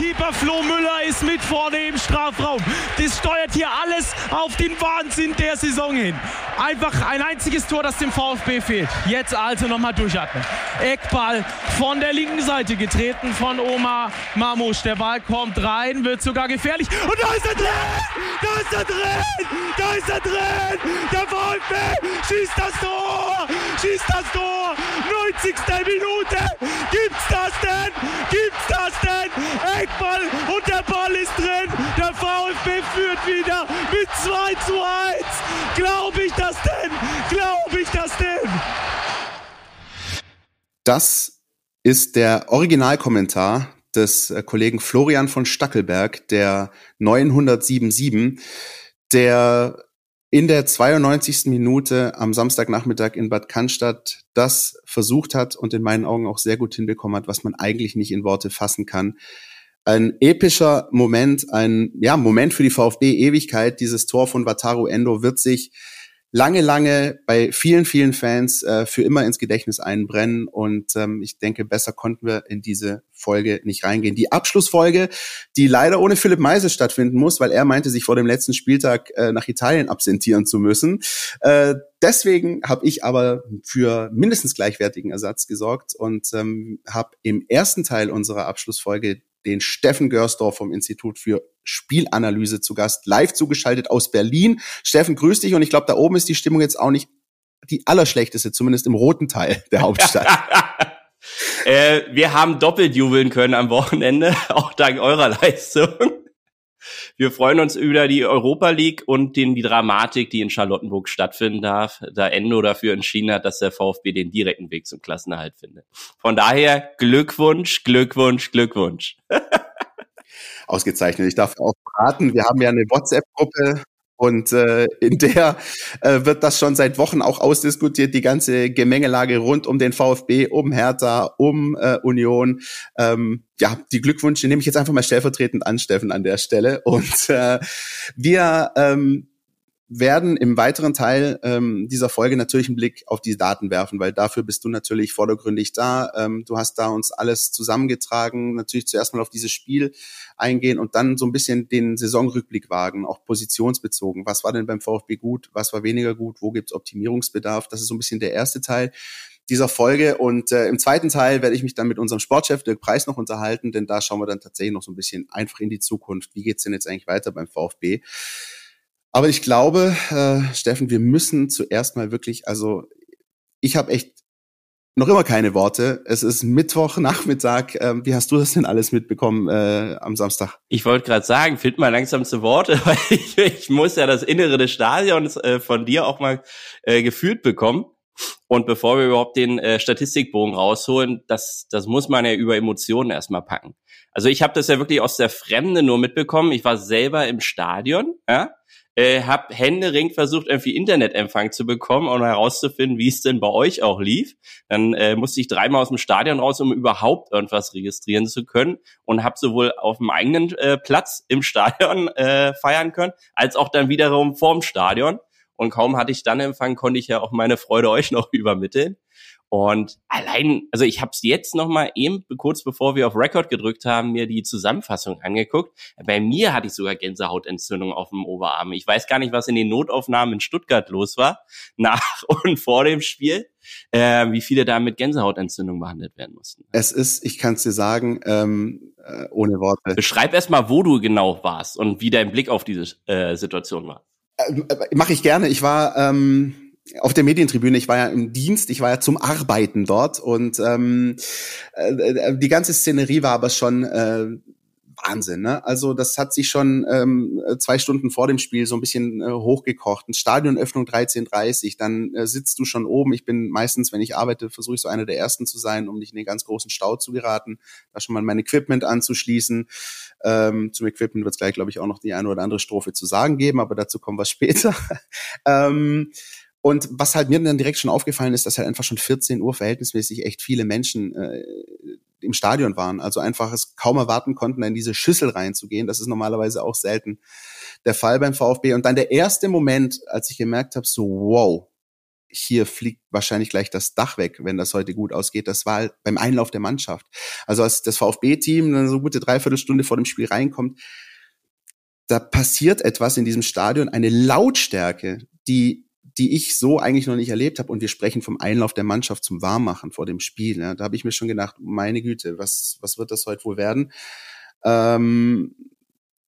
Keeper Flo Müller ist mit vorne im Strafraum. Das steuert hier alles auf den Wahnsinn der Saison hin. Einfach ein einziges Tor, das dem VfB fehlt. Jetzt also nochmal durchatmen. Eckball von der linken Seite getreten von Omar Mamusch. Der Ball kommt rein, wird sogar gefährlich. Und da ist er drin! Da ist er drin! Da ist er drin! Der VfB schießt das Tor! Schießt das Tor! 90. Minute! Gibt's das denn? Gibt's das denn? Eckball und der Ball ist drin. Der VfB führt wieder mit 2 zu 1. Glaube ich das denn? Glaube ich das denn? Das ist der Originalkommentar des äh, Kollegen Florian von Stackelberg, der 977, der in der 92. Minute am Samstagnachmittag in Bad Cannstatt das versucht hat und in meinen Augen auch sehr gut hinbekommen hat, was man eigentlich nicht in Worte fassen kann. Ein epischer Moment, ein ja, Moment für die VfB-Ewigkeit. Dieses Tor von Wataru Endo wird sich lange, lange bei vielen, vielen Fans äh, für immer ins Gedächtnis einbrennen. Und ähm, ich denke, besser konnten wir in diese Folge nicht reingehen. Die Abschlussfolge, die leider ohne Philipp Meise stattfinden muss, weil er meinte, sich vor dem letzten Spieltag äh, nach Italien absentieren zu müssen. Äh, deswegen habe ich aber für mindestens gleichwertigen Ersatz gesorgt und ähm, habe im ersten Teil unserer Abschlussfolge den Steffen Görsdorf vom Institut für Spielanalyse zu Gast, live zugeschaltet aus Berlin. Steffen, grüß dich und ich glaube, da oben ist die Stimmung jetzt auch nicht die allerschlechteste, zumindest im roten Teil der Hauptstadt. äh, wir haben doppelt jubeln können am Wochenende, auch dank eurer Leistung. Wir freuen uns über die Europa League und den, die Dramatik, die in Charlottenburg stattfinden darf, da Endo dafür entschieden hat, dass der VfB den direkten Weg zum Klassenerhalt findet. Von daher Glückwunsch, Glückwunsch, Glückwunsch. Ausgezeichnet. Ich darf auch beraten, wir haben ja eine WhatsApp-Gruppe und äh, in der äh, wird das schon seit Wochen auch ausdiskutiert, die ganze Gemengelage rund um den VfB, um Hertha, um äh, Union. Ähm, ja, die Glückwünsche nehme ich jetzt einfach mal stellvertretend an, Steffen, an der Stelle. Und äh, wir ähm, werden im weiteren Teil ähm, dieser Folge natürlich einen Blick auf die Daten werfen, weil dafür bist du natürlich vordergründig da. Ähm, du hast da uns alles zusammengetragen, natürlich zuerst mal auf dieses Spiel eingehen und dann so ein bisschen den Saisonrückblick wagen, auch positionsbezogen. Was war denn beim VfB gut, was war weniger gut, wo gibt's Optimierungsbedarf? Das ist so ein bisschen der erste Teil dieser Folge. Und äh, im zweiten Teil werde ich mich dann mit unserem Sportchef Dirk Preis noch unterhalten, denn da schauen wir dann tatsächlich noch so ein bisschen einfach in die Zukunft. Wie geht's denn jetzt eigentlich weiter beim VfB? Aber ich glaube, äh, Steffen, wir müssen zuerst mal wirklich, also ich habe echt noch immer keine Worte. Es ist Mittwochnachmittag. Ähm, wie hast du das denn alles mitbekommen äh, am Samstag? Ich wollte gerade sagen, find mal langsam zu Worte, weil ich, ich muss ja das Innere des Stadions äh, von dir auch mal äh, gefühlt bekommen. Und bevor wir überhaupt den äh, Statistikbogen rausholen, das, das muss man ja über Emotionen erstmal packen. Also ich habe das ja wirklich aus der Fremde nur mitbekommen. Ich war selber im Stadion, ja, äh, habe händeringend versucht, irgendwie Internetempfang zu bekommen und herauszufinden, wie es denn bei euch auch lief. Dann äh, musste ich dreimal aus dem Stadion raus, um überhaupt irgendwas registrieren zu können und habe sowohl auf dem eigenen äh, Platz im Stadion äh, feiern können, als auch dann wiederum vorm Stadion. Und kaum hatte ich dann Empfang, konnte ich ja auch meine Freude euch noch übermitteln. Und allein, also ich habe es jetzt noch mal eben kurz bevor wir auf Record gedrückt haben, mir die Zusammenfassung angeguckt. Bei mir hatte ich sogar Gänsehautentzündung auf dem Oberarm. Ich weiß gar nicht, was in den Notaufnahmen in Stuttgart los war, nach und vor dem Spiel, äh, wie viele da mit Gänsehautentzündung behandelt werden mussten. Es ist, ich kann es dir sagen, ähm, äh, ohne Worte. Beschreib erst mal, wo du genau warst und wie dein Blick auf diese äh, Situation war. Äh, Mache ich gerne. Ich war ähm auf der Medientribüne, ich war ja im Dienst, ich war ja zum Arbeiten dort und ähm, äh, äh, die ganze Szenerie war aber schon äh, Wahnsinn. Ne? Also das hat sich schon ähm, zwei Stunden vor dem Spiel so ein bisschen äh, hochgekocht. Stadionöffnung 13.30 dann äh, sitzt du schon oben. Ich bin meistens, wenn ich arbeite, versuche ich so einer der Ersten zu sein, um nicht in den ganz großen Stau zu geraten, da schon mal mein Equipment anzuschließen. Ähm, zum Equipment wird es gleich, glaube ich, auch noch die eine oder andere Strophe zu sagen geben, aber dazu kommen wir später. ähm, und was halt mir dann direkt schon aufgefallen ist, dass halt einfach schon 14 Uhr verhältnismäßig echt viele Menschen äh, im Stadion waren. Also einfach es kaum erwarten konnten, in diese Schüssel reinzugehen. Das ist normalerweise auch selten der Fall beim VfB. Und dann der erste Moment, als ich gemerkt habe, so wow, hier fliegt wahrscheinlich gleich das Dach weg, wenn das heute gut ausgeht. Das war halt beim Einlauf der Mannschaft. Also als das VfB-Team dann so gute Dreiviertelstunde vor dem Spiel reinkommt, da passiert etwas in diesem Stadion, eine Lautstärke, die die ich so eigentlich noch nicht erlebt habe. Und wir sprechen vom Einlauf der Mannschaft zum Warmmachen vor dem Spiel. Ja. Da habe ich mir schon gedacht, meine Güte, was, was wird das heute wohl werden? Ähm,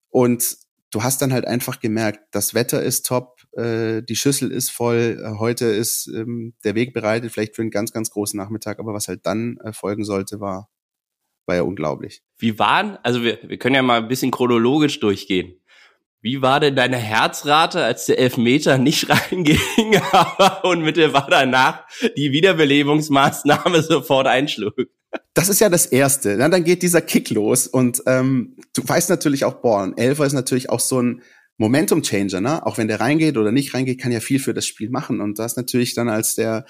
und du hast dann halt einfach gemerkt, das Wetter ist top, äh, die Schüssel ist voll, äh, heute ist ähm, der Weg bereitet, vielleicht für einen ganz, ganz großen Nachmittag, aber was halt dann äh, folgen sollte, war, war ja unglaublich. Wie waren, also wir, wir können ja mal ein bisschen chronologisch durchgehen. Wie war denn deine Herzrate, als der Elfmeter nicht reinging und Mitte war danach die Wiederbelebungsmaßnahme sofort einschlug? Das ist ja das Erste. Dann geht dieser Kick los und ähm, du weißt natürlich auch, boah, ein Elfer ist natürlich auch so ein Momentum-Changer, ne? Auch wenn der reingeht oder nicht reingeht, kann ja viel für das Spiel machen. Und das natürlich dann, als der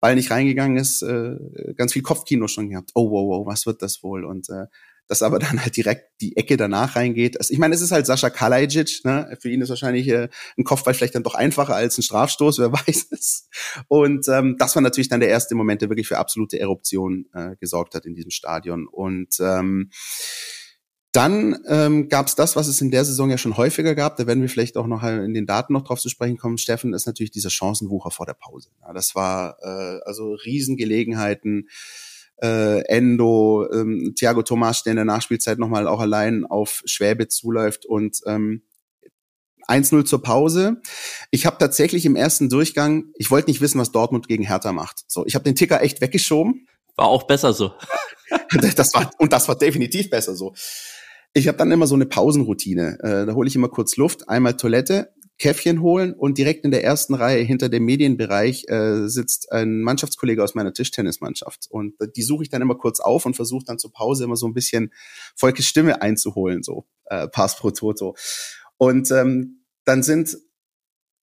Ball nicht reingegangen ist, äh, ganz viel Kopfkino schon gehabt. Oh, wow, wow, was wird das wohl? Und äh, dass aber dann halt direkt die Ecke danach reingeht. Also ich meine, es ist halt Sascha Kalajic, ne? Für ihn ist wahrscheinlich äh, ein Kopfball vielleicht dann doch einfacher als ein Strafstoß, wer weiß es. Und ähm, das war natürlich dann der erste Moment, der wirklich für absolute Eruption äh, gesorgt hat in diesem Stadion. Und ähm, dann ähm, gab es das, was es in der Saison ja schon häufiger gab. Da werden wir vielleicht auch noch in den Daten noch drauf zu sprechen kommen. Steffen ist natürlich dieser Chancenwucher vor der Pause. Ja, das war äh, also Riesengelegenheiten äh, Endo, ähm, Thiago Tomas, der in der Nachspielzeit nochmal auch allein auf Schwäbe zuläuft und ähm, 1-0 zur Pause. Ich habe tatsächlich im ersten Durchgang, ich wollte nicht wissen, was Dortmund gegen Hertha macht. So, ich habe den Ticker echt weggeschoben. War auch besser so. das war und das war definitiv besser so. Ich habe dann immer so eine Pausenroutine. Äh, da hole ich immer kurz Luft, einmal Toilette, Käffchen holen und direkt in der ersten Reihe hinter dem Medienbereich äh, sitzt ein Mannschaftskollege aus meiner Tischtennismannschaft und die suche ich dann immer kurz auf und versuche dann zur Pause immer so ein bisschen Volkes Stimme einzuholen, so äh, Pass pro Toto. Und ähm, dann sind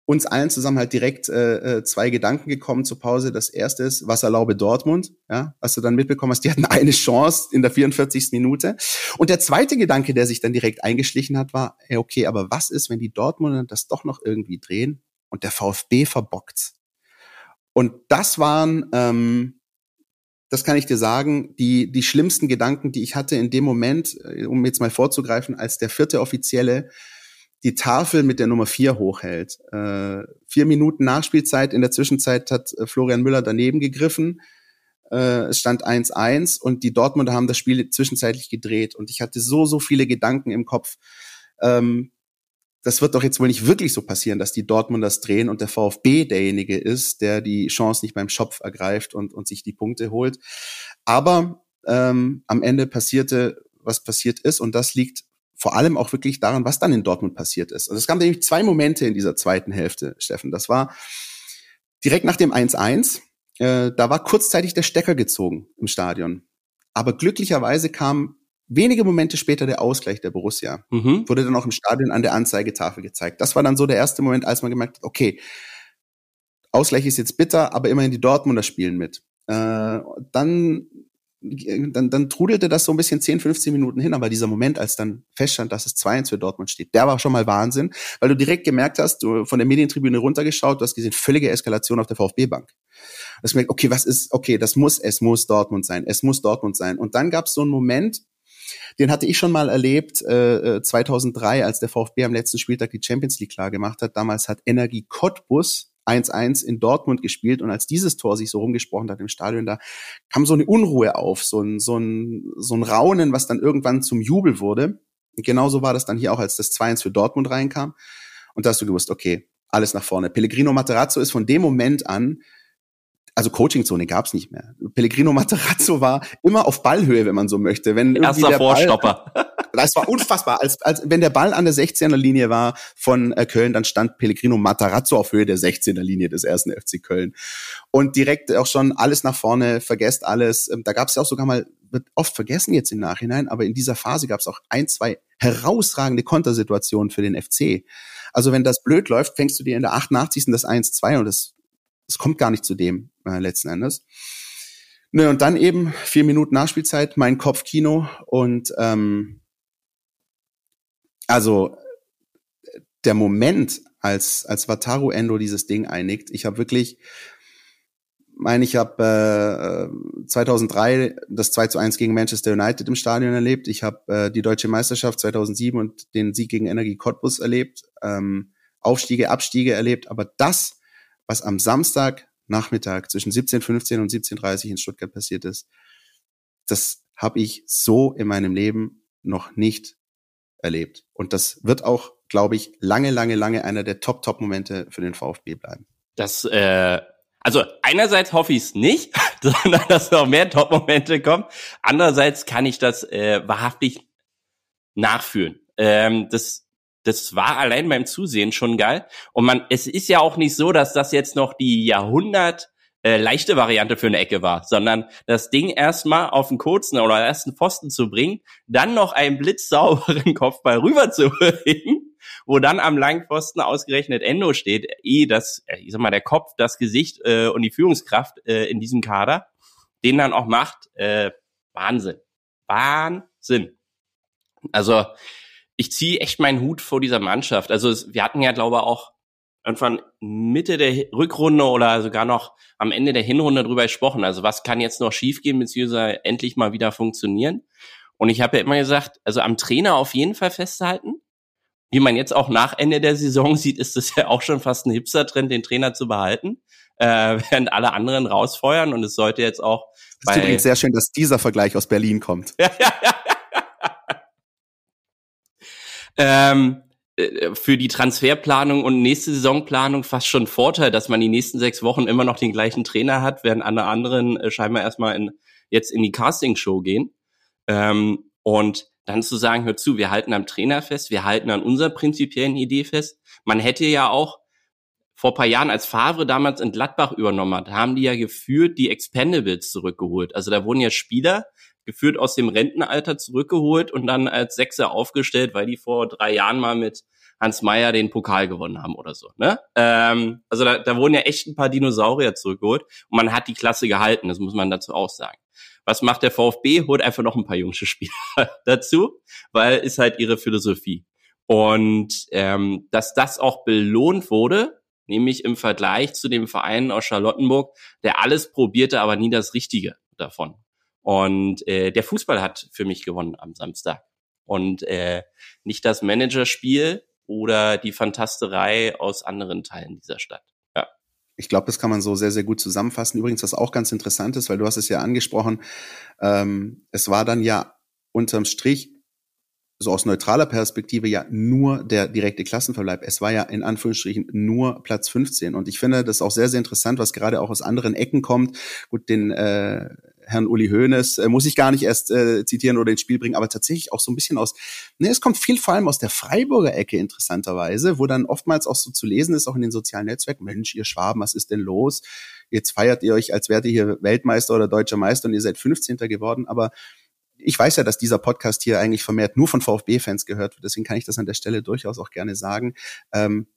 uns allen zusammen halt direkt äh, äh, zwei Gedanken gekommen zur Pause. Das erste ist, was erlaube Dortmund? Ja, was du dann mitbekommen hast, die hatten eine Chance in der 44. Minute. Und der zweite Gedanke, der sich dann direkt eingeschlichen hat, war, ey, okay, aber was ist, wenn die Dortmunder das doch noch irgendwie drehen und der VfB verbockt? Und das waren, ähm, das kann ich dir sagen, die, die schlimmsten Gedanken, die ich hatte in dem Moment, äh, um jetzt mal vorzugreifen, als der vierte Offizielle die Tafel mit der Nummer vier hochhält. Äh, vier Minuten Nachspielzeit. In der Zwischenzeit hat äh, Florian Müller daneben gegriffen. Äh, es stand 1-1 und die Dortmunder haben das Spiel zwischenzeitlich gedreht. Und ich hatte so, so viele Gedanken im Kopf. Ähm, das wird doch jetzt wohl nicht wirklich so passieren, dass die Dortmunders drehen und der VfB derjenige ist, der die Chance nicht beim Schopf ergreift und, und sich die Punkte holt. Aber ähm, am Ende passierte, was passiert ist. Und das liegt vor allem auch wirklich daran, was dann in Dortmund passiert ist. Also es gab nämlich zwei Momente in dieser zweiten Hälfte, Steffen. Das war direkt nach dem 1-1. Äh, da war kurzzeitig der Stecker gezogen im Stadion. Aber glücklicherweise kam wenige Momente später der Ausgleich der Borussia. Mhm. Wurde dann auch im Stadion an der Anzeigetafel gezeigt. Das war dann so der erste Moment, als man gemerkt hat, okay, Ausgleich ist jetzt bitter, aber immerhin die Dortmunder spielen mit. Äh, dann dann, dann trudelte das so ein bisschen 10, 15 Minuten hin, aber dieser Moment, als dann feststand, dass es 2-1 für Dortmund steht, der war schon mal Wahnsinn, weil du direkt gemerkt hast, du von der Medientribüne runtergeschaut, du hast gesehen, völlige Eskalation auf der VfB-Bank. Du hast gemerkt, okay, was ist, okay, das muss, es muss Dortmund sein, es muss Dortmund sein. Und dann gab es so einen Moment, den hatte ich schon mal erlebt, äh, 2003, äh, als der VfB am letzten Spieltag die Champions League klar gemacht hat. Damals hat Energie Cottbus 1-1 in Dortmund gespielt und als dieses Tor sich so rumgesprochen hat im Stadion, da kam so eine Unruhe auf, so ein, so ein, so ein Raunen, was dann irgendwann zum Jubel wurde. Und genauso war das dann hier auch, als das 2-1 für Dortmund reinkam. Und da hast du gewusst, okay, alles nach vorne. Pellegrino Materazzo ist von dem Moment an also Coachingzone gab's nicht mehr. Pellegrino Materazzo war immer auf Ballhöhe, wenn man so möchte. Wenn Erster der Vorstopper. Ball, das war unfassbar. Als, als wenn der Ball an der 16er Linie war von äh, Köln, dann stand Pellegrino Matarazzo auf Höhe der 16er Linie des ersten FC Köln. Und direkt auch schon alles nach vorne, vergesst alles. Ähm, da gab es ja auch sogar mal, wird oft vergessen jetzt im Nachhinein, aber in dieser Phase gab es auch ein, zwei herausragende Kontersituationen für den FC. Also wenn das blöd läuft, fängst du dir in der 88. das 1-2 und das, das kommt gar nicht zu dem äh, letzten Endes. Ne, und dann eben vier Minuten Nachspielzeit, mein Kopfkino und ähm, also der Moment, als, als Wataru Endo dieses Ding einigt, ich habe wirklich, meine, ich habe äh, 2003 das 2 zu 1 gegen Manchester United im Stadion erlebt. Ich habe äh, die deutsche Meisterschaft 2007 und den Sieg gegen Energie Cottbus erlebt. Ähm, Aufstiege, Abstiege erlebt. Aber das, was am Samstag Nachmittag zwischen 17.15 und 17.30 in Stuttgart passiert ist, das habe ich so in meinem Leben noch nicht erlebt. Und das wird auch, glaube ich, lange, lange, lange einer der Top-Top-Momente für den VfB bleiben. Das äh, also einerseits hoffe ich es nicht, sondern dass noch mehr Top-Momente kommen. Andererseits kann ich das äh, wahrhaftig nachfühlen. Ähm, das, das war allein beim Zusehen schon geil. Und man, es ist ja auch nicht so, dass das jetzt noch die Jahrhundert äh, leichte Variante für eine Ecke war, sondern das Ding erstmal auf den kurzen oder ersten Pfosten zu bringen, dann noch einen blitzsauberen Kopfball rüber zu bringen wo dann am Langpfosten ausgerechnet Endo steht, eh das, äh, ich sag mal, der Kopf, das Gesicht äh, und die Führungskraft äh, in diesem Kader, den dann auch macht, äh, Wahnsinn. Wahnsinn. Also ich ziehe echt meinen Hut vor dieser Mannschaft. Also wir hatten ja, glaube ich, auch irgendwann Mitte der Rückrunde oder sogar noch am Ende der Hinrunde drüber gesprochen. Also was kann jetzt noch schiefgehen, beziehungsweise endlich mal wieder funktionieren? Und ich habe ja immer gesagt, also am Trainer auf jeden Fall festhalten wie man jetzt auch nach Ende der Saison sieht, ist es ja auch schon fast ein Hipster-Trend, den Trainer zu behalten, äh, während alle anderen rausfeuern. Und es sollte jetzt auch. Es ist übrigens sehr schön, dass dieser Vergleich aus Berlin kommt. ähm, äh, für die Transferplanung und nächste Saisonplanung fast schon Vorteil, dass man die nächsten sechs Wochen immer noch den gleichen Trainer hat, während alle anderen äh, scheinbar erstmal in, jetzt in die Castingshow gehen. Ähm, und dann zu sagen, hör zu, wir halten am Trainer fest, wir halten an unserer prinzipiellen Idee fest. Man hätte ja auch vor paar Jahren, als Favre damals in Gladbach übernommen hat, haben die ja geführt die Expendables zurückgeholt. Also da wurden ja Spieler geführt aus dem Rentenalter zurückgeholt und dann als Sechser aufgestellt, weil die vor drei Jahren mal mit Hans Meyer den Pokal gewonnen haben oder so. Ne? Ähm, also da, da wurden ja echt ein paar Dinosaurier zurückgeholt und man hat die Klasse gehalten, das muss man dazu auch sagen. Was macht der VfB? Holt einfach noch ein paar jungsche Spieler dazu, weil ist halt ihre Philosophie. Und ähm, dass das auch belohnt wurde, nämlich im Vergleich zu dem Verein aus Charlottenburg, der alles probierte, aber nie das Richtige davon. Und äh, der Fußball hat für mich gewonnen am Samstag. Und äh, nicht das Managerspiel oder die Fantasterei aus anderen Teilen dieser Stadt. Ich glaube, das kann man so sehr, sehr gut zusammenfassen. Übrigens, was auch ganz interessant ist, weil du hast es ja angesprochen, ähm, es war dann ja unterm Strich so aus neutraler Perspektive ja nur der direkte Klassenverbleib. Es war ja in Anführungsstrichen nur Platz 15. Und ich finde das auch sehr, sehr interessant, was gerade auch aus anderen Ecken kommt. Gut, den äh, Herrn Uli Hoeneß, äh, muss ich gar nicht erst äh, zitieren oder ins Spiel bringen, aber tatsächlich auch so ein bisschen aus, ne, es kommt viel vor allem aus der Freiburger Ecke interessanterweise, wo dann oftmals auch so zu lesen ist, auch in den sozialen Netzwerken, Mensch, ihr Schwaben, was ist denn los? Jetzt feiert ihr euch, als wärt ihr hier Weltmeister oder deutscher Meister und ihr seid 15. geworden, aber ich weiß ja, dass dieser Podcast hier eigentlich vermehrt nur von VfB-Fans gehört wird, deswegen kann ich das an der Stelle durchaus auch gerne sagen. Ähm,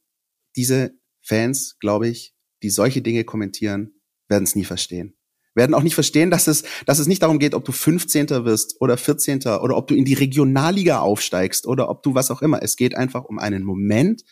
diese Fans, glaube ich, die solche Dinge kommentieren, werden es nie verstehen werden auch nicht verstehen, dass es, dass es nicht darum geht, ob du 15. wirst oder 14. oder ob du in die Regionalliga aufsteigst oder ob du was auch immer. Es geht einfach um einen Moment,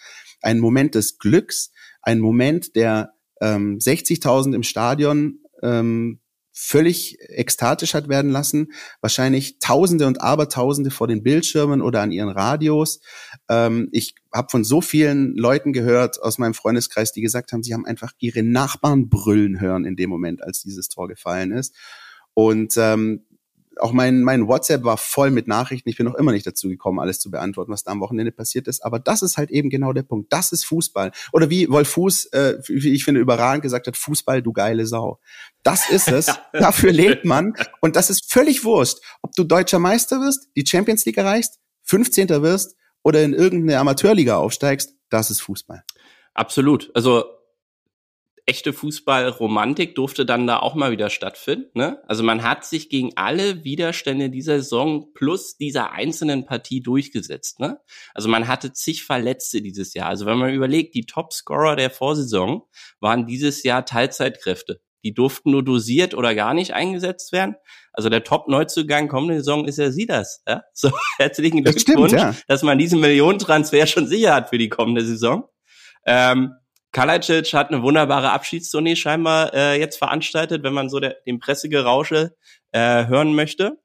einen Moment des Glücks, einen Moment, der ähm, 60.000 im Stadion ähm, völlig ekstatisch hat werden lassen. Wahrscheinlich Tausende und Abertausende vor den Bildschirmen oder an ihren Radios. Ähm, ich habe von so vielen Leuten gehört aus meinem Freundeskreis, die gesagt haben, sie haben einfach ihre Nachbarn brüllen hören in dem Moment, als dieses Tor gefallen ist. Und ähm, auch mein, mein WhatsApp war voll mit Nachrichten. Ich bin noch immer nicht dazu gekommen, alles zu beantworten, was da am Wochenende passiert ist. Aber das ist halt eben genau der Punkt. Das ist Fußball. Oder wie Wolf Fuß, äh, wie ich finde, überragend gesagt hat, Fußball, du geile Sau. Das ist es. Dafür lebt man. Und das ist völlig wurscht, ob du deutscher Meister wirst, die Champions League erreichst, 15. wirst oder in irgendeine Amateurliga aufsteigst. Das ist Fußball. Absolut. Also echte Fußballromantik durfte dann da auch mal wieder stattfinden. Ne? Also man hat sich gegen alle Widerstände dieser Saison plus dieser einzelnen Partie durchgesetzt. Ne? Also man hatte zig Verletzte dieses Jahr. Also wenn man überlegt, die Topscorer der Vorsaison waren dieses Jahr Teilzeitkräfte. Die durften nur dosiert oder gar nicht eingesetzt werden. Also der Top-Neuzugang kommende Saison ist ja sie das. Ja? So, herzlichen Glückwunsch, ja. dass man diesen Millionentransfer schon sicher hat für die kommende Saison. Ähm, Kalajic hat eine wunderbare Abschiedstournee scheinbar äh, jetzt veranstaltet, wenn man so der, den Pressegerausche äh, hören möchte.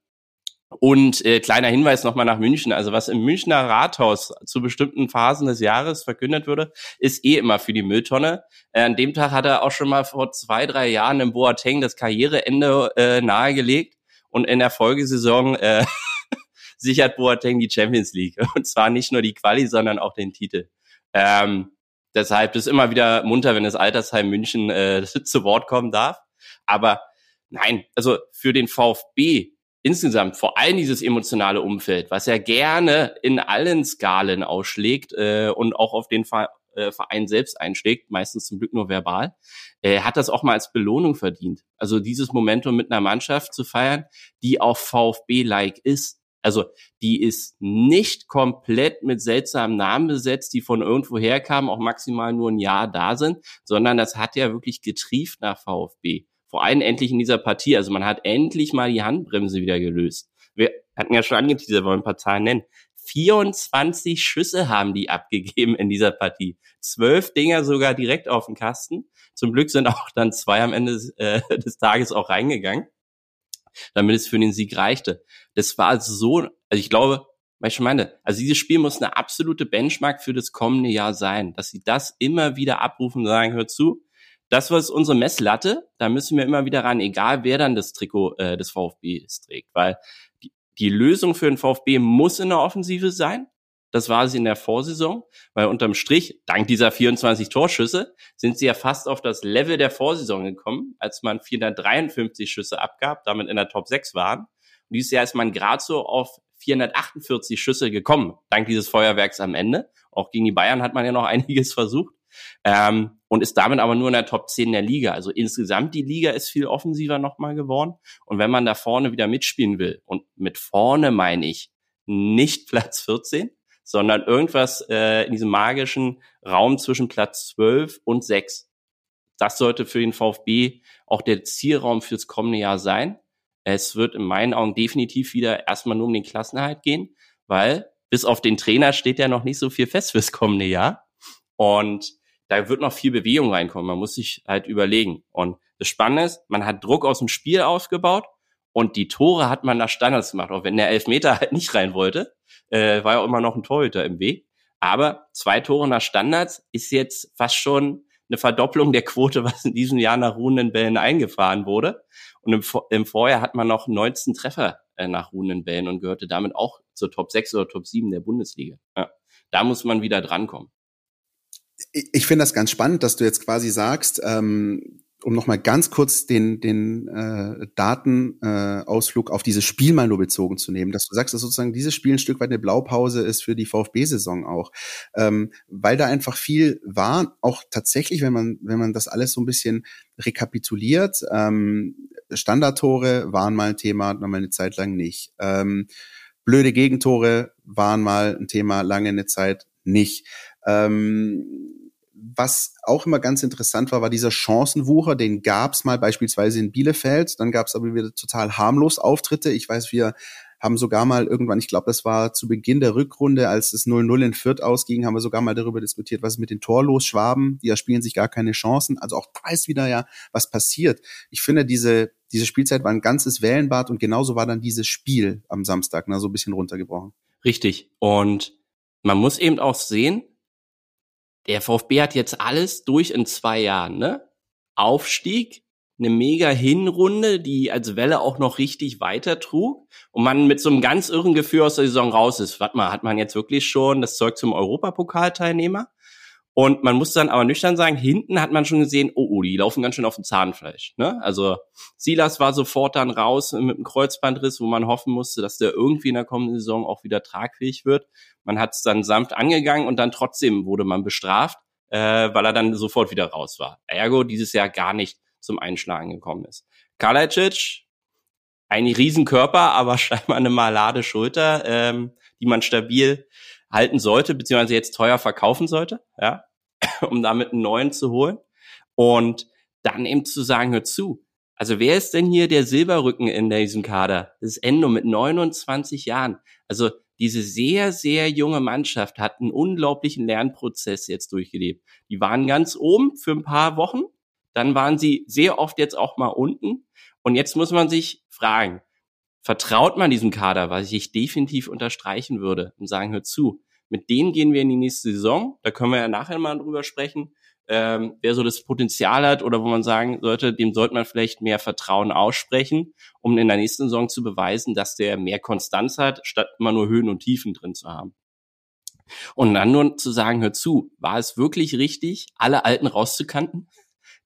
Und äh, kleiner Hinweis nochmal nach München. Also was im Münchner Rathaus zu bestimmten Phasen des Jahres verkündet würde, ist eh immer für die Mülltonne. Äh, an dem Tag hat er auch schon mal vor zwei, drei Jahren im Boateng das Karriereende äh, nahegelegt. Und in der Folgesaison äh, sichert Boateng die Champions League. Und zwar nicht nur die Quali, sondern auch den Titel. Ähm, deshalb ist immer wieder munter, wenn das Altersheim München äh, zu Wort kommen darf. Aber nein, also für den VfB insgesamt vor allem dieses emotionale Umfeld, was er gerne in allen Skalen ausschlägt äh, und auch auf den Ver äh, Verein selbst einschlägt, meistens zum Glück nur verbal, äh, hat das auch mal als Belohnung verdient. Also dieses Momentum mit einer Mannschaft zu feiern, die auch VfB-like ist. Also die ist nicht komplett mit seltsamen Namen besetzt, die von irgendwo herkamen, auch maximal nur ein Jahr da sind, sondern das hat ja wirklich getrieft nach VfB vor allem endlich in dieser Partie. Also man hat endlich mal die Handbremse wieder gelöst. Wir hatten ja schon angeteasert, wollen ein paar Zahlen nennen. 24 Schüsse haben die abgegeben in dieser Partie. Zwölf Dinger sogar direkt auf den Kasten. Zum Glück sind auch dann zwei am Ende des, äh, des Tages auch reingegangen, damit es für den Sieg reichte. Das war so, also ich glaube, weil ich schon meine, also dieses Spiel muss eine absolute Benchmark für das kommende Jahr sein, dass sie das immer wieder abrufen und sagen, hör zu, das was unsere Messlatte, da müssen wir immer wieder ran, egal wer dann das Trikot äh, des VfB trägt, weil die, die Lösung für den VfB muss in der Offensive sein. Das war sie in der Vorsaison, weil unterm Strich, dank dieser 24 Torschüsse, sind sie ja fast auf das Level der Vorsaison gekommen, als man 453 Schüsse abgab, damit in der Top 6 waren. Und dieses Jahr ist man gerade so auf 448 Schüsse gekommen, dank dieses Feuerwerks am Ende. Auch gegen die Bayern hat man ja noch einiges versucht. Ähm, und ist damit aber nur in der Top 10 der Liga. Also insgesamt die Liga ist viel offensiver nochmal geworden. Und wenn man da vorne wieder mitspielen will, und mit vorne meine ich nicht Platz 14, sondern irgendwas äh, in diesem magischen Raum zwischen Platz 12 und 6. Das sollte für den VfB auch der Zielraum fürs kommende Jahr sein. Es wird in meinen Augen definitiv wieder erstmal nur um den Klassenhalt gehen, weil bis auf den Trainer steht ja noch nicht so viel fest fürs kommende Jahr. Und da wird noch viel Bewegung reinkommen. Man muss sich halt überlegen. Und das Spannende ist, man hat Druck aus dem Spiel aufgebaut und die Tore hat man nach Standards gemacht. Auch wenn der Elfmeter halt nicht rein wollte, äh, war ja immer noch ein Torhüter im Weg. Aber zwei Tore nach Standards ist jetzt fast schon eine Verdopplung der Quote, was in diesem Jahr nach ruhenden Bällen eingefahren wurde. Und im, im Vorjahr hat man noch 19 Treffer äh, nach ruhenden Bällen und gehörte damit auch zur Top 6 oder Top 7 der Bundesliga. Ja. Da muss man wieder drankommen ich finde das ganz spannend, dass du jetzt quasi sagst, ähm, um nochmal ganz kurz den, den äh, Datenausflug äh, auf dieses Spiel mal nur bezogen zu nehmen, dass du sagst, dass sozusagen dieses Spiel ein Stück weit eine Blaupause ist für die VfB-Saison auch, ähm, weil da einfach viel war, auch tatsächlich, wenn man wenn man das alles so ein bisschen rekapituliert, ähm, Standardtore waren mal ein Thema, mal eine Zeit lang nicht. Ähm, blöde Gegentore waren mal ein Thema, lange eine Zeit nicht. Ähm, was auch immer ganz interessant war, war dieser Chancenwucher. Den gab's mal beispielsweise in Bielefeld. Dann gab's aber wieder total harmlos Auftritte. Ich weiß, wir haben sogar mal irgendwann, ich glaube, das war zu Beginn der Rückrunde, als es 0-0 in Fürth ausging, haben wir sogar mal darüber diskutiert, was ist mit den Torlos Schwaben, die ja spielen sich gar keine Chancen. Also auch da ist wieder ja was passiert. Ich finde, diese, diese Spielzeit war ein ganzes Wellenbad und genauso war dann dieses Spiel am Samstag, na, so ein bisschen runtergebrochen. Richtig. Und man muss eben auch sehen, der VfB hat jetzt alles durch in zwei Jahren, ne? Aufstieg, eine mega Hinrunde, die als Welle auch noch richtig weiter trug und man mit so einem ganz irren Gefühl aus der Saison raus ist. Warte mal, hat man jetzt wirklich schon das Zeug zum Europapokalteilnehmer? Und man muss dann aber nüchtern sagen, hinten hat man schon gesehen, oh, oh, die laufen ganz schön auf dem Zahnfleisch. Ne? Also Silas war sofort dann raus mit einem Kreuzbandriss, wo man hoffen musste, dass der irgendwie in der kommenden Saison auch wieder tragfähig wird. Man hat es dann sanft angegangen und dann trotzdem wurde man bestraft, äh, weil er dann sofort wieder raus war. Ergo dieses Jahr gar nicht zum Einschlagen gekommen ist. Kalajic, ein Riesenkörper, aber scheinbar eine malade Schulter, ähm, die man stabil halten sollte, beziehungsweise jetzt teuer verkaufen sollte, ja, um damit einen neuen zu holen. Und dann eben zu sagen, hör zu. Also wer ist denn hier der Silberrücken in diesem Kader? Das ist Endo mit 29 Jahren. Also diese sehr, sehr junge Mannschaft hat einen unglaublichen Lernprozess jetzt durchgelebt. Die waren ganz oben für ein paar Wochen, dann waren sie sehr oft jetzt auch mal unten. Und jetzt muss man sich fragen, vertraut man diesem Kader, was ich definitiv unterstreichen würde und sagen, hör zu, mit denen gehen wir in die nächste Saison. Da können wir ja nachher mal drüber sprechen, ähm, wer so das Potenzial hat oder wo man sagen sollte, dem sollte man vielleicht mehr Vertrauen aussprechen, um in der nächsten Saison zu beweisen, dass der mehr Konstanz hat, statt immer nur Höhen und Tiefen drin zu haben. Und dann nur zu sagen, hör zu, war es wirklich richtig, alle Alten rauszukanten,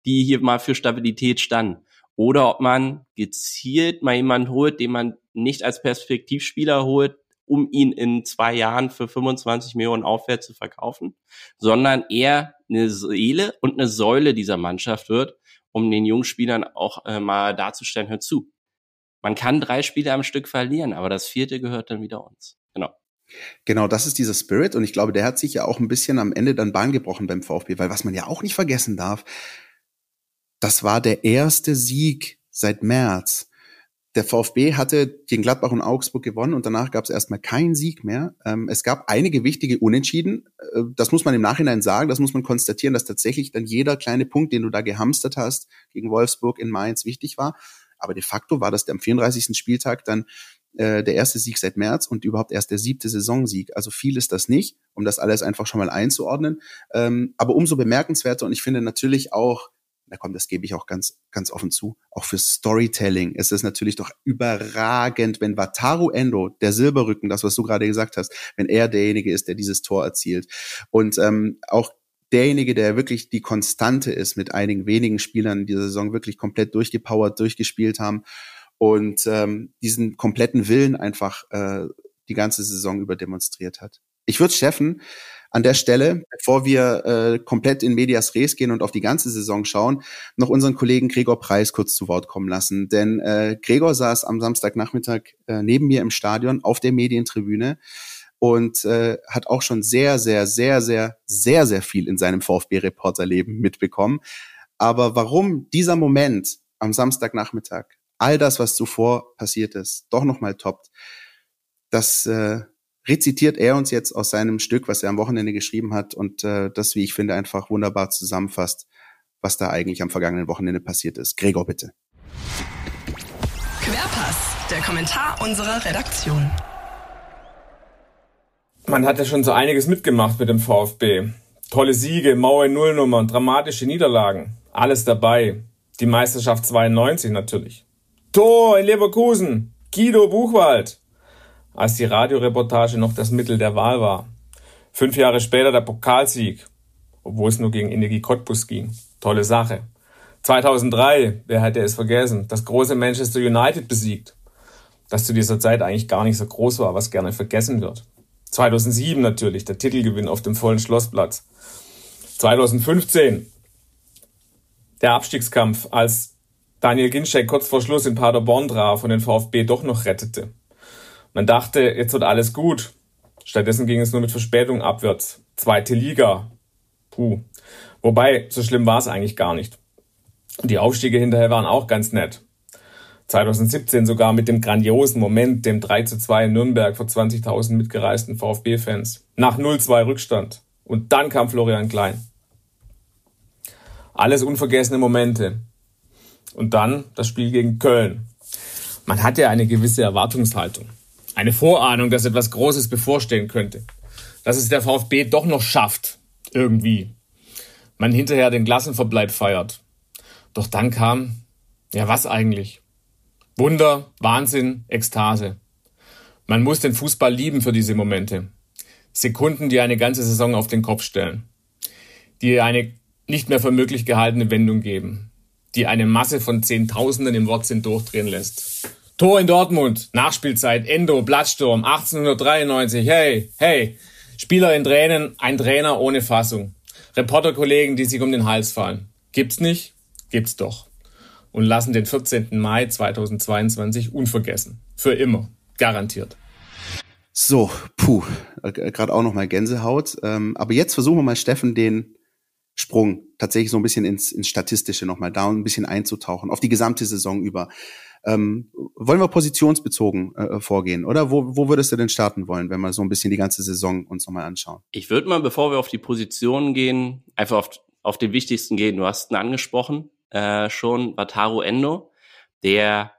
die hier mal für Stabilität standen? Oder ob man gezielt mal jemanden holt, den man nicht als Perspektivspieler holt, um ihn in zwei Jahren für 25 Millionen aufwärts zu verkaufen, sondern eher eine Seele und eine Säule dieser Mannschaft wird, um den jungen Spielern auch äh, mal darzustellen, hör zu. Man kann drei Spiele am Stück verlieren, aber das vierte gehört dann wieder uns. Genau. Genau, das ist dieser Spirit und ich glaube, der hat sich ja auch ein bisschen am Ende dann Bahn gebrochen beim VfB, weil was man ja auch nicht vergessen darf, das war der erste Sieg seit März der VfB hatte gegen Gladbach und Augsburg gewonnen und danach gab es erstmal keinen Sieg mehr. Ähm, es gab einige wichtige Unentschieden. Äh, das muss man im Nachhinein sagen, das muss man konstatieren, dass tatsächlich dann jeder kleine Punkt, den du da gehamstert hast, gegen Wolfsburg in Mainz wichtig war. Aber de facto war das am 34. Spieltag dann äh, der erste Sieg seit März und überhaupt erst der siebte Saisonsieg. Also viel ist das nicht, um das alles einfach schon mal einzuordnen. Ähm, aber umso bemerkenswerter und ich finde natürlich auch na komm, das gebe ich auch ganz, ganz offen zu, auch für Storytelling ist es natürlich doch überragend, wenn Wataru Endo, der Silberrücken, das, was du gerade gesagt hast, wenn er derjenige ist, der dieses Tor erzielt. Und ähm, auch derjenige, der wirklich die Konstante ist, mit einigen wenigen Spielern in dieser Saison wirklich komplett durchgepowert, durchgespielt haben und ähm, diesen kompletten Willen einfach äh, die ganze Saison über demonstriert hat. Ich würde Steffen an der Stelle, bevor wir äh, komplett in Medias Res gehen und auf die ganze Saison schauen, noch unseren Kollegen Gregor Preis kurz zu Wort kommen lassen. Denn äh, Gregor saß am Samstagnachmittag äh, neben mir im Stadion auf der Medientribüne und äh, hat auch schon sehr, sehr, sehr, sehr, sehr, sehr viel in seinem VfB-Reporterleben mitbekommen. Aber warum dieser Moment am Samstagnachmittag, all das, was zuvor passiert ist, doch nochmal toppt, das äh, rezitiert er uns jetzt aus seinem Stück, was er am Wochenende geschrieben hat und äh, das, wie ich finde, einfach wunderbar zusammenfasst, was da eigentlich am vergangenen Wochenende passiert ist. Gregor, bitte. Querpass, der Kommentar unserer Redaktion. Man hat ja schon so einiges mitgemacht mit dem VfB. Tolle Siege, Mauer Nullnummern, dramatische Niederlagen. Alles dabei. Die Meisterschaft 92 natürlich. Tor in Leverkusen. Guido Buchwald als die Radioreportage noch das Mittel der Wahl war. Fünf Jahre später der Pokalsieg, obwohl es nur gegen Energie Cottbus ging. Tolle Sache. 2003, wer hätte es vergessen, das große Manchester United besiegt, das zu dieser Zeit eigentlich gar nicht so groß war, was gerne vergessen wird. 2007 natürlich, der Titelgewinn auf dem vollen Schlossplatz. 2015, der Abstiegskampf, als Daniel Ginczek kurz vor Schluss in Paderborn traf und den VfB doch noch rettete. Man dachte, jetzt wird alles gut. Stattdessen ging es nur mit Verspätung abwärts. Zweite Liga. Puh. Wobei, so schlimm war es eigentlich gar nicht. Die Aufstiege hinterher waren auch ganz nett. 2017 sogar mit dem grandiosen Moment, dem 3 zu 2 in Nürnberg vor 20.000 mitgereisten VfB-Fans. Nach 0-2 Rückstand. Und dann kam Florian Klein. Alles unvergessene Momente. Und dann das Spiel gegen Köln. Man hatte ja eine gewisse Erwartungshaltung eine Vorahnung, dass etwas Großes bevorstehen könnte. Dass es der VfB doch noch schafft, irgendwie. Man hinterher den Klassenverbleib feiert. Doch dann kam, ja was eigentlich? Wunder, Wahnsinn, Ekstase. Man muss den Fußball lieben für diese Momente. Sekunden, die eine ganze Saison auf den Kopf stellen. Die eine nicht mehr für möglich gehaltene Wendung geben. Die eine Masse von Zehntausenden im Wortsinn durchdrehen lässt. Tor in Dortmund, Nachspielzeit, Endo, Blattsturm, 1893, hey, hey. Spieler in Tränen, ein Trainer ohne Fassung. Reporterkollegen, die sich um den Hals fallen. Gibt's nicht? Gibt's doch. Und lassen den 14. Mai 2022 unvergessen. Für immer. Garantiert. So, puh, gerade auch noch mal Gänsehaut. Ähm, aber jetzt versuchen wir mal, Steffen, den Sprung, tatsächlich so ein bisschen ins, ins Statistische nochmal da und ein bisschen einzutauchen, auf die gesamte Saison über. Ähm, wollen wir positionsbezogen äh, vorgehen, oder? Wo, wo würdest du denn starten wollen, wenn wir so ein bisschen die ganze Saison uns nochmal anschauen? Ich würde mal, bevor wir auf die Positionen gehen, einfach auf, auf den wichtigsten gehen. Du hast ihn angesprochen, äh, schon Wataru Endo, der,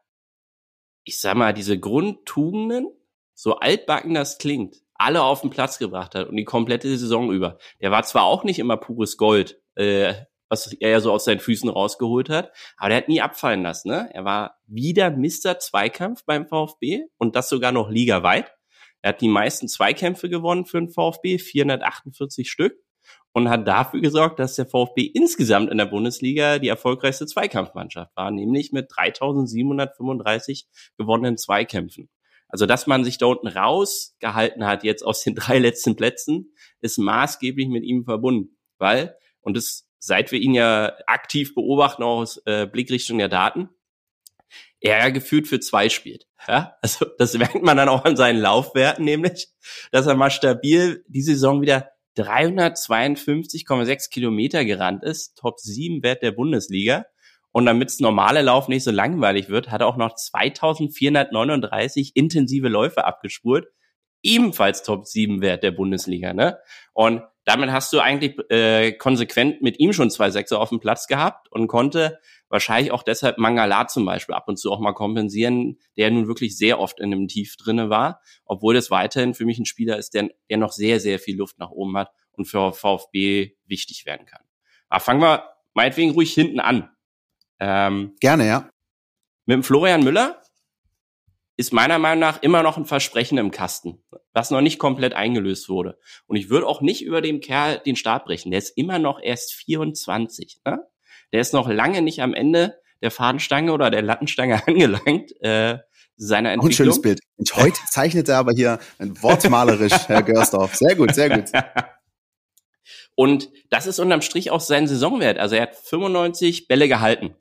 ich sag mal, diese Grundtugenden, so altbacken das klingt, alle auf den Platz gebracht hat und die komplette Saison über. Der war zwar auch nicht immer pures Gold, äh, was er ja so aus seinen Füßen rausgeholt hat. Aber der hat nie abfallen lassen. Ne? Er war wieder Mr. Zweikampf beim VfB und das sogar noch ligaweit. Er hat die meisten Zweikämpfe gewonnen für den VfB, 448 Stück, und hat dafür gesorgt, dass der VfB insgesamt in der Bundesliga die erfolgreichste Zweikampfmannschaft war, nämlich mit 3735 gewonnenen Zweikämpfen. Also, dass man sich da unten rausgehalten hat, jetzt aus den drei letzten Plätzen, ist maßgeblich mit ihm verbunden. Weil, und das seit wir ihn ja aktiv beobachten, auch aus äh, Blickrichtung der Daten, er ja gefühlt für zwei spielt. Ja? Also das merkt man dann auch an seinen Laufwerten, nämlich, dass er mal stabil die Saison wieder 352,6 Kilometer gerannt ist, Top 7 Wert der Bundesliga. Und damit das normale Lauf nicht so langweilig wird, hat er auch noch 2439 intensive Läufe abgespurt. Ebenfalls Top 7 Wert der Bundesliga. Ne? Und damit hast du eigentlich äh, konsequent mit ihm schon zwei Sechser auf dem Platz gehabt und konnte wahrscheinlich auch deshalb Mangala zum Beispiel ab und zu auch mal kompensieren, der nun wirklich sehr oft in einem Tief drinne war, obwohl das weiterhin für mich ein Spieler ist, der, der noch sehr, sehr viel Luft nach oben hat und für VfB wichtig werden kann. Aber fangen wir meinetwegen ruhig hinten an. Ähm, Gerne, ja. Mit dem Florian Müller ist meiner Meinung nach immer noch ein Versprechen im Kasten, was noch nicht komplett eingelöst wurde. Und ich würde auch nicht über dem Kerl den Stab brechen. Der ist immer noch erst 24. Ne? Der ist noch lange nicht am Ende der Fadenstange oder der Lattenstange angelangt. Äh, seiner Entwicklung. Auch ein schönes Bild. Und heute zeichnet er aber hier ein wortmalerisch, Herr Görsdorf. Sehr gut, sehr gut. Und das ist unterm Strich auch sein Saisonwert. Also er hat 95 Bälle gehalten.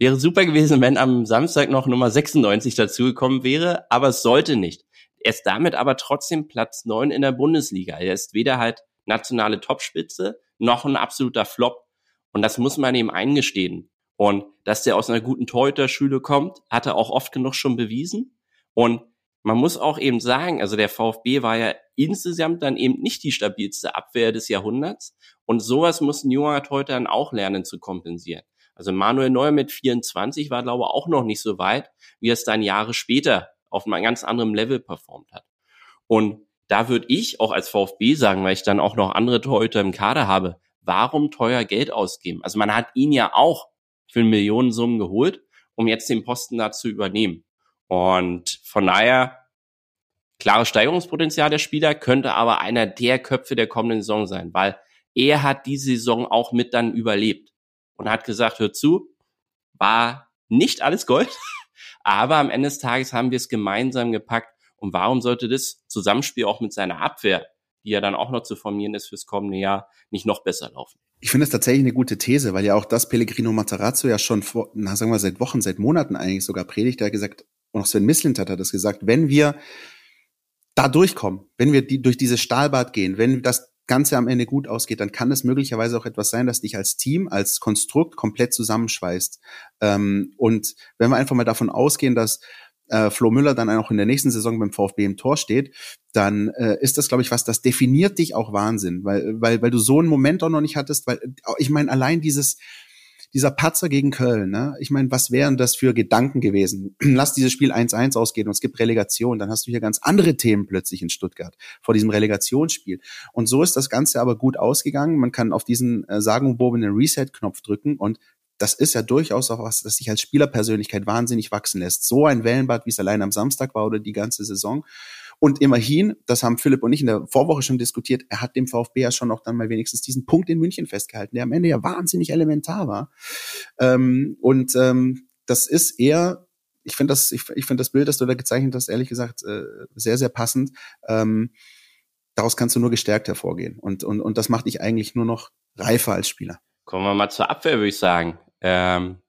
Wäre super gewesen, wenn am Samstag noch Nummer 96 dazugekommen wäre, aber es sollte nicht. Er ist damit aber trotzdem Platz 9 in der Bundesliga. Er ist weder halt nationale Topspitze noch ein absoluter Flop. Und das muss man ihm eingestehen. Und dass der aus einer guten Torhüter-Schule kommt, hat er auch oft genug schon bewiesen. Und man muss auch eben sagen, also der VfB war ja insgesamt dann eben nicht die stabilste Abwehr des Jahrhunderts. Und sowas muss ein junger Torhüter dann auch lernen zu kompensieren. Also Manuel Neuer mit 24 war, glaube ich, auch noch nicht so weit, wie es dann Jahre später auf einem ganz anderen Level performt hat. Und da würde ich auch als VfB sagen, weil ich dann auch noch andere Torhüter im Kader habe, warum teuer Geld ausgeben? Also man hat ihn ja auch für Millionensummen geholt, um jetzt den Posten da zu übernehmen. Und von daher, klares Steigerungspotenzial der Spieler, könnte aber einer der Köpfe der kommenden Saison sein, weil er hat die Saison auch mit dann überlebt und hat gesagt, hör zu, war nicht alles Gold, aber am Ende des Tages haben wir es gemeinsam gepackt. Und warum sollte das Zusammenspiel auch mit seiner Abwehr, die ja dann auch noch zu formieren ist fürs kommende Jahr, nicht noch besser laufen? Ich finde es tatsächlich eine gute These, weil ja auch das Pellegrino Matarazzo ja schon vor, na, sagen wir seit Wochen, seit Monaten eigentlich sogar predigt. Er gesagt, und auch Sven Mislint hat das gesagt, wenn wir da durchkommen, wenn wir die, durch dieses Stahlbad gehen, wenn das Ganze am Ende gut ausgeht, dann kann es möglicherweise auch etwas sein, das dich als Team, als Konstrukt komplett zusammenschweißt. Ähm, und wenn wir einfach mal davon ausgehen, dass äh, Flo Müller dann auch in der nächsten Saison beim VfB im Tor steht, dann äh, ist das, glaube ich, was, das definiert dich auch Wahnsinn, weil, weil, weil du so einen Moment auch noch nicht hattest, weil ich meine, allein dieses, dieser Patzer gegen Köln, ne? Ich meine, was wären das für Gedanken gewesen? Lass dieses Spiel 1-1 ausgehen und es gibt Relegation, dann hast du hier ganz andere Themen plötzlich in Stuttgart vor diesem Relegationsspiel. Und so ist das Ganze aber gut ausgegangen. Man kann auf diesen äh, sagenumwobenen Reset-Knopf drücken und das ist ja durchaus auch was, das sich als Spielerpersönlichkeit wahnsinnig wachsen lässt. So ein Wellenbad, wie es allein am Samstag war oder die ganze Saison. Und immerhin, das haben Philipp und ich in der Vorwoche schon diskutiert, er hat dem VfB ja schon auch dann mal wenigstens diesen Punkt in München festgehalten, der am Ende ja wahnsinnig elementar war. Ähm, und ähm, das ist eher, ich finde das, ich, ich finde das Bild, das du da gezeichnet hast, ehrlich gesagt, äh, sehr, sehr passend. Ähm, daraus kannst du nur gestärkt hervorgehen. Und, und, und das macht dich eigentlich nur noch reifer als Spieler. Kommen wir mal zur Abwehr, würde ich sagen. Ähm,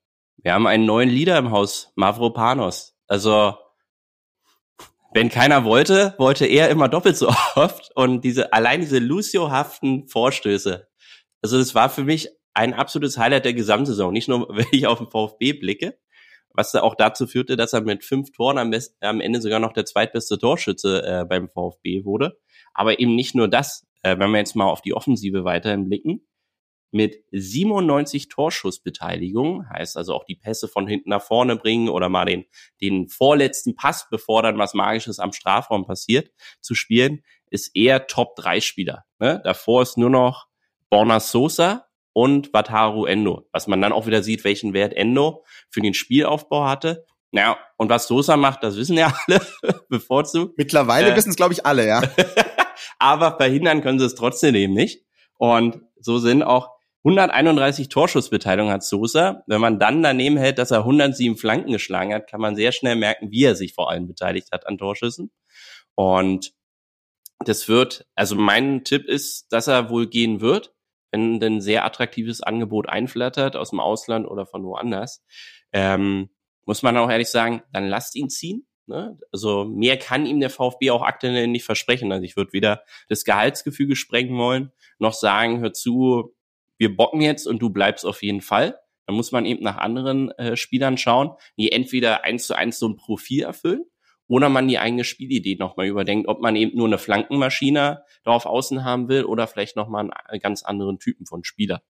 wir haben einen neuen Leader im Haus, Mavropanos. Also wenn keiner wollte, wollte er immer doppelt so oft. Und diese, allein diese Lucio-haften Vorstöße, Also das war für mich ein absolutes Highlight der Gesamtsaison. Nicht nur, wenn ich auf den VfB blicke, was auch dazu führte, dass er mit fünf Toren am, am Ende sogar noch der zweitbeste Torschütze äh, beim VfB wurde. Aber eben nicht nur das. Äh, wenn wir jetzt mal auf die Offensive weiterhin blicken, mit 97 Torschussbeteiligung, heißt also auch die Pässe von hinten nach vorne bringen oder mal den, den vorletzten Pass, bevor dann was Magisches am Strafraum passiert, zu spielen, ist eher Top-3-Spieler. Ne? Davor ist nur noch Borna Sosa und Wataru Endo, was man dann auch wieder sieht, welchen Wert Endo für den Spielaufbau hatte. Naja, und was Sosa macht, das wissen ja alle bevorzugt. Mittlerweile äh, wissen es, glaube ich, alle, ja. aber verhindern können sie es trotzdem eben nicht. Und so sind auch 131 Torschussbeteiligung hat Sosa. Wenn man dann daneben hält, dass er 107 Flanken geschlagen hat, kann man sehr schnell merken, wie er sich vor allem beteiligt hat an Torschüssen. Und das wird, also mein Tipp ist, dass er wohl gehen wird wenn ein sehr attraktives Angebot einflattert aus dem Ausland oder von woanders, ähm, muss man auch ehrlich sagen, dann lasst ihn ziehen. Ne? Also mehr kann ihm der VfB auch aktuell nicht versprechen. Also ich würde weder das Gehaltsgefüge sprengen wollen, noch sagen, hör zu, wir bocken jetzt und du bleibst auf jeden Fall. Dann muss man eben nach anderen äh, Spielern schauen, die entweder eins zu eins so ein Profil erfüllen oder man die eigene Spielidee nochmal überdenkt, ob man eben nur eine Flankenmaschine darauf außen haben will oder vielleicht nochmal einen ganz anderen Typen von Spieler.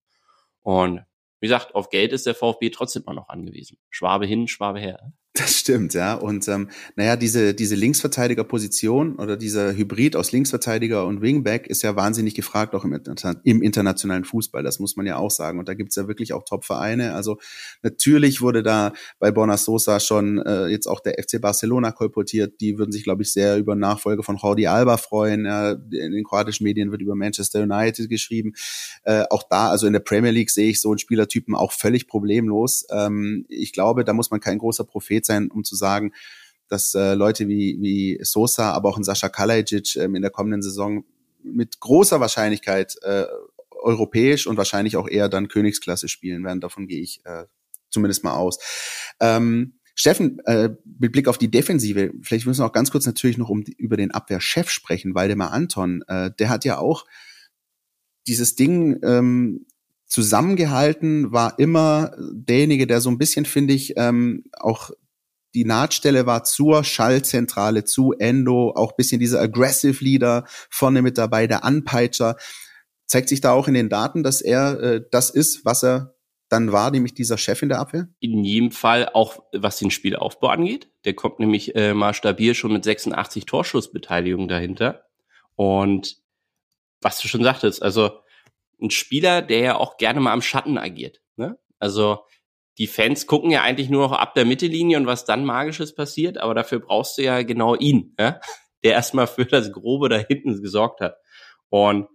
Und wie gesagt, auf Geld ist der VfB trotzdem immer noch angewiesen. Schwabe hin, Schwabe her. Das stimmt, ja. Und ähm, naja, diese, diese Linksverteidiger-Position oder dieser Hybrid aus Linksverteidiger und Wingback ist ja wahnsinnig gefragt, auch im, im internationalen Fußball. Das muss man ja auch sagen. Und da gibt's ja wirklich auch Top-Vereine. Also natürlich wurde da bei Borna Sosa schon äh, jetzt auch der FC Barcelona kolportiert. Die würden sich, glaube ich, sehr über Nachfolge von Jordi Alba freuen. Ja, in den kroatischen Medien wird über Manchester United geschrieben. Äh, auch da, also in der Premier League sehe ich so einen Spielertypen auch völlig problemlos. Ähm, ich glaube, da muss man kein großer Prophet Prophet sein, um zu sagen, dass äh, Leute wie, wie Sosa, aber auch ein Sascha Kalajic ähm, in der kommenden Saison mit großer Wahrscheinlichkeit äh, europäisch und wahrscheinlich auch eher dann Königsklasse spielen werden. Davon gehe ich äh, zumindest mal aus. Ähm, Steffen, äh, mit Blick auf die Defensive, vielleicht müssen wir auch ganz kurz natürlich noch um über den Abwehrchef sprechen, Waldemar Anton, äh, der hat ja auch dieses Ding ähm, zusammengehalten, war immer derjenige, der so ein bisschen, finde ich, ähm, auch die Nahtstelle war zur Schallzentrale, zu Endo, auch bisschen dieser Aggressive Leader vorne mit dabei, der Anpeitscher. Zeigt sich da auch in den Daten, dass er äh, das ist, was er dann war, nämlich dieser Chef in der Abwehr? In jedem Fall auch, was den Spielaufbau angeht. Der kommt nämlich äh, mal stabil schon mit 86 Torschussbeteiligung dahinter. Und was du schon sagtest, also ein Spieler, der ja auch gerne mal am Schatten agiert. Ne? Also die Fans gucken ja eigentlich nur noch ab der Mittellinie und was dann Magisches passiert, aber dafür brauchst du ja genau ihn, ja? der erstmal für das Grobe da hinten gesorgt hat. Und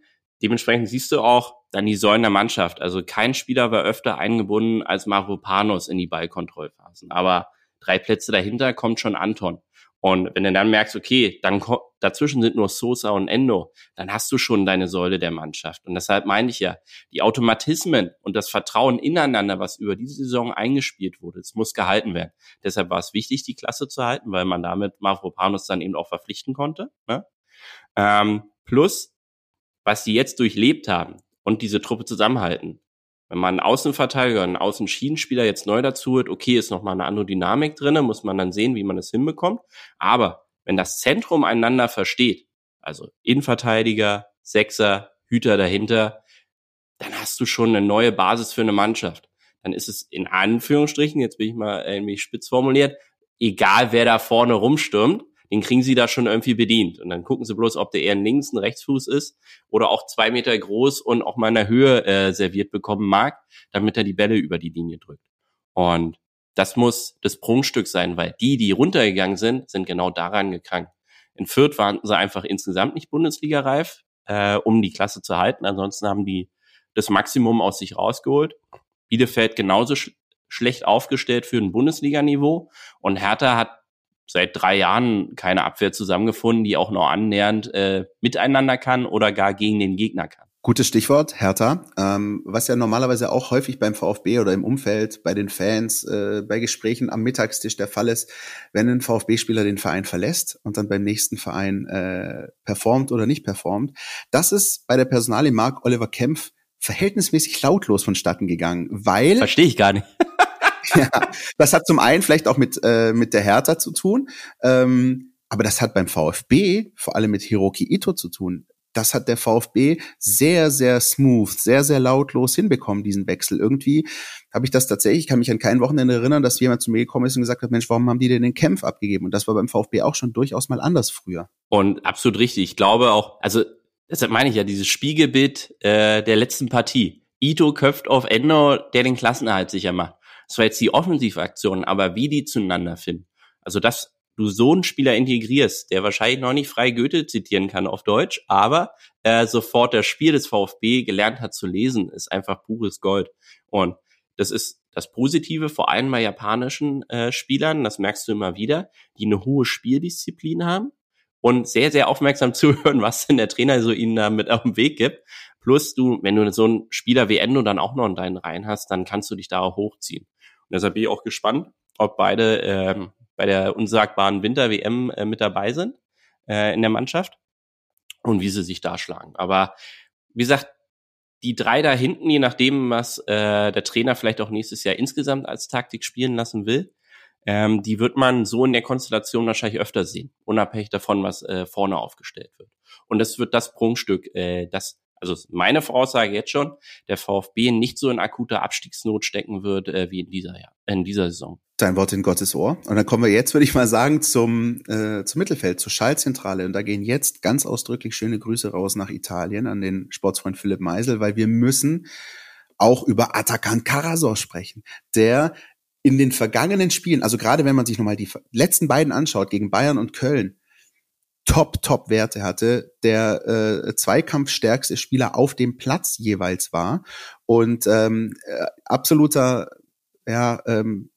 dementsprechend siehst du auch dann die Säulen der Mannschaft. Also kein Spieler war öfter eingebunden als Mavropanos in die Ballkontrollphasen. Aber drei Plätze dahinter kommt schon Anton. Und wenn du dann merkst, okay, dann dazwischen sind nur Sosa und Endo, dann hast du schon deine Säule der Mannschaft. Und deshalb meine ich ja, die Automatismen und das Vertrauen ineinander, was über diese Saison eingespielt wurde, es muss gehalten werden. Deshalb war es wichtig, die Klasse zu halten, weil man damit Mavropanos dann eben auch verpflichten konnte. Ne? Ähm, plus, was sie jetzt durchlebt haben und diese Truppe zusammenhalten, wenn man einen Außenverteidiger, einen Außenschienenspieler jetzt neu dazu holt, okay, ist nochmal eine andere Dynamik drinne, muss man dann sehen, wie man es hinbekommt. Aber wenn das Zentrum einander versteht, also Innenverteidiger, Sechser, Hüter dahinter, dann hast du schon eine neue Basis für eine Mannschaft. Dann ist es in Anführungsstrichen, jetzt bin ich mal irgendwie spitz formuliert, egal wer da vorne rumstürmt, den kriegen sie da schon irgendwie bedient. Und dann gucken sie bloß, ob der eher ein Links-, ein Rechtsfuß ist oder auch zwei Meter groß und auch mal in der Höhe äh, serviert bekommen mag, damit er die Bälle über die Linie drückt. Und das muss das Prunkstück sein, weil die, die runtergegangen sind, sind genau daran gekrankt. In Fürth waren sie einfach insgesamt nicht Bundesliga-reif, äh, um die Klasse zu halten. Ansonsten haben die das Maximum aus sich rausgeholt. Bielefeld genauso sch schlecht aufgestellt für ein Bundesliga-Niveau. Und Hertha hat seit drei Jahren keine Abwehr zusammengefunden, die auch noch annähernd äh, miteinander kann oder gar gegen den Gegner kann. Gutes Stichwort, Hertha. Ähm, was ja normalerweise auch häufig beim VfB oder im Umfeld, bei den Fans, äh, bei Gesprächen am Mittagstisch der Fall ist, wenn ein VfB-Spieler den Verein verlässt und dann beim nächsten Verein äh, performt oder nicht performt. Das ist bei der Personalie Mark Oliver Kempf verhältnismäßig lautlos vonstatten gegangen, weil. Verstehe ich gar nicht. ja, das hat zum einen vielleicht auch mit, äh, mit der Hertha zu tun, ähm, aber das hat beim VfB vor allem mit Hiroki Ito zu tun. Das hat der VfB sehr, sehr smooth, sehr, sehr lautlos hinbekommen, diesen Wechsel. Irgendwie habe ich das tatsächlich, ich kann mich an kein Wochenende erinnern, dass jemand zu mir gekommen ist und gesagt hat, Mensch, warum haben die denn den Kämpf abgegeben? Und das war beim VfB auch schon durchaus mal anders früher. Und absolut richtig. Ich glaube auch, also deshalb meine ich ja, dieses Spiegelbild äh, der letzten Partie. Ito köpft auf Endo, der den Klassenerhalt sicher macht. Das war jetzt die Offensivaktion, aber wie die zueinander finden. Also, dass du so einen Spieler integrierst, der wahrscheinlich noch nicht frei Goethe zitieren kann auf Deutsch, aber äh, sofort das Spiel des VfB gelernt hat zu lesen, ist einfach pures Gold. Und das ist das Positive, vor allem bei japanischen äh, Spielern, das merkst du immer wieder, die eine hohe Spieldisziplin haben und sehr, sehr aufmerksam zuhören, was denn der Trainer so ihnen da mit auf den Weg gibt. Plus du, wenn du so einen Spieler wie Endo dann auch noch in deinen Reihen hast, dann kannst du dich da auch hochziehen. Deshalb bin ich auch gespannt, ob beide ähm, bei der unsagbaren Winter-WM äh, mit dabei sind äh, in der Mannschaft und wie sie sich da schlagen. Aber wie gesagt, die drei da hinten, je nachdem, was äh, der Trainer vielleicht auch nächstes Jahr insgesamt als Taktik spielen lassen will, ähm, die wird man so in der Konstellation wahrscheinlich öfter sehen, unabhängig davon, was äh, vorne aufgestellt wird. Und das wird das Prunkstück, äh, das also meine Voraussage jetzt schon, der VfB nicht so in akuter Abstiegsnot stecken wird äh, wie in dieser Jahr, in dieser Saison. Dein Wort in Gottes Ohr. Und dann kommen wir jetzt, würde ich mal sagen, zum, äh, zum Mittelfeld, zur Schallzentrale. Und da gehen jetzt ganz ausdrücklich schöne Grüße raus nach Italien an den Sportsfreund Philipp Meisel, weil wir müssen auch über Atakan Karasor sprechen, der in den vergangenen Spielen, also gerade wenn man sich nochmal die letzten beiden anschaut, gegen Bayern und Köln, top, top Werte hatte, der äh, zweikampfstärkste Spieler auf dem Platz jeweils war. Und ähm, äh, absoluter ja, ähm,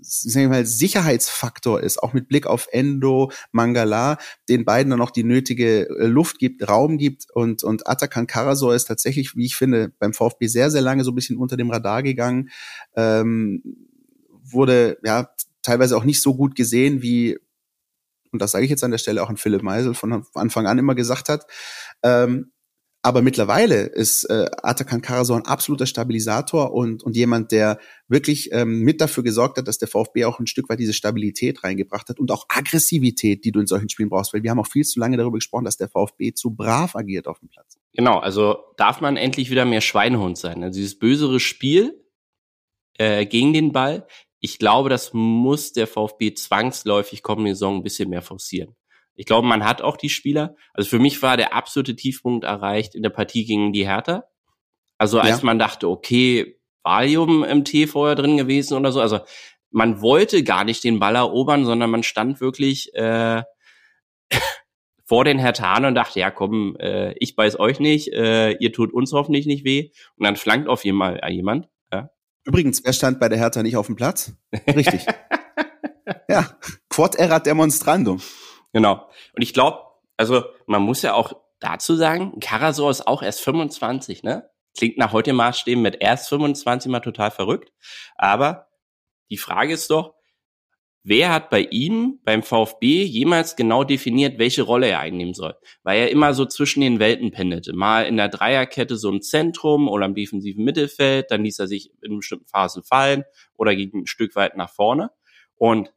sagen wir mal, Sicherheitsfaktor ist, auch mit Blick auf Endo, Mangala, den beiden dann auch die nötige äh, Luft gibt, Raum gibt und, und Atakan Karasor ist tatsächlich, wie ich finde, beim VfB sehr, sehr lange so ein bisschen unter dem Radar gegangen, ähm, wurde ja teilweise auch nicht so gut gesehen, wie und das sage ich jetzt an der Stelle auch an Philipp Meisel von Anfang an immer gesagt hat. Ähm, aber mittlerweile ist äh, Atakan Karasor ein absoluter Stabilisator und, und jemand, der wirklich ähm, mit dafür gesorgt hat, dass der VfB auch ein Stück weit diese Stabilität reingebracht hat und auch Aggressivität, die du in solchen Spielen brauchst. Weil wir haben auch viel zu lange darüber gesprochen, dass der VfB zu brav agiert auf dem Platz. Genau, also darf man endlich wieder mehr Schweinehund sein. Also dieses bösere Spiel äh, gegen den Ball ich glaube, das muss der VfB zwangsläufig kommende Saison ein bisschen mehr forcieren. Ich glaube, man hat auch die Spieler. Also für mich war der absolute Tiefpunkt erreicht in der Partie gegen die Hertha. Also als ja. man dachte, okay, Valium im Tee vorher drin gewesen oder so. Also man wollte gar nicht den Ball erobern, sondern man stand wirklich äh, vor den Herthanen und dachte, ja komm, äh, ich beiß euch nicht, äh, ihr tut uns hoffentlich nicht weh. Und dann flankt auf jeden äh, jemand. Übrigens, wer stand bei der Hertha nicht auf dem Platz? Richtig. ja, quod erat demonstrandum. Genau. Und ich glaube, also man muss ja auch dazu sagen, Karasor ist auch erst 25, ne? Klingt nach heute Maßstäben mit erst 25 mal total verrückt. Aber die Frage ist doch, Wer hat bei ihm, beim VfB, jemals genau definiert, welche Rolle er einnehmen soll? Weil er immer so zwischen den Welten pendelte. Mal in der Dreierkette so im Zentrum oder im defensiven Mittelfeld, dann ließ er sich in bestimmten Phasen fallen oder ging ein Stück weit nach vorne. Und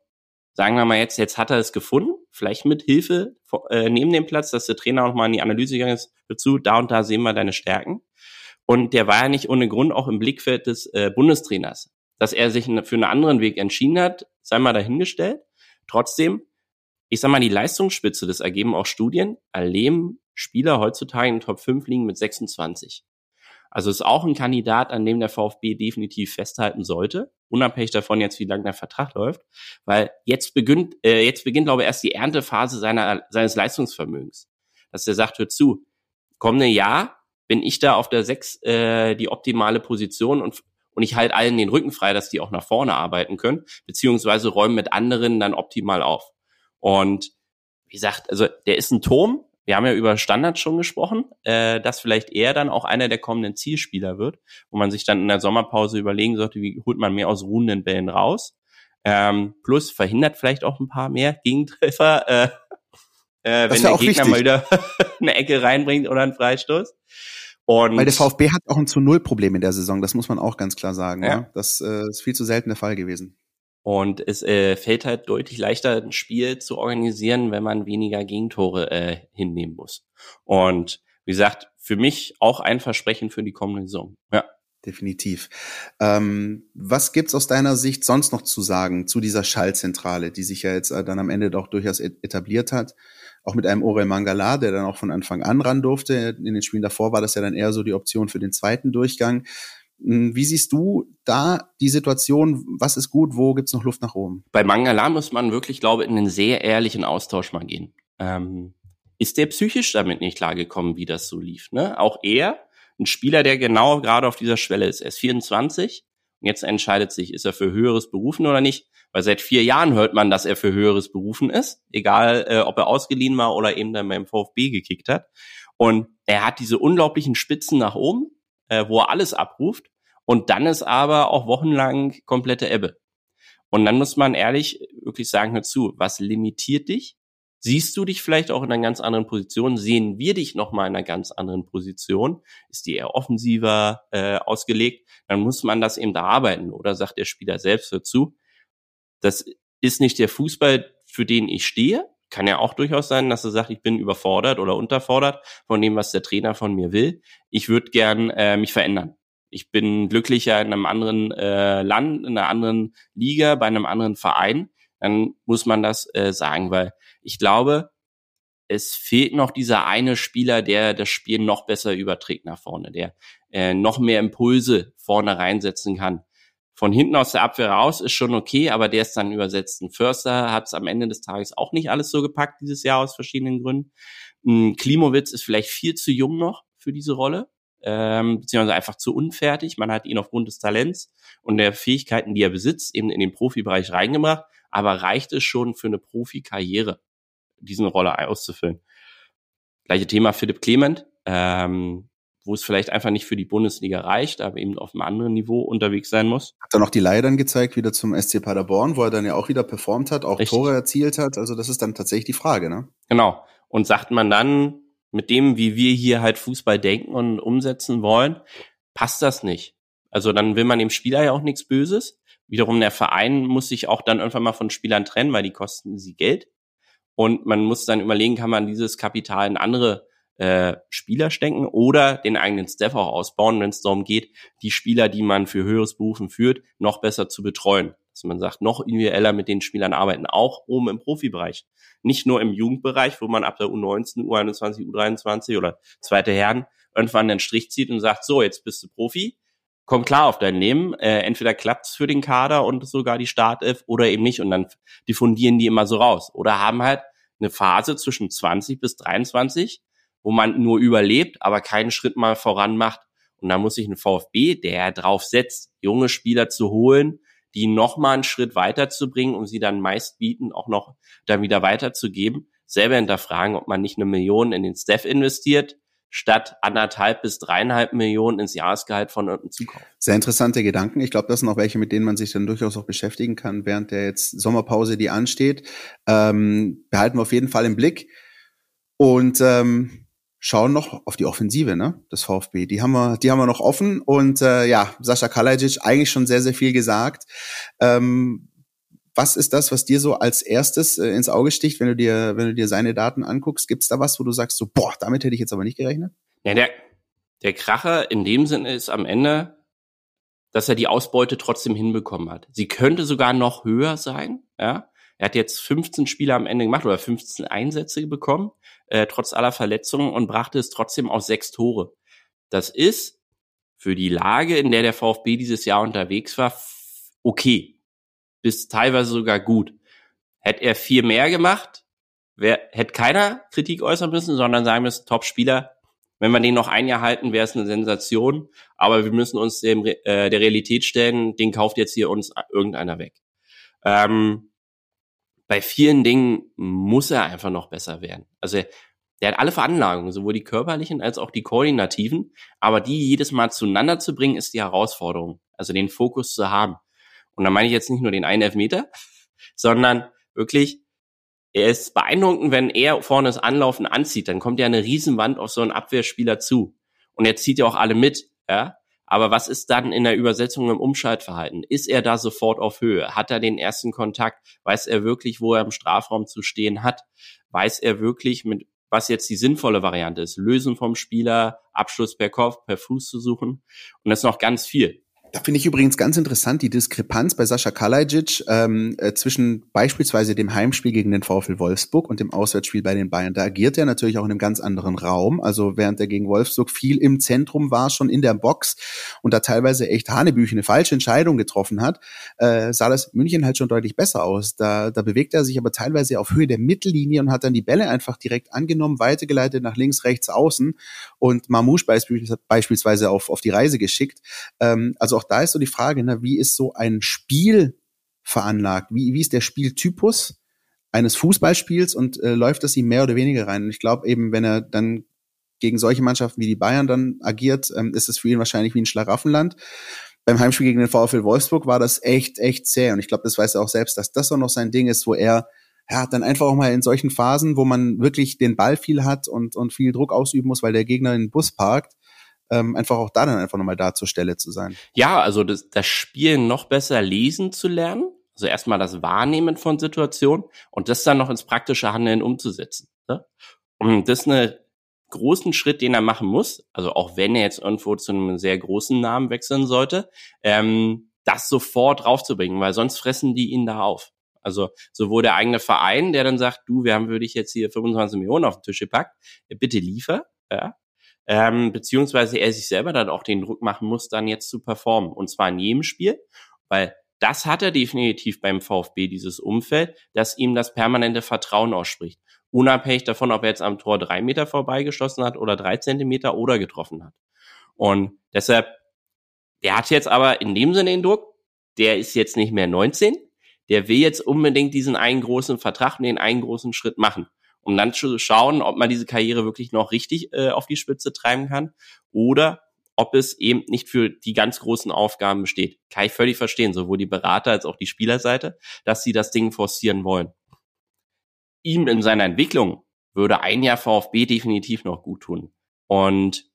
sagen wir mal jetzt, jetzt hat er es gefunden, vielleicht mit Hilfe äh, neben dem Platz, dass der Trainer auch mal in die Analyse gegangen ist, dazu, da und da sehen wir deine Stärken. Und der war ja nicht ohne Grund auch im Blickfeld des äh, Bundestrainers dass er sich für einen anderen Weg entschieden hat, sei mal dahingestellt. Trotzdem, ich sag mal, die Leistungsspitze, das ergeben auch Studien, erleben Spieler heutzutage in Top 5 liegen mit 26. Also ist auch ein Kandidat, an dem der VfB definitiv festhalten sollte, unabhängig davon jetzt, wie lange der Vertrag läuft, weil jetzt beginnt, äh, jetzt beginnt, glaube ich, erst die Erntephase seiner, seines Leistungsvermögens. Dass er sagt, hör zu, kommende Jahr bin ich da auf der 6 äh, die optimale Position und und ich halte allen den Rücken frei, dass die auch nach vorne arbeiten können, beziehungsweise räumen mit anderen dann optimal auf. Und wie gesagt, also der ist ein Turm. Wir haben ja über Standards schon gesprochen, äh, dass vielleicht er dann auch einer der kommenden Zielspieler wird, wo man sich dann in der Sommerpause überlegen sollte, wie holt man mehr aus ruhenden Bällen raus. Ähm, plus verhindert vielleicht auch ein paar mehr Gegentreffer, äh, äh, wenn der Gegner wichtig. mal wieder eine Ecke reinbringt oder einen Freistoß. Und Weil der VfB hat auch ein zu Null Problem in der Saison, das muss man auch ganz klar sagen. Ja. ja? Das äh, ist viel zu selten der Fall gewesen. Und es äh, fällt halt deutlich leichter, ein Spiel zu organisieren, wenn man weniger Gegentore äh, hinnehmen muss. Und wie gesagt, für mich auch ein Versprechen für die kommende Saison. Ja. Definitiv. Ähm, was gibt's aus deiner Sicht sonst noch zu sagen zu dieser Schallzentrale, die sich ja jetzt äh, dann am Ende doch durchaus etabliert hat? Auch mit einem Orel Mangala, der dann auch von Anfang an ran durfte. In den Spielen davor war das ja dann eher so die Option für den zweiten Durchgang. Hm, wie siehst du da die Situation? Was ist gut? Wo gibt's noch Luft nach oben? Bei Mangala muss man wirklich, glaube ich, in einen sehr ehrlichen Austausch mal gehen. Ähm, ist der psychisch damit nicht klargekommen, wie das so lief? Ne? Auch er ein Spieler, der genau gerade auf dieser Schwelle ist. Er ist 24 und jetzt entscheidet sich, ist er für höheres berufen oder nicht. Weil seit vier Jahren hört man, dass er für höheres berufen ist, egal äh, ob er ausgeliehen war oder eben dann beim VfB gekickt hat. Und er hat diese unglaublichen Spitzen nach oben, äh, wo er alles abruft. Und dann ist aber auch wochenlang komplette Ebbe. Und dann muss man ehrlich wirklich sagen, hör zu, was limitiert dich? Siehst du dich vielleicht auch in einer ganz anderen Position? Sehen wir dich nochmal in einer ganz anderen Position? Ist die eher offensiver äh, ausgelegt? Dann muss man das eben da arbeiten. Oder sagt der Spieler selbst dazu, das ist nicht der Fußball, für den ich stehe. Kann ja auch durchaus sein, dass er sagt, ich bin überfordert oder unterfordert von dem, was der Trainer von mir will. Ich würde gern äh, mich verändern. Ich bin glücklicher in einem anderen äh, Land, in einer anderen Liga, bei einem anderen Verein. Dann muss man das äh, sagen, weil ich glaube, es fehlt noch dieser eine Spieler, der das Spiel noch besser überträgt nach vorne, der äh, noch mehr Impulse vorne reinsetzen kann. Von hinten aus der Abwehr raus ist schon okay, aber der ist dann übersetzt. Ein Förster hat es am Ende des Tages auch nicht alles so gepackt dieses Jahr aus verschiedenen Gründen. Ein Klimowitz ist vielleicht viel zu jung noch für diese Rolle, ähm, beziehungsweise einfach zu unfertig. Man hat ihn aufgrund des Talents und der Fähigkeiten, die er besitzt, eben in den Profibereich reingebracht. Aber reicht es schon für eine Profikarriere? Diesen Rolle auszufüllen. Gleiche Thema Philipp Clement, ähm, wo es vielleicht einfach nicht für die Bundesliga reicht, aber eben auf einem anderen Niveau unterwegs sein muss. Hat er noch die Leihe dann gezeigt, wieder zum SC Paderborn, wo er dann ja auch wieder performt hat, auch Richtig. Tore erzielt hat. Also das ist dann tatsächlich die Frage, ne? Genau. Und sagt man dann, mit dem, wie wir hier halt Fußball denken und umsetzen wollen, passt das nicht. Also dann will man dem Spieler ja auch nichts Böses. Wiederum der Verein muss sich auch dann irgendwann mal von Spielern trennen, weil die kosten sie Geld. Und man muss dann überlegen, kann man dieses Kapital in andere äh, Spieler stecken oder den eigenen Staff auch ausbauen, wenn es darum geht, die Spieler, die man für höheres Berufen führt, noch besser zu betreuen. Dass man sagt, noch individueller mit den Spielern arbeiten, auch oben im Profibereich. Nicht nur im Jugendbereich, wo man ab der U19, U21, U23 oder zweite Herren irgendwann den Strich zieht und sagt, so, jetzt bist du Profi, komm klar auf dein Leben. Äh, entweder klappt's für den Kader und sogar die Startelf oder eben nicht und dann diffundieren die immer so raus. Oder haben halt eine Phase zwischen 20 bis 23, wo man nur überlebt, aber keinen Schritt mal voran macht. Und da muss sich ein VfB, der drauf setzt, junge Spieler zu holen, die noch mal einen Schritt weiterzubringen, um sie dann meist bieten, auch noch dann wieder weiterzugeben, selber hinterfragen, ob man nicht eine Million in den Staff investiert, statt anderthalb bis dreieinhalb Millionen ins Jahresgehalt von irgendeinem Zukauf. Sehr interessante Gedanken. Ich glaube, das sind auch welche, mit denen man sich dann durchaus auch beschäftigen kann, während der jetzt Sommerpause, die ansteht. Ähm, behalten wir auf jeden Fall im Blick und ähm, schauen noch auf die Offensive, ne, des VfB. Die haben wir, die haben wir noch offen und äh, ja, Sascha Kalajic eigentlich schon sehr, sehr viel gesagt. Ähm, was ist das, was dir so als erstes äh, ins Auge sticht, wenn du dir, wenn du dir seine Daten anguckst? Gibt es da was, wo du sagst, so, boah, damit hätte ich jetzt aber nicht gerechnet? Ja, der, der Kracher in dem Sinne ist am Ende, dass er die Ausbeute trotzdem hinbekommen hat. Sie könnte sogar noch höher sein, ja. Er hat jetzt 15 Spiele am Ende gemacht oder 15 Einsätze bekommen, äh, trotz aller Verletzungen und brachte es trotzdem auf sechs Tore. Das ist für die Lage, in der der VfB dieses Jahr unterwegs war, okay bis teilweise sogar gut. Hätte er vier mehr gemacht, wär, hätte keiner Kritik äußern müssen, sondern sagen müssen, Top-Spieler, wenn wir den noch ein Jahr halten, wäre es eine Sensation. Aber wir müssen uns dem, äh, der Realität stellen, den kauft jetzt hier uns irgendeiner weg. Ähm, bei vielen Dingen muss er einfach noch besser werden. Also der hat alle Veranlagungen, sowohl die körperlichen als auch die koordinativen. Aber die jedes Mal zueinander zu bringen, ist die Herausforderung. Also den Fokus zu haben. Und da meine ich jetzt nicht nur den einen Elfmeter, sondern wirklich, er ist beeindruckend, wenn er vorne das Anlaufen anzieht, dann kommt ja eine Riesenwand auf so einen Abwehrspieler zu. und er zieht ja auch alle mit, ja. Aber was ist dann in der Übersetzung im Umschaltverhalten? Ist er da sofort auf Höhe? Hat er den ersten Kontakt? Weiß er wirklich, wo er im Strafraum zu stehen hat? Weiß er wirklich, mit was jetzt die sinnvolle Variante ist? Lösen vom Spieler, Abschluss per Kopf, per Fuß zu suchen? Und das ist noch ganz viel. Da finde ich übrigens ganz interessant die Diskrepanz bei Sascha Kalajic ähm, äh, zwischen beispielsweise dem Heimspiel gegen den VfL Wolfsburg und dem Auswärtsspiel bei den Bayern. Da agiert er natürlich auch in einem ganz anderen Raum. Also während er gegen Wolfsburg viel im Zentrum war, schon in der Box und da teilweise echt Hanebüchen eine falsche Entscheidung getroffen hat, äh, sah das München halt schon deutlich besser aus. Da, da bewegt er sich aber teilweise auf Höhe der Mittellinie und hat dann die Bälle einfach direkt angenommen, weitergeleitet nach links, rechts, außen und Mamouche beispielsweise auf, auf die Reise geschickt. Ähm, also auch da ist so die Frage, ne, wie ist so ein Spiel veranlagt? Wie, wie ist der Spieltypus eines Fußballspiels und äh, läuft das ihm mehr oder weniger rein? Und ich glaube eben, wenn er dann gegen solche Mannschaften wie die Bayern dann agiert, ähm, ist es für ihn wahrscheinlich wie ein Schlaraffenland. Beim Heimspiel gegen den VfL Wolfsburg war das echt, echt zäh. Und ich glaube, das weiß er auch selbst, dass das auch noch sein Ding ist, wo er ja, dann einfach auch mal in solchen Phasen, wo man wirklich den Ball viel hat und, und viel Druck ausüben muss, weil der Gegner in den Bus parkt, ähm, einfach auch da dann einfach nochmal da zur Stelle zu sein. Ja, also das, das Spielen noch besser lesen zu lernen. Also erstmal das Wahrnehmen von Situationen und das dann noch ins praktische Handeln umzusetzen. Ne? Und das ist ein großen Schritt, den er machen muss, also auch wenn er jetzt irgendwo zu einem sehr großen Namen wechseln sollte, ähm, das sofort draufzubringen, weil sonst fressen die ihn da auf. Also sowohl der eigene Verein, der dann sagt, du, wir haben für dich jetzt hier 25 Millionen auf den Tisch gepackt, bitte liefer, ja, ähm, beziehungsweise er sich selber dann auch den Druck machen muss, dann jetzt zu performen. Und zwar in jedem Spiel, weil das hat er definitiv beim VfB, dieses Umfeld, dass ihm das permanente Vertrauen ausspricht. Unabhängig davon, ob er jetzt am Tor drei Meter vorbeigeschossen hat oder drei Zentimeter oder getroffen hat. Und deshalb, der hat jetzt aber in dem Sinne den Druck, der ist jetzt nicht mehr 19, der will jetzt unbedingt diesen einen großen Vertrag und den einen großen Schritt machen um dann zu schauen, ob man diese Karriere wirklich noch richtig äh, auf die Spitze treiben kann oder ob es eben nicht für die ganz großen Aufgaben besteht. Kann ich völlig verstehen, sowohl die Berater als auch die Spielerseite, dass sie das Ding forcieren wollen. Ihm in seiner Entwicklung würde ein Jahr VfB definitiv noch gut tun. Und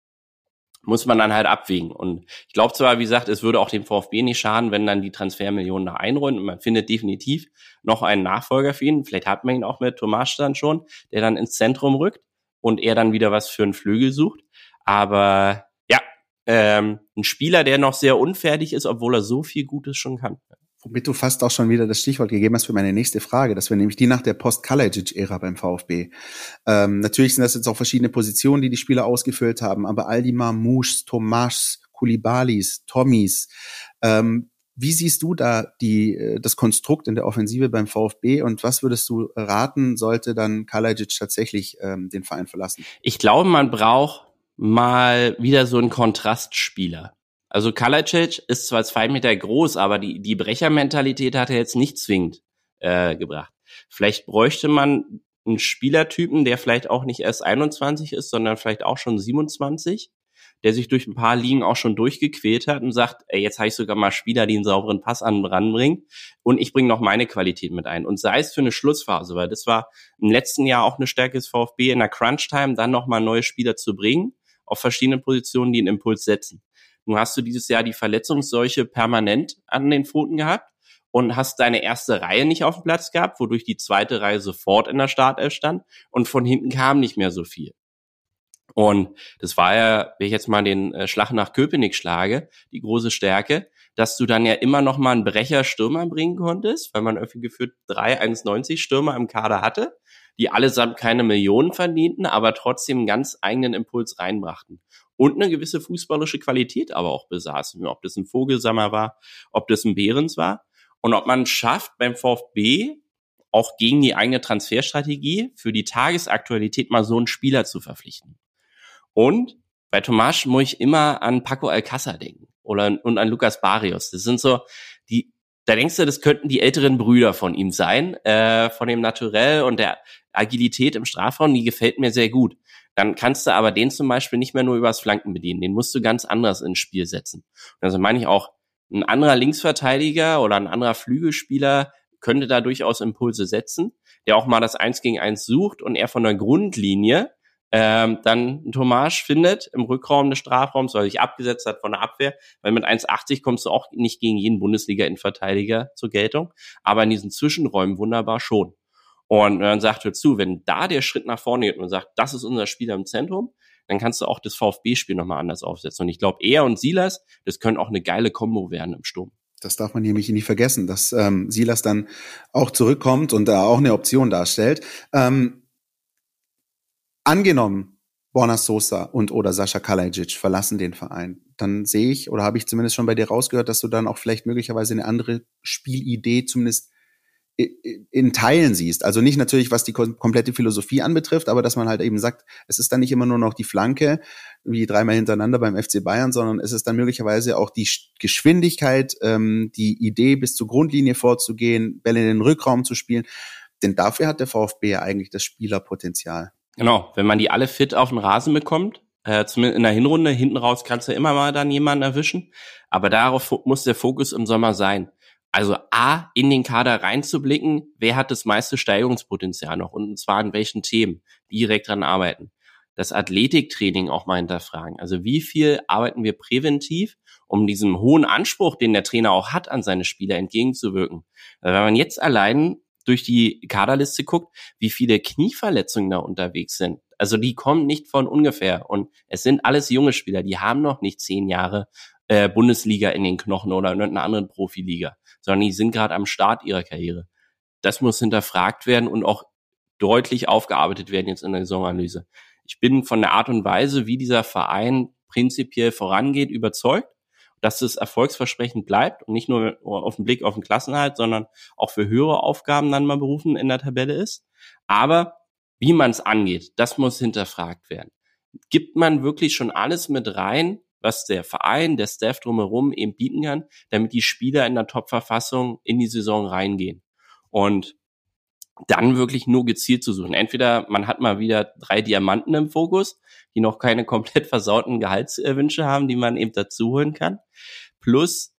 muss man dann halt abwägen. Und ich glaube zwar, wie gesagt, es würde auch dem VfB nicht schaden, wenn dann die Transfermillionen da einrollen und man findet definitiv noch einen Nachfolger für ihn. Vielleicht hat man ihn auch mit Thomas dann schon, der dann ins Zentrum rückt und er dann wieder was für einen Flügel sucht. Aber ja, ähm, ein Spieler, der noch sehr unfertig ist, obwohl er so viel Gutes schon kann. Womit du fast auch schon wieder das Stichwort gegeben hast für meine nächste Frage. Das wäre nämlich die nach der Post-Kalajic-Ära beim VfB. Ähm, natürlich sind das jetzt auch verschiedene Positionen, die die Spieler ausgefüllt haben, aber Aldimar, Musch, Tomas, Kulibalis, Tommys. Ähm, wie siehst du da die, äh, das Konstrukt in der Offensive beim VfB und was würdest du raten, sollte dann Kalajic tatsächlich ähm, den Verein verlassen? Ich glaube, man braucht mal wieder so einen Kontrastspieler. Also Kalajdzic ist zwar zwei Meter groß, aber die, die Brechermentalität hat er jetzt nicht zwingend äh, gebracht. Vielleicht bräuchte man einen Spielertypen, der vielleicht auch nicht erst 21 ist, sondern vielleicht auch schon 27, der sich durch ein paar Ligen auch schon durchgequält hat und sagt, ey, jetzt habe ich sogar mal Spieler, die einen sauberen Pass an ranbringen und ich bringe noch meine Qualität mit ein. Und sei es für eine Schlussphase, weil das war im letzten Jahr auch eine Stärke des VfB in der Crunch-Time, dann nochmal neue Spieler zu bringen auf verschiedenen Positionen, die einen Impuls setzen. Nun hast du dieses Jahr die Verletzungsseuche permanent an den Pfoten gehabt? Und hast deine erste Reihe nicht auf dem Platz gehabt, wodurch die zweite Reihe sofort in der Startelf stand? Und von hinten kam nicht mehr so viel. Und das war ja, wenn ich jetzt mal den äh, Schlag nach Köpenick schlage, die große Stärke, dass du dann ja immer noch mal einen Brecher Stürmer bringen konntest, weil man irgendwie geführt drei 1,90 Stürmer im Kader hatte, die allesamt keine Millionen verdienten, aber trotzdem einen ganz eigenen Impuls reinbrachten und eine gewisse fußballische Qualität aber auch besaßen. Ob das ein Vogelsammer war, ob das ein Behrens war und ob man schafft beim VfB auch gegen die eigene Transferstrategie für die Tagesaktualität mal so einen Spieler zu verpflichten. Und bei Tomasch muss ich immer an Paco Alcázar denken oder und an Lukas Barrios. Das sind so die da denkst du, das könnten die älteren Brüder von ihm sein, äh, von dem Naturell und der Agilität im Strafraum, die gefällt mir sehr gut. Dann kannst du aber den zum Beispiel nicht mehr nur übers Flanken bedienen, den musst du ganz anders ins Spiel setzen. Und also meine ich auch, ein anderer Linksverteidiger oder ein anderer Flügelspieler könnte da durchaus Impulse setzen, der auch mal das Eins gegen Eins sucht und er von der Grundlinie ähm, dann Tomasch findet im Rückraum des Strafraums, weil er sich abgesetzt hat von der Abwehr, weil mit 1,80 kommst du auch nicht gegen jeden Bundesliga-Innenverteidiger zur Geltung, aber in diesen Zwischenräumen wunderbar schon. Und dann sagt er zu, wenn da der Schritt nach vorne geht und sagt, das ist unser Spieler im Zentrum, dann kannst du auch das VfB-Spiel nochmal anders aufsetzen. Und ich glaube, er und Silas, das können auch eine geile Kombo werden im Sturm. Das darf man nämlich nie vergessen, dass ähm, Silas dann auch zurückkommt und da auch eine Option darstellt. Ähm, angenommen, Borna Sosa und oder Sascha Kalajic verlassen den Verein, dann sehe ich oder habe ich zumindest schon bei dir rausgehört, dass du dann auch vielleicht möglicherweise eine andere Spielidee zumindest in Teilen siehst. Also nicht natürlich, was die komplette Philosophie anbetrifft, aber dass man halt eben sagt, es ist dann nicht immer nur noch die Flanke, wie dreimal hintereinander beim FC Bayern, sondern es ist dann möglicherweise auch die Geschwindigkeit, ähm, die Idee, bis zur Grundlinie vorzugehen, Bälle in den Rückraum zu spielen. Denn dafür hat der VfB ja eigentlich das Spielerpotenzial. Genau, wenn man die alle fit auf den Rasen bekommt, äh, zumindest in der Hinrunde, hinten raus kannst du immer mal dann jemanden erwischen, aber darauf muss der Fokus im Sommer sein. Also A, in den Kader reinzublicken, wer hat das meiste Steigerungspotenzial noch und zwar in welchen Themen, direkt dran arbeiten. Das Athletiktraining auch mal hinterfragen. Also wie viel arbeiten wir präventiv, um diesem hohen Anspruch, den der Trainer auch hat, an seine Spieler entgegenzuwirken. Wenn man jetzt allein durch die Kaderliste guckt, wie viele Knieverletzungen da unterwegs sind. Also die kommen nicht von ungefähr. Und es sind alles junge Spieler, die haben noch nicht zehn Jahre äh, Bundesliga in den Knochen oder in einer anderen Profiliga, sondern die sind gerade am Start ihrer Karriere. Das muss hinterfragt werden und auch deutlich aufgearbeitet werden jetzt in der Saisonanalyse. Ich bin von der Art und Weise, wie dieser Verein prinzipiell vorangeht, überzeugt dass es erfolgsversprechend bleibt und nicht nur auf den Blick auf den Klassenhalt, sondern auch für höhere Aufgaben dann mal berufen in der Tabelle ist. Aber wie man es angeht, das muss hinterfragt werden. Gibt man wirklich schon alles mit rein, was der Verein, der Staff drumherum eben bieten kann, damit die Spieler in der Top-Verfassung in die Saison reingehen? Und dann wirklich nur gezielt zu suchen. Entweder man hat mal wieder drei Diamanten im Fokus, die noch keine komplett versauten Gehaltswünsche haben, die man eben dazu holen kann. Plus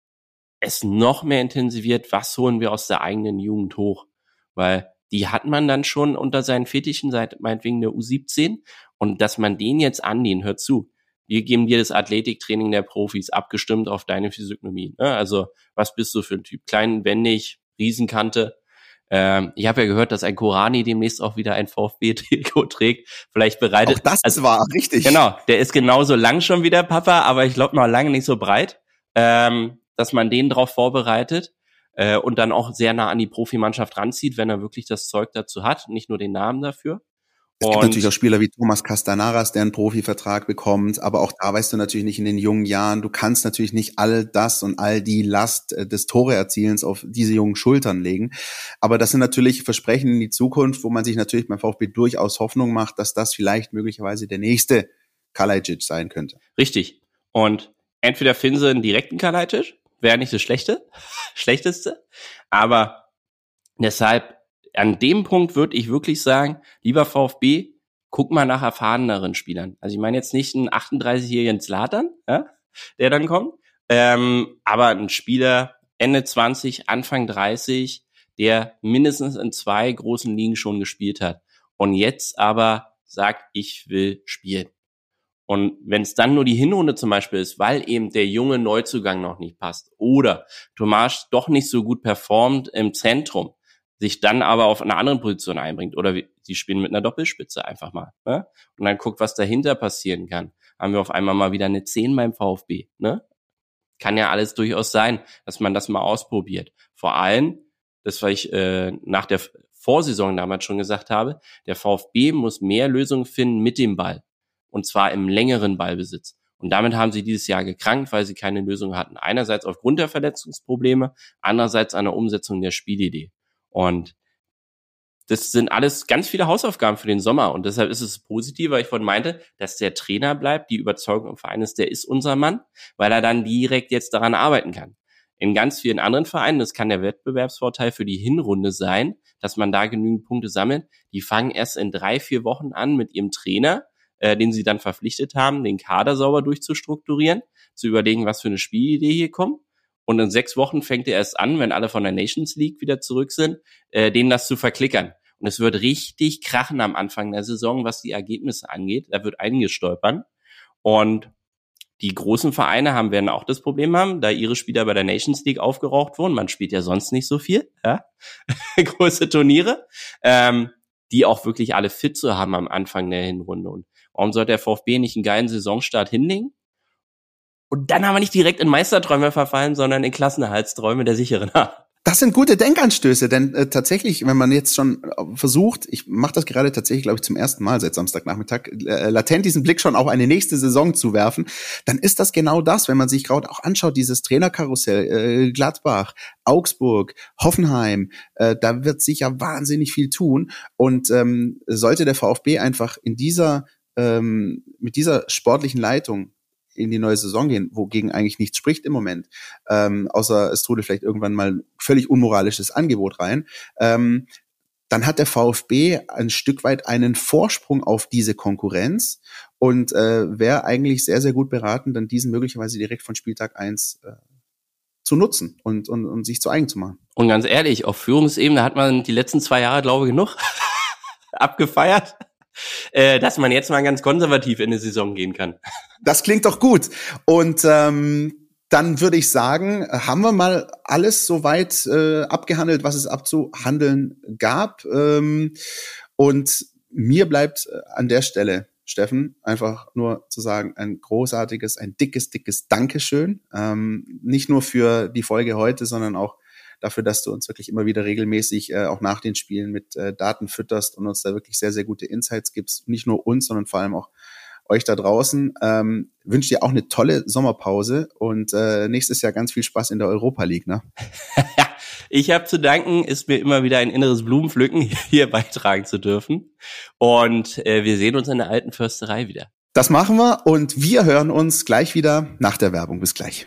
es noch mehr intensiviert, was holen wir aus der eigenen Jugend hoch. Weil die hat man dann schon unter seinen Fetischen seit meinetwegen der U17 und dass man den jetzt annehmen, hört zu. Wir geben dir das Athletiktraining der Profis abgestimmt auf deine Physiognomie. Ne? Also was bist du für ein Typ? Klein, wendig, Riesenkante, ähm, ich habe ja gehört, dass ein Korani demnächst auch wieder ein VfB-Trikot trägt. Vielleicht bereitet. Auch das also, war richtig. Genau, der ist genauso lang schon wie der Papa, aber ich glaube noch lange nicht so breit, ähm, dass man den drauf vorbereitet äh, und dann auch sehr nah an die Profimannschaft ranzieht, wenn er wirklich das Zeug dazu hat, nicht nur den Namen dafür. Es gibt natürlich auch Spieler wie Thomas Castanaras, der einen Profivertrag bekommt, aber auch da weißt du natürlich nicht in den jungen Jahren, du kannst natürlich nicht all das und all die Last äh, des Toreerzielens auf diese jungen Schultern legen. Aber das sind natürlich Versprechen in die Zukunft, wo man sich natürlich beim VfB durchaus Hoffnung macht, dass das vielleicht möglicherweise der nächste Kalajic sein könnte. Richtig. Und entweder finden sie einen direkten Kalajic, wäre nicht das Schlechte, Schlechteste, aber deshalb an dem Punkt würde ich wirklich sagen, lieber VfB, guck mal nach erfahreneren Spielern. Also ich meine jetzt nicht einen 38-jährigen Zlatan, ja, der dann kommt, ähm, aber ein Spieler Ende 20, Anfang 30, der mindestens in zwei großen Ligen schon gespielt hat und jetzt aber sagt, ich will spielen. Und wenn es dann nur die Hinrunde zum Beispiel ist, weil eben der junge Neuzugang noch nicht passt oder Tomas doch nicht so gut performt im Zentrum, sich dann aber auf einer anderen Position einbringt. Oder sie spielen mit einer Doppelspitze einfach mal. Ne? Und dann guckt, was dahinter passieren kann. Haben wir auf einmal mal wieder eine 10 beim VfB. Ne? Kann ja alles durchaus sein, dass man das mal ausprobiert. Vor allem, das was ich äh, nach der Vorsaison damals schon gesagt habe, der VfB muss mehr Lösungen finden mit dem Ball. Und zwar im längeren Ballbesitz. Und damit haben sie dieses Jahr gekrankt, weil sie keine Lösung hatten. Einerseits aufgrund der Verletzungsprobleme, andererseits an der Umsetzung der Spielidee. Und das sind alles ganz viele Hausaufgaben für den Sommer. Und deshalb ist es positiv, weil ich vorhin meinte, dass der Trainer bleibt, die Überzeugung im Verein ist, der ist unser Mann, weil er dann direkt jetzt daran arbeiten kann. In ganz vielen anderen Vereinen, das kann der Wettbewerbsvorteil für die Hinrunde sein, dass man da genügend Punkte sammelt. Die fangen erst in drei, vier Wochen an mit ihrem Trainer, äh, den sie dann verpflichtet haben, den Kader sauber durchzustrukturieren, zu überlegen, was für eine Spielidee hier kommt. Und in sechs Wochen fängt er erst an, wenn alle von der Nations League wieder zurück sind, äh, denen das zu verklickern. Und es wird richtig krachen am Anfang der Saison, was die Ergebnisse angeht. Da wird einiges stolpern. Und die großen Vereine haben werden auch das Problem haben, da ihre Spieler bei der Nations League aufgeraucht wurden. Man spielt ja sonst nicht so viel, ja? große Turniere, ähm, die auch wirklich alle fit zu haben am Anfang der Hinrunde. Und warum sollte der VfB nicht einen geilen Saisonstart hinlegen? Und dann haben wir nicht direkt in Meisterträume verfallen, sondern in Klassenerhaltsträume der sicheren Art. Das sind gute Denkanstöße, denn äh, tatsächlich, wenn man jetzt schon äh, versucht, ich mache das gerade tatsächlich, glaube ich, zum ersten Mal seit Samstagnachmittag, äh, latent diesen Blick schon auf eine nächste Saison zu werfen, dann ist das genau das, wenn man sich gerade auch anschaut, dieses Trainerkarussell, äh, Gladbach, Augsburg, Hoffenheim, äh, da wird sich ja wahnsinnig viel tun. Und ähm, sollte der VfB einfach in dieser ähm, mit dieser sportlichen Leitung in die neue Saison gehen, wogegen eigentlich nichts spricht im Moment, ähm, außer es trudelt vielleicht irgendwann mal ein völlig unmoralisches Angebot rein, ähm, dann hat der VfB ein Stück weit einen Vorsprung auf diese Konkurrenz und äh, wäre eigentlich sehr, sehr gut beraten, dann diesen möglicherweise direkt von Spieltag eins äh, zu nutzen und, und, und sich zu eigen zu machen. Und ganz ehrlich, auf Führungsebene hat man die letzten zwei Jahre, glaube ich, genug abgefeiert äh, dass man jetzt mal ganz konservativ in die Saison gehen kann. Das klingt doch gut. Und ähm, dann würde ich sagen, haben wir mal alles soweit äh, abgehandelt, was es abzuhandeln gab. Ähm, und mir bleibt äh, an der Stelle, Steffen, einfach nur zu sagen, ein großartiges, ein dickes, dickes Dankeschön. Ähm, nicht nur für die Folge heute, sondern auch dafür, dass du uns wirklich immer wieder regelmäßig äh, auch nach den Spielen mit äh, Daten fütterst und uns da wirklich sehr, sehr gute Insights gibst. Nicht nur uns, sondern vor allem auch euch da draußen. Ähm, wünsche dir auch eine tolle Sommerpause und äh, nächstes Jahr ganz viel Spaß in der Europa League. Ne? ich habe zu danken, ist mir immer wieder ein inneres Blumenpflücken, hier beitragen zu dürfen. Und äh, wir sehen uns in der alten Försterei wieder. Das machen wir und wir hören uns gleich wieder nach der Werbung. Bis gleich.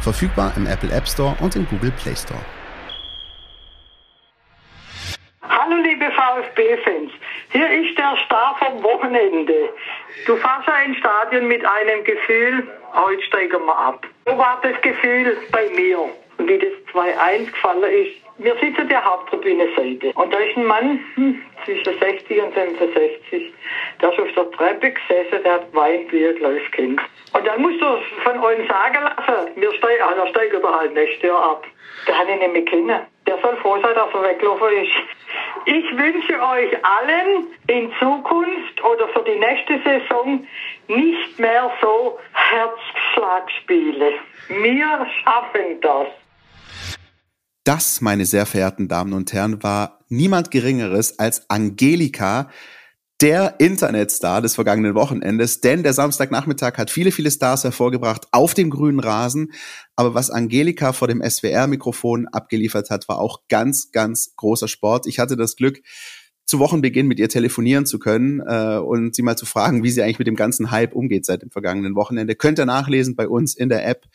Verfügbar im Apple App Store und im Google Play Store. Hallo liebe VfB-Fans, hier ist der Star vom Wochenende. Du fährst ins Stadion mit einem Gefühl, heute steigen wir ab. So war das Gefühl bei mir. Und wie das 2-1 gefallen ist, wir sitzen der Haupttribüne-Seite. Und da ist ein Mann hm, zwischen 60 und 65. Der ist auf der Treppe gesessen, der hat weint wie ein kleines Kind. Und dann musst du von euch sagen lassen, wir steigen, ah, der steigt er halt nächstes Jahr ab. Der hat ihn nicht mehr kennen. Der soll froh sein, dass er weggelaufen ist. Ich wünsche euch allen in Zukunft oder für die nächste Saison nicht mehr so Herzschlagspiele. Wir schaffen das. Das, meine sehr verehrten Damen und Herren, war niemand Geringeres als Angelika, der Internetstar des vergangenen Wochenendes, denn der Samstagnachmittag hat viele, viele Stars hervorgebracht auf dem grünen Rasen. Aber was Angelika vor dem SWR-Mikrofon abgeliefert hat, war auch ganz, ganz großer Sport. Ich hatte das Glück, zu Wochenbeginn mit ihr telefonieren zu können äh, und sie mal zu fragen, wie sie eigentlich mit dem ganzen Hype umgeht seit dem vergangenen Wochenende. Könnt ihr nachlesen bei uns in der App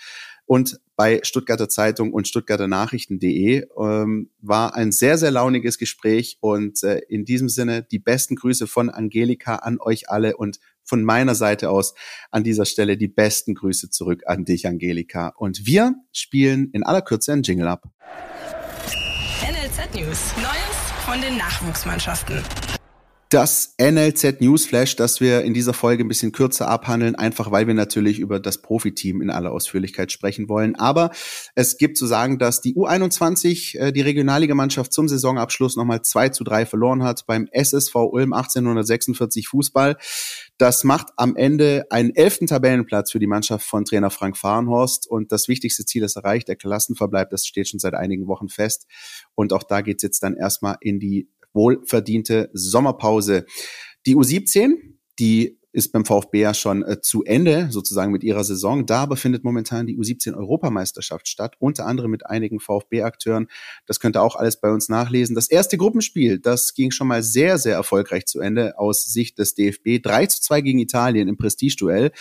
und bei Stuttgarter Zeitung und Stuttgarter Nachrichten.de. Ähm, war ein sehr, sehr launiges Gespräch und äh, in diesem Sinne die besten Grüße von Angelika an euch alle und von meiner Seite aus an dieser Stelle die besten Grüße zurück an dich, Angelika. Und wir spielen in aller Kürze ein Jingle ab. NLZ News. Neues von den Nachwuchsmannschaften das NLZ Newsflash, das wir in dieser Folge ein bisschen kürzer abhandeln, einfach weil wir natürlich über das Profiteam in aller Ausführlichkeit sprechen wollen. Aber es gibt zu sagen, dass die U21, äh, die Regionalligamannschaft zum Saisonabschluss nochmal 2 zu 3 verloren hat beim SSV Ulm 1846 Fußball. Das macht am Ende einen elften Tabellenplatz für die Mannschaft von Trainer Frank Fahrenhorst. Und das wichtigste Ziel ist erreicht, der Klassenverbleib, das steht schon seit einigen Wochen fest. Und auch da geht's jetzt dann erstmal in die wohlverdiente Sommerpause. Die U17, die ist beim VfB ja schon äh, zu Ende, sozusagen mit ihrer Saison. Da aber findet momentan die U17-Europameisterschaft statt, unter anderem mit einigen VfB-Akteuren. Das könnt ihr auch alles bei uns nachlesen. Das erste Gruppenspiel, das ging schon mal sehr, sehr erfolgreich zu Ende aus Sicht des DFB. 3 zu 2 gegen Italien im Prestigeduell.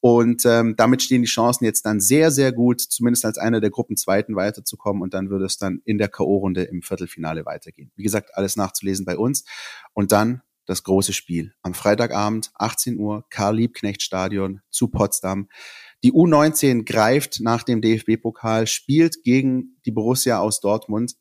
Und ähm, damit stehen die Chancen jetzt dann sehr, sehr gut, zumindest als einer der Gruppenzweiten weiterzukommen. Und dann würde es dann in der K.O.-Runde im Viertelfinale weitergehen. Wie gesagt, alles nachzulesen bei uns. Und dann das große Spiel. Am Freitagabend, 18 Uhr, Karl-Liebknecht-Stadion zu Potsdam. Die U19 greift nach dem DFB-Pokal, spielt gegen die Borussia aus Dortmund.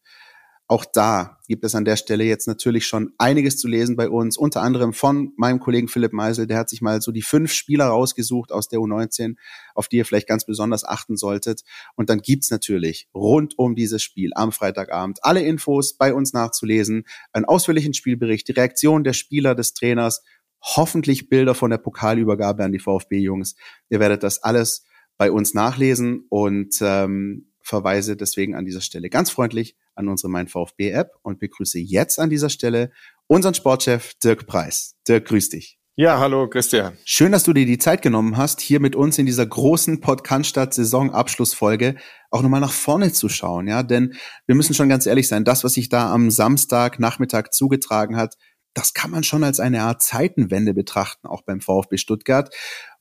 Auch da gibt es an der Stelle jetzt natürlich schon einiges zu lesen bei uns, unter anderem von meinem Kollegen Philipp Meisel. Der hat sich mal so die fünf Spieler rausgesucht aus der U19, auf die ihr vielleicht ganz besonders achten solltet. Und dann gibt's natürlich rund um dieses Spiel am Freitagabend alle Infos bei uns nachzulesen, einen ausführlichen Spielbericht, die Reaktion der Spieler, des Trainers, hoffentlich Bilder von der Pokalübergabe an die VfB-Jungs. Ihr werdet das alles bei uns nachlesen und ähm, verweise deswegen an dieser Stelle ganz freundlich an unsere Mein VfB App und begrüße jetzt an dieser Stelle unseren Sportchef Dirk Preis. Dirk, grüß dich. Ja, hallo Christian. Schön, dass du dir die Zeit genommen hast, hier mit uns in dieser großen Podcast Saisonabschlussfolge auch nochmal nach vorne zu schauen, ja, denn wir müssen schon ganz ehrlich sein, das, was sich da am Samstag Nachmittag zugetragen hat, das kann man schon als eine Art Zeitenwende betrachten, auch beim VfB Stuttgart.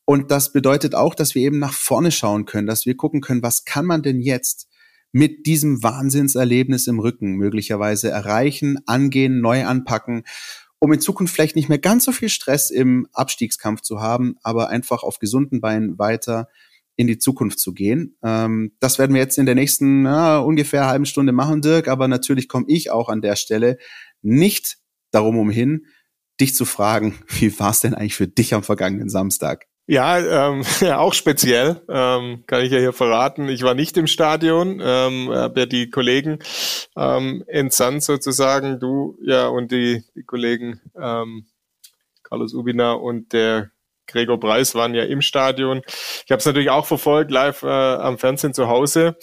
Und das bedeutet auch, dass wir eben nach vorne schauen können, dass wir gucken können, was kann man denn jetzt mit diesem Wahnsinnserlebnis im Rücken möglicherweise erreichen, angehen, neu anpacken, um in Zukunft vielleicht nicht mehr ganz so viel Stress im Abstiegskampf zu haben, aber einfach auf gesunden Beinen weiter in die Zukunft zu gehen. Ähm, das werden wir jetzt in der nächsten ja, ungefähr halben Stunde machen, Dirk, aber natürlich komme ich auch an der Stelle nicht darum umhin, dich zu fragen, wie war es denn eigentlich für dich am vergangenen Samstag? Ja, ähm, ja, auch speziell, ähm, kann ich ja hier verraten. Ich war nicht im Stadion, ähm, habe ja die Kollegen ähm, entsandt sozusagen, du ja und die, die Kollegen ähm, Carlos Ubina und der Gregor Preis waren ja im Stadion. Ich habe es natürlich auch verfolgt, live äh, am Fernsehen zu Hause,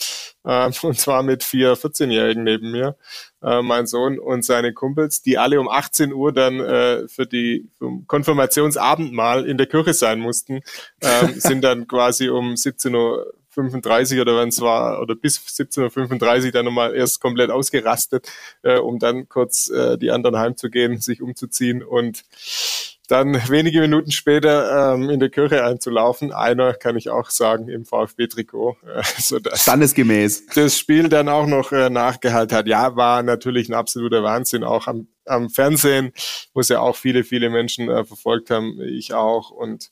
äh, und zwar mit vier 14-Jährigen neben mir, äh, mein Sohn und seine Kumpels, die alle um 18 Uhr dann äh, für die vom Konfirmationsabendmahl in der Kirche sein mussten, äh, sind dann quasi um 17 Uhr 35 oder wenn es war, oder bis 17.35 Uhr dann nochmal erst komplett ausgerastet, äh, um dann kurz äh, die anderen heimzugehen, sich umzuziehen und dann wenige Minuten später ähm, in der Kirche einzulaufen. Einer kann ich auch sagen im VfB-Trikot, äh, so dass standesgemäß das Spiel dann auch noch äh, nachgehalten hat. Ja, war natürlich ein absoluter Wahnsinn. Auch am, am Fernsehen, muss ja auch viele viele Menschen äh, verfolgt haben, ich auch und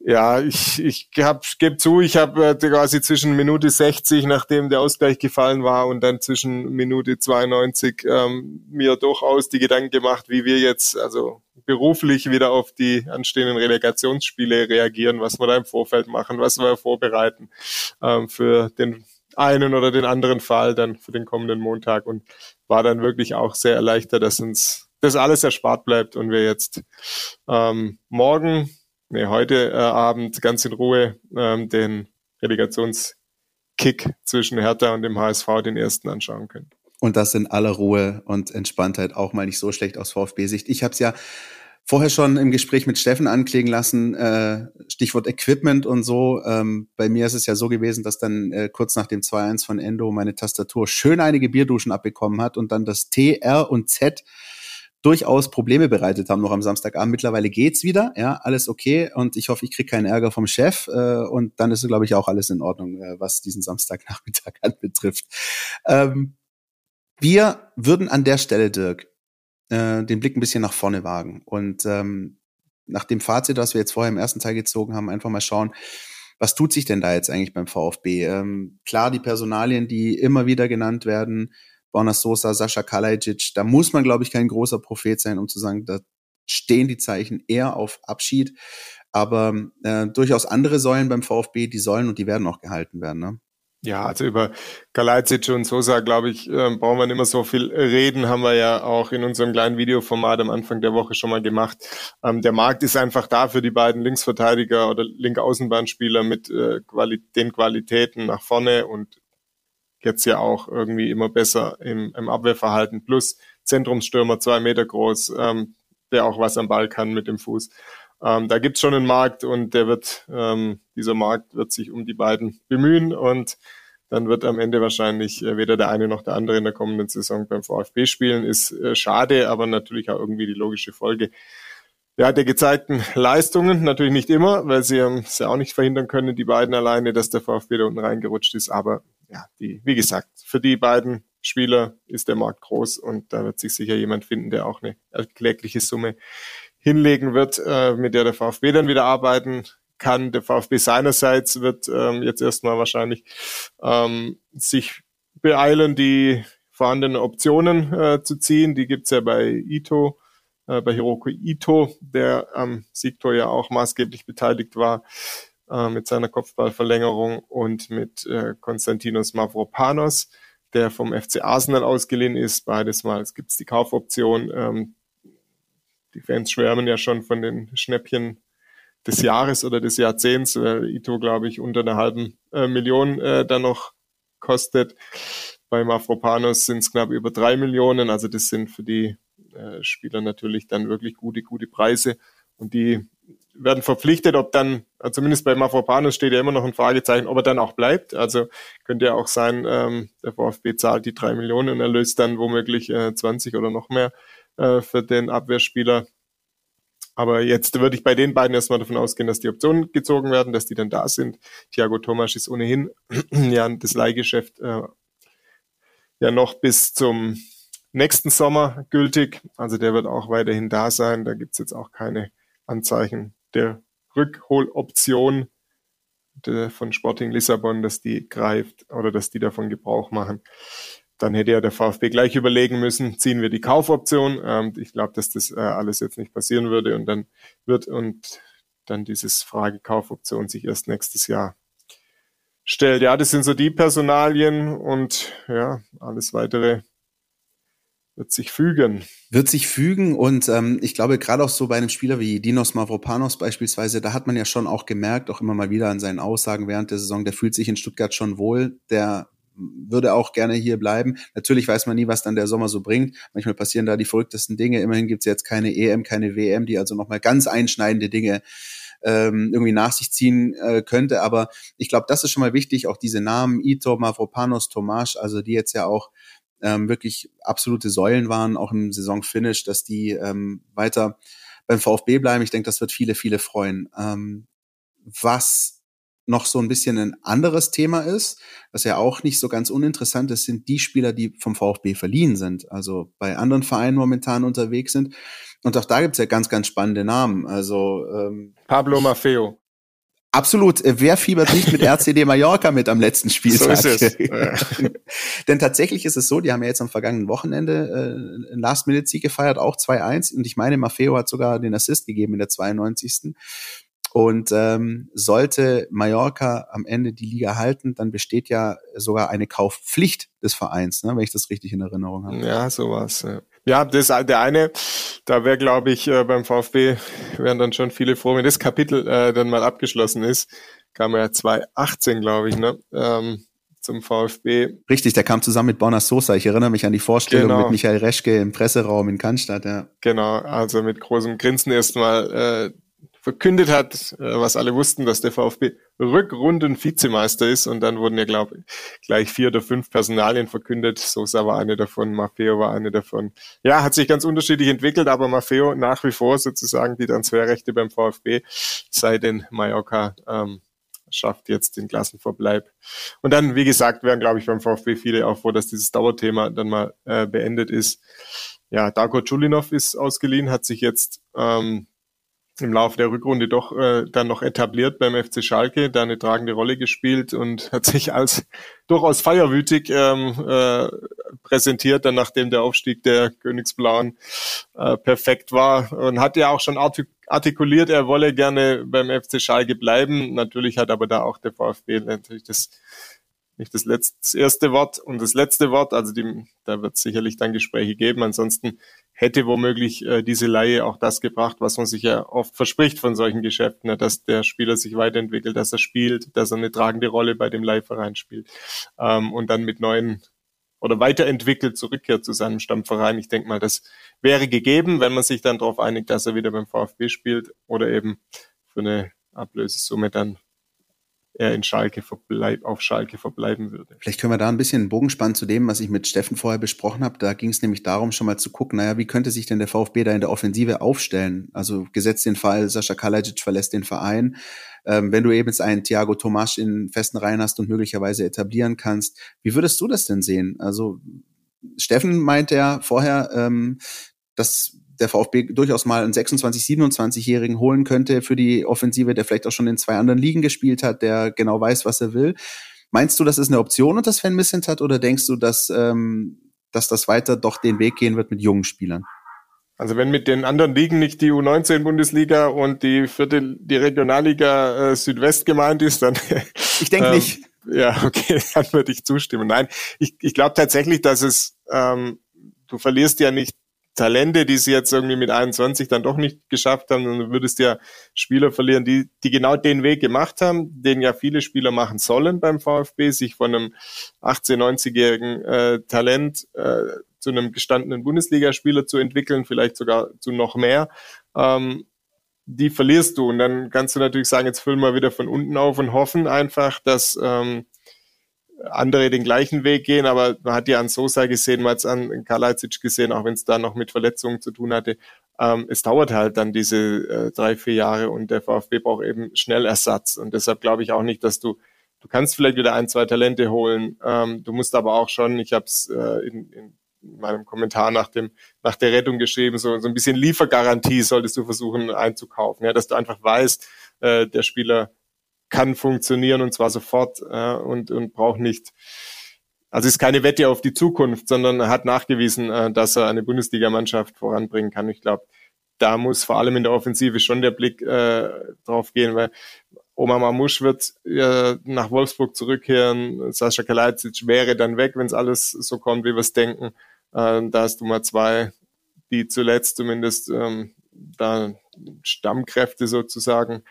ja, ich, ich hab, gebe zu, ich habe äh, quasi zwischen Minute 60, nachdem der Ausgleich gefallen war, und dann zwischen Minute 92 ähm, mir durchaus die Gedanken gemacht, wie wir jetzt also beruflich wieder auf die anstehenden Relegationsspiele reagieren, was wir da im Vorfeld machen, was wir vorbereiten ähm, für den einen oder den anderen Fall dann für den kommenden Montag und war dann wirklich auch sehr erleichtert, dass uns das alles erspart bleibt und wir jetzt ähm, morgen nee, heute äh, Abend ganz in Ruhe ähm, den Relegationskick zwischen Hertha und dem HSV den ersten anschauen können. Und das in aller Ruhe und Entspanntheit auch mal nicht so schlecht aus VfB-Sicht. Ich habe es ja vorher schon im Gespräch mit Steffen anklingen lassen, äh, Stichwort Equipment und so. Ähm, bei mir ist es ja so gewesen, dass dann äh, kurz nach dem 2-1 von Endo meine Tastatur schön einige Bierduschen abbekommen hat und dann das T, R und Z durchaus Probleme bereitet haben noch am Samstagabend. Mittlerweile geht's wieder, ja, alles okay und ich hoffe, ich kriege keinen Ärger vom Chef äh, und dann ist, glaube ich, auch alles in Ordnung, äh, was diesen Samstagnachmittag anbetrifft. Ähm, wir würden an der Stelle, Dirk, äh, den Blick ein bisschen nach vorne wagen und ähm, nach dem Fazit, das wir jetzt vorher im ersten Teil gezogen haben, einfach mal schauen, was tut sich denn da jetzt eigentlich beim VfB? Ähm, klar, die Personalien, die immer wieder genannt werden, Borna Sosa, Sascha Kalajic, da muss man, glaube ich, kein großer Prophet sein, um zu sagen, da stehen die Zeichen eher auf Abschied. Aber äh, durchaus andere Säulen beim VfB, die sollen und die werden auch gehalten werden. Ne? Ja, also über Kalajdzic und Sosa, glaube ich, äh, brauchen wir nicht mehr so viel reden, haben wir ja auch in unserem kleinen Videoformat am Anfang der Woche schon mal gemacht. Ähm, der Markt ist einfach da für die beiden Linksverteidiger oder Link-Außenbahnspieler mit äh, Quali den Qualitäten nach vorne und jetzt ja auch irgendwie immer besser im, im Abwehrverhalten. Plus Zentrumsstürmer, zwei Meter groß, ähm, der auch was am Ball kann mit dem Fuß. ähm, da gibt's schon einen Markt und der wird, ähm, dieser Markt wird sich um die beiden bemühen und dann wird am Ende wahrscheinlich äh, weder der eine noch der andere in der kommenden Saison beim VfB spielen. Ist äh, schade, aber natürlich auch irgendwie die logische Folge ja, der gezeigten Leistungen. Natürlich nicht immer, weil sie es ja auch nicht verhindern können, die beiden alleine, dass der VfB da unten reingerutscht ist. Aber ja, die, wie gesagt, für die beiden Spieler ist der Markt groß und da wird sich sicher jemand finden, der auch eine erklägliche Summe hinlegen wird, äh, mit der der VfB dann wieder arbeiten kann. Der VfB seinerseits wird ähm, jetzt erstmal wahrscheinlich ähm, sich beeilen, die vorhandenen Optionen äh, zu ziehen. Die gibt's ja bei Ito äh, bei Hiroko Ito, der am Siegtor ja auch maßgeblich beteiligt war äh, mit seiner Kopfballverlängerung und mit äh, Konstantinos Mavropanos, der vom FC Arsenal ausgeliehen ist. Beides Mal es gibt die Kaufoption. Ähm, die Fans schwärmen ja schon von den Schnäppchen des Jahres oder des Jahrzehnts, weil Ito, glaube ich, unter einer halben äh, Million äh, dann noch kostet. Bei Mafropanos sind es knapp über drei Millionen. Also das sind für die äh, Spieler natürlich dann wirklich gute, gute Preise und die werden verpflichtet, ob dann, also zumindest bei Mafropanos steht ja immer noch ein Fragezeichen, ob er dann auch bleibt. Also könnte ja auch sein, ähm, der VfB zahlt die drei Millionen und erlöst dann womöglich äh, 20 oder noch mehr äh, für den Abwehrspieler. Aber jetzt würde ich bei den beiden erstmal davon ausgehen, dass die Optionen gezogen werden, dass die dann da sind. Thiago Thomas ist ohnehin ja das Leihgeschäft äh, ja noch bis zum nächsten Sommer gültig. Also der wird auch weiterhin da sein. Da gibt's jetzt auch keine Anzeichen der Rückholoption der von Sporting Lissabon, dass die greift oder dass die davon Gebrauch machen. Dann hätte ja der VfB gleich überlegen müssen, ziehen wir die Kaufoption. Ähm, ich glaube, dass das äh, alles jetzt nicht passieren würde und dann wird und dann dieses Frage Kaufoption sich erst nächstes Jahr stellt. Ja, das sind so die Personalien und ja, alles weitere wird sich fügen. Wird sich fügen und ähm, ich glaube, gerade auch so bei einem Spieler wie Dinos Mavropanos beispielsweise, da hat man ja schon auch gemerkt, auch immer mal wieder an seinen Aussagen während der Saison, der fühlt sich in Stuttgart schon wohl, der würde auch gerne hier bleiben. Natürlich weiß man nie, was dann der Sommer so bringt. Manchmal passieren da die verrücktesten Dinge. Immerhin gibt's jetzt keine EM, keine WM, die also nochmal ganz einschneidende Dinge ähm, irgendwie nach sich ziehen äh, könnte. Aber ich glaube, das ist schon mal wichtig, auch diese Namen, Ito, Mavropanos, Tomasz, also die jetzt ja auch ähm, wirklich absolute Säulen waren, auch im Saisonfinish, dass die ähm, weiter beim VfB bleiben. Ich denke, das wird viele, viele freuen. Ähm, was noch so ein bisschen ein anderes Thema ist, was ja auch nicht so ganz uninteressant ist, sind die Spieler, die vom VfB verliehen sind, also bei anderen Vereinen momentan unterwegs sind. Und auch da gibt's ja ganz, ganz spannende Namen. Also ähm, Pablo Maffeo. Absolut. Äh, wer fiebert nicht mit RCD Mallorca mit am letzten Spieltag? So ist es. Denn tatsächlich ist es so, die haben ja jetzt am vergangenen Wochenende äh, einen Last-Minute-Sieg gefeiert, auch 2-1. Und ich meine, Maffeo hat sogar den Assist gegeben in der 92. Und ähm, sollte Mallorca am Ende die Liga halten, dann besteht ja sogar eine Kaufpflicht des Vereins, ne, wenn ich das richtig in Erinnerung habe. Ja, sowas. Ja. Ja, das der eine. Da wäre, glaube ich, äh, beim VfB wären dann schon viele froh, wenn das Kapitel äh, dann mal abgeschlossen ist. Kam ja 2018, glaube ich, ne? Ähm, zum VfB. Richtig, der kam zusammen mit Bonner Sosa. Ich erinnere mich an die Vorstellung genau. mit Michael Reschke im Presseraum in Cannstatt, ja. Genau, also mit großem Grinsen erstmal äh, verkündet hat, äh, was alle wussten, dass der VfB Rückrunden-Vizemeister ist. Und dann wurden ja, glaube ich, gleich vier oder fünf Personalien verkündet. Sosa war eine davon, Maffeo war eine davon. Ja, hat sich ganz unterschiedlich entwickelt, aber Maffeo nach wie vor sozusagen die Transferrechte beim VfB, sei denn Mallorca ähm, schafft jetzt den Klassenverbleib. Und dann, wie gesagt, wären, glaube ich, beim VfB viele auch froh, dass dieses Dauerthema dann mal äh, beendet ist. Ja, Darko Chulinov ist ausgeliehen, hat sich jetzt ähm, im Laufe der Rückrunde doch äh, dann noch etabliert beim FC Schalke, da eine tragende Rolle gespielt und hat sich als durchaus feierwütig ähm, äh, präsentiert, dann nachdem der Aufstieg der Königsblauen äh, perfekt war und hat ja auch schon artikuliert, er wolle gerne beim FC Schalke bleiben. Natürlich hat aber da auch der VfB natürlich das nicht das, letzte, das erste Wort und das letzte Wort. Also die, da wird sicherlich dann Gespräche geben. Ansonsten hätte womöglich äh, diese Laie auch das gebracht, was man sich ja oft verspricht von solchen Geschäften, ne? dass der Spieler sich weiterentwickelt, dass er spielt, dass er eine tragende Rolle bei dem Leihverein spielt ähm, und dann mit neuen oder weiterentwickelt zurückkehrt zu seinem Stammverein. Ich denke mal, das wäre gegeben, wenn man sich dann darauf einigt, dass er wieder beim VfB spielt oder eben für eine Ablösesumme dann er in Schalke verbleib, auf Schalke verbleiben würde. Vielleicht können wir da ein bisschen einen Bogen spannen zu dem, was ich mit Steffen vorher besprochen habe. Da ging es nämlich darum, schon mal zu gucken, naja, wie könnte sich denn der VfB da in der Offensive aufstellen? Also gesetzt den Fall, Sascha Kalajic verlässt den Verein. Ähm, wenn du eben jetzt einen Thiago Tomasch in festen Reihen hast und möglicherweise etablieren kannst, wie würdest du das denn sehen? Also Steffen meint ja vorher, ähm, dass der VfB durchaus mal einen 26, 27-Jährigen holen könnte für die Offensive, der vielleicht auch schon in zwei anderen Ligen gespielt hat, der genau weiß, was er will. Meinst du, das ist eine Option und das Sven Missent hat oder denkst du, dass, ähm, dass das weiter doch den Weg gehen wird mit jungen Spielern? Also wenn mit den anderen Ligen nicht die U19-Bundesliga und die vierte, die Regionalliga äh, Südwest gemeint ist, dann ich denke ähm, nicht. Ja, okay, dann würde ich zustimmen. Nein, ich, ich glaube tatsächlich, dass es ähm, du verlierst ja nicht Talente, die sie jetzt irgendwie mit 21 dann doch nicht geschafft haben, dann würdest du ja Spieler verlieren, die, die genau den Weg gemacht haben, den ja viele Spieler machen sollen beim VfB, sich von einem 18-, 90-jährigen äh, Talent äh, zu einem gestandenen Bundesligaspieler zu entwickeln, vielleicht sogar zu noch mehr. Ähm, die verlierst du und dann kannst du natürlich sagen, jetzt füllen wir wieder von unten auf und hoffen einfach, dass ähm, andere den gleichen Weg gehen, aber man hat ja an Sosa gesehen, man hat es an Kalajdzic gesehen, auch wenn es da noch mit Verletzungen zu tun hatte. Ähm, es dauert halt dann diese äh, drei, vier Jahre und der VfB braucht eben schnell Ersatz. Und deshalb glaube ich auch nicht, dass du, du kannst vielleicht wieder ein, zwei Talente holen. Ähm, du musst aber auch schon, ich habe es äh, in, in meinem Kommentar nach dem nach der Rettung geschrieben, so, so ein bisschen Liefergarantie solltest du versuchen einzukaufen, ja, dass du einfach weißt, äh, der Spieler kann funktionieren und zwar sofort äh, und, und braucht nicht. Also ist keine Wette auf die Zukunft, sondern er hat nachgewiesen, äh, dass er eine Bundesligamannschaft voranbringen kann. Ich glaube, da muss vor allem in der Offensive schon der Blick äh, drauf gehen, weil Oma Mamusch wird äh, nach Wolfsburg zurückkehren, Sascha Kalajdzic wäre dann weg, wenn es alles so kommt, wie wir es denken. Äh, da hast du mal zwei, die zuletzt zumindest ähm, da Stammkräfte sozusagen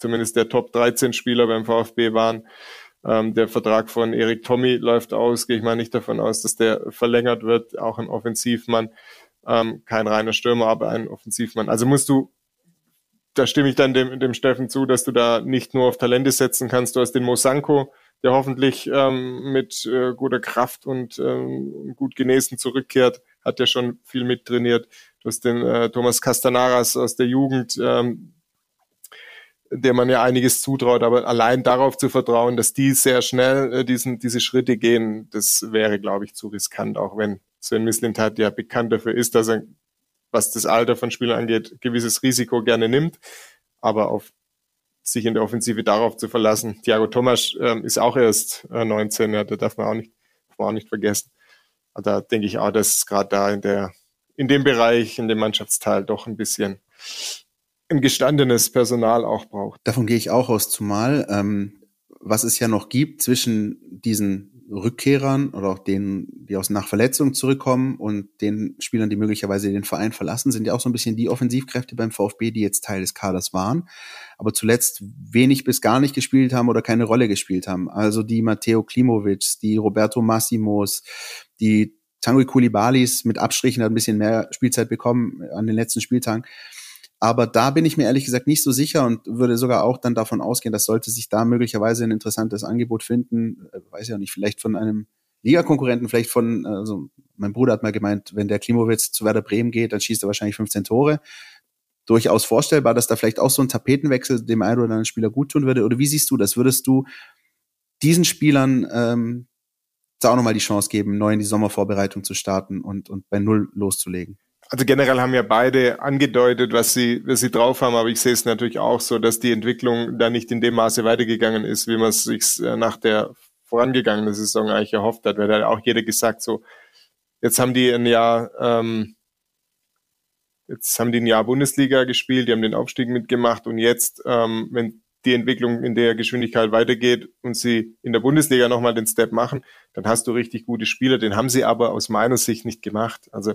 zumindest der Top 13 Spieler beim VfB waren. Ähm, der Vertrag von Erik Tommy läuft aus, gehe ich mal nicht davon aus, dass der verlängert wird, auch ein Offensivmann. Ähm, kein reiner Stürmer, aber ein Offensivmann. Also musst du, da stimme ich dann dem, dem Steffen zu, dass du da nicht nur auf Talente setzen kannst. Du hast den Mosanko, der hoffentlich ähm, mit äh, guter Kraft und ähm, gut genesen zurückkehrt, hat ja schon viel mittrainiert. Du hast den äh, Thomas Castanaras aus der Jugend, ähm, der man ja einiges zutraut, aber allein darauf zu vertrauen, dass die sehr schnell äh, diesen, diese Schritte gehen, das wäre, glaube ich, zu riskant, auch wenn Sven Mislintat ja bekannt dafür ist, dass er, was das Alter von Spielern angeht, gewisses Risiko gerne nimmt, aber auf sich in der Offensive darauf zu verlassen. Thiago Thomas ähm, ist auch erst äh, 19, ja, da darf man auch nicht, darf man auch nicht vergessen. Aber da denke ich auch, dass gerade da in der, in dem Bereich, in dem Mannschaftsteil doch ein bisschen ein gestandenes Personal auch braucht. Davon gehe ich auch aus, zumal ähm, was es ja noch gibt zwischen diesen Rückkehrern oder auch denen, die aus nach Verletzung zurückkommen und den Spielern, die möglicherweise den Verein verlassen, sind ja auch so ein bisschen die Offensivkräfte beim VfB, die jetzt Teil des Kaders waren, aber zuletzt wenig bis gar nicht gespielt haben oder keine Rolle gespielt haben. Also die Matteo Klimovic, die Roberto Massimos, die Tanguy Koulibalis mit Abstrichen hat ein bisschen mehr Spielzeit bekommen an den letzten Spieltagen. Aber da bin ich mir ehrlich gesagt nicht so sicher und würde sogar auch dann davon ausgehen, dass sollte sich da möglicherweise ein interessantes Angebot finden, äh, weiß ja nicht, vielleicht von einem Ligakonkurrenten, vielleicht von, also mein Bruder hat mal gemeint, wenn der Klimowitz zu Werder Bremen geht, dann schießt er wahrscheinlich 15 Tore. Durchaus vorstellbar, dass da vielleicht auch so ein Tapetenwechsel dem einen oder anderen Spieler gut tun würde. Oder wie siehst du das? Würdest du diesen Spielern ähm, da auch nochmal die Chance geben, neu in die Sommervorbereitung zu starten und, und bei Null loszulegen? Also generell haben ja beide angedeutet, was sie, was sie drauf haben, aber ich sehe es natürlich auch so, dass die Entwicklung da nicht in dem Maße weitergegangen ist, wie man es sich äh, nach der vorangegangenen Saison eigentlich erhofft hat. Weil da hat auch jeder gesagt, so, jetzt haben die ein Jahr, ähm, jetzt haben die ein Jahr Bundesliga gespielt, die haben den Aufstieg mitgemacht und jetzt, ähm, wenn die Entwicklung in der Geschwindigkeit weitergeht und sie in der Bundesliga nochmal den Step machen, dann hast du richtig gute Spieler. Den haben sie aber aus meiner Sicht nicht gemacht. Also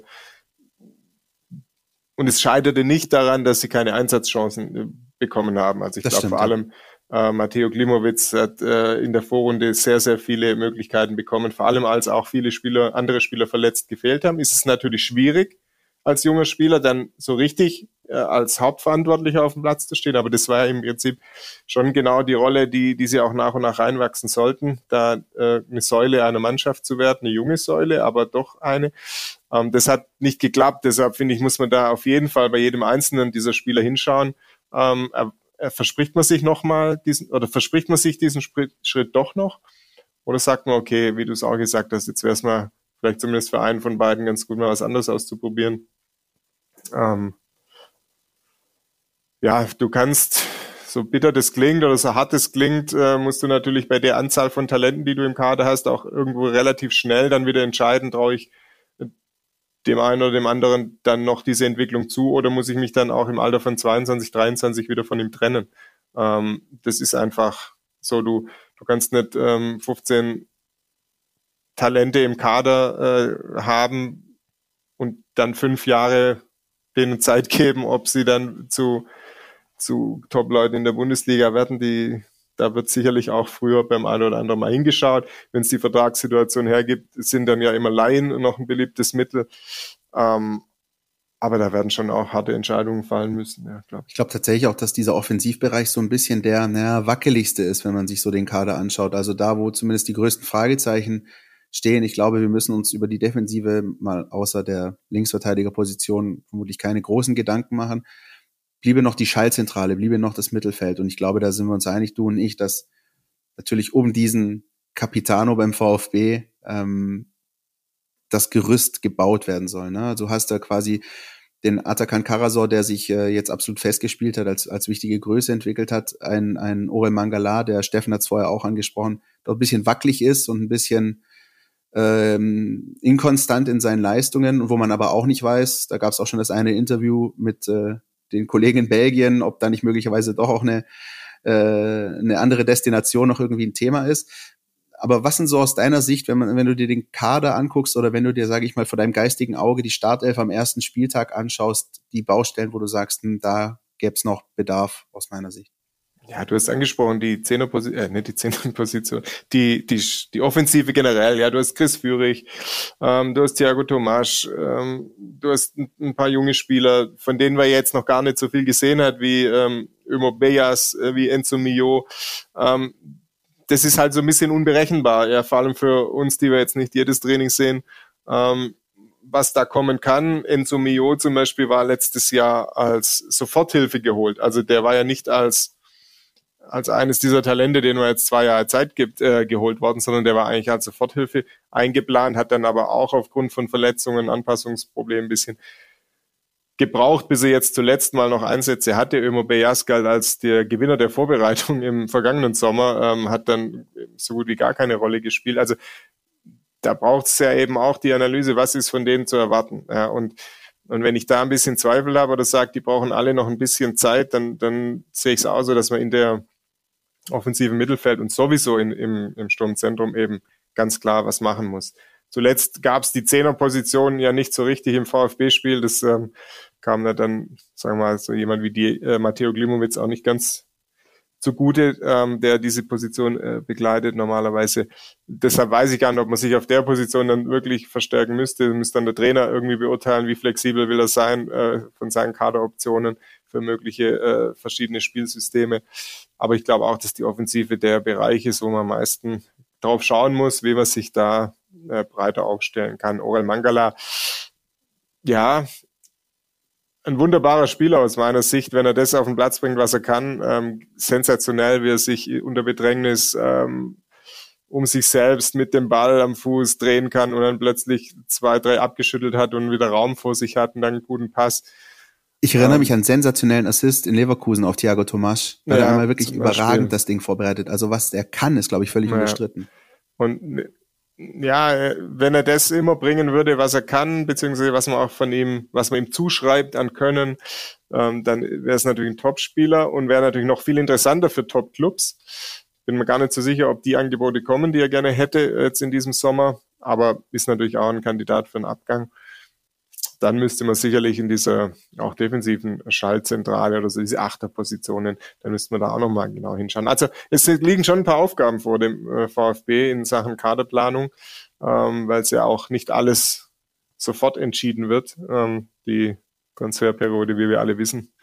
und es scheiterte nicht daran, dass sie keine Einsatzchancen äh, bekommen haben. Also ich glaube vor allem, Äh, Matteo Klimowitz hat äh, in der Vorrunde sehr, sehr viele Möglichkeiten bekommen, vor allem als auch viele Spieler, andere Spieler verletzt gefehlt haben, ist es natürlich schwierig, als junger Spieler dann so richtig äh, als Hauptverantwortlicher auf dem Platz zu stehen. Aber das war im Prinzip schon genau die Rolle, die, die sie auch nach und nach reinwachsen sollten, da äh, eine Säule einer Mannschaft zu werden, eine junge Säule, aber doch eine. Ähm, das hat nicht geklappt. Deshalb finde ich, muss man da auf jeden Fall bei jedem einzelnen dieser Spieler hinschauen. Ähm, äh, verspricht man sich nochmal diesen, oder verspricht man sich diesen Schritt, doch noch? Oder sagt man, okay, wie du es auch gesagt hast, jetzt wäre es mal vielleicht zumindest für einen von beiden ganz gut, mal was anderes auszuprobieren. Ähm, ja, du kannst, so bitter das klingt oder so hart es klingt, äh, musst du natürlich bei der Anzahl von Talenten, die du im Kader hast, auch irgendwo relativ schnell dann wieder entscheiden, traue ich dem einen oder dem anderen dann noch diese Entwicklung zu oder muss ich mich dann auch im Alter von 22, 23 wieder von ihm trennen? Ähm, das ist einfach so, du, du kannst nicht ähm, 15 Talente im Kader äh, haben und dann fünf Jahre denen Zeit geben, ob sie dann zu, zu Top-Leuten in der Bundesliga werden, die, da wird sicherlich auch früher beim einen oder anderen mal hingeschaut. Wenn es die Vertragssituation hergibt, sind dann ja immer Laien noch ein beliebtes Mittel. Ähm, aber da werden schon auch harte Entscheidungen fallen müssen, ja, glaube ich. Ich glaube tatsächlich auch, dass dieser Offensivbereich so ein bisschen der naja, wackeligste ist, wenn man sich so den Kader anschaut. Also da, wo zumindest die größten Fragezeichen stehen. Ich glaube, wir müssen uns über die Defensive mal außer der Linksverteidigerposition vermutlich keine großen Gedanken machen. Bliebe noch die Schallzentrale, bliebe noch das Mittelfeld. Und ich glaube, da sind wir uns einig, du und ich, dass natürlich um diesen Capitano beim VfB ähm, das Gerüst gebaut werden soll. Ne? Also hast da quasi den Atakan Karasor, der sich äh, jetzt absolut festgespielt hat, als, als wichtige Größe entwickelt hat, ein, ein Orel Mangala, der Steffen hat es vorher auch angesprochen, dort ein bisschen wackelig ist und ein bisschen ähm, inkonstant in seinen Leistungen, wo man aber auch nicht weiß, da gab es auch schon das eine Interview mit äh, den Kollegen in Belgien, ob da nicht möglicherweise doch auch eine, äh, eine andere Destination noch irgendwie ein Thema ist. Aber was sind so aus deiner Sicht, wenn man, wenn du dir den Kader anguckst oder wenn du dir, sage ich mal, vor deinem geistigen Auge die Startelf am ersten Spieltag anschaust, die Baustellen, wo du sagst, hm, da gäbe es noch Bedarf aus meiner Sicht? Ja, du hast angesprochen, die Zehnerposition, äh, nicht die Zehnerposition, die, die, die Offensive generell, ja, du hast Chris Führig, ähm, du hast Thiago Tomasch, ähm, du hast ein, ein, paar junge Spieler, von denen wir jetzt noch gar nicht so viel gesehen hat, wie ähm, Ömo Beyas, äh, wie Enzo Mio, ähm, das ist halt so ein bisschen unberechenbar, ja, vor allem für uns, die wir jetzt nicht jedes Training sehen, ähm, was da kommen kann. Enzo Mio zum Beispiel war letztes Jahr als Soforthilfe geholt. Also der war ja nicht als als eines dieser Talente, denen man jetzt zwei Jahre Zeit gibt, äh, geholt worden, sondern der war eigentlich als Soforthilfe eingeplant, hat dann aber auch aufgrund von Verletzungen, Anpassungsproblemen ein bisschen gebraucht, bis er jetzt zuletzt mal noch Einsätze hatte. Ömer Beyas galt als der Gewinner der Vorbereitung im vergangenen Sommer, ähm, hat dann so gut wie gar keine Rolle gespielt. Also da braucht es ja eben auch die Analyse, was ist von denen zu erwarten. Ja, und und wenn ich da ein bisschen Zweifel habe oder sage, die brauchen alle noch ein bisschen Zeit, dann, dann sehe ich es auch so, dass man in der offensiven Mittelfeld und sowieso in, im, im Sturmzentrum eben ganz klar was machen muss. Zuletzt gab es die Zehnerposition ja nicht so richtig im VfB-Spiel. Das ähm, kam da dann, sagen wir mal, so jemand wie die äh, Matteo Glimowitz auch nicht ganz zugute, ähm, der diese Position äh, begleitet normalerweise. Deshalb weiß ich gar nicht, ob man sich auf der Position dann wirklich verstärken müsste. Müsste dann der Trainer irgendwie beurteilen, wie flexibel will er sein äh, von seinen Kaderoptionen für mögliche äh, verschiedene Spielsysteme. Aber ich glaube auch, dass die Offensive der Bereich ist, wo man am meisten drauf schauen muss, wie man sich da äh, breiter aufstellen kann. Orel Mangala, ja, ein wunderbarer Spieler aus meiner Sicht, wenn er das auf den Platz bringt, was er kann. Ähm, sensationell, wie er sich unter Bedrängnis ähm, um sich selbst mit dem Ball am Fuß drehen kann und dann plötzlich zwei, drei abgeschüttelt hat und wieder Raum vor sich hat und dann einen guten Pass. Ich erinnere mich an einen sensationellen Assist in Leverkusen auf Thiago Tomas, weil ja, er einmal wirklich überragend das Ding vorbereitet. Also was er kann, ist, glaube ich, völlig ja. unbestritten. Und ja, wenn er das immer bringen würde, was er kann, beziehungsweise was man auch von ihm, was man ihm zuschreibt an Können, ähm, dann wäre es natürlich ein Top-Spieler und wäre natürlich noch viel interessanter für Top-Clubs. Bin mir gar nicht so sicher, ob die Angebote kommen, die er gerne hätte jetzt in diesem Sommer, aber ist natürlich auch ein Kandidat für einen Abgang. Dann müsste man sicherlich in dieser auch defensiven Schaltzentrale oder so diese Achterpositionen, dann müsste man da auch nochmal genau hinschauen. Also es liegen schon ein paar Aufgaben vor dem äh, VfB in Sachen Kaderplanung, ähm, weil es ja auch nicht alles sofort entschieden wird. Ähm, die Transferperiode, wie wir alle wissen,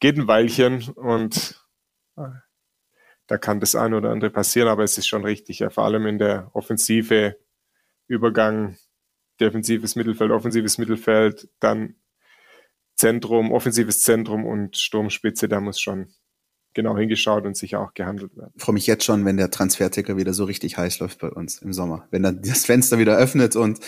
geht ein Weilchen und äh, da kann das eine oder andere passieren, aber es ist schon richtig, ja, vor allem in der Offensive Übergang defensives Mittelfeld, offensives Mittelfeld, dann Zentrum, offensives Zentrum und Sturmspitze, da muss schon genau hingeschaut und sicher auch gehandelt werden. Ich freue mich jetzt schon, wenn der Transferticker wieder so richtig heiß läuft bei uns im Sommer. Wenn dann das Fenster wieder öffnet und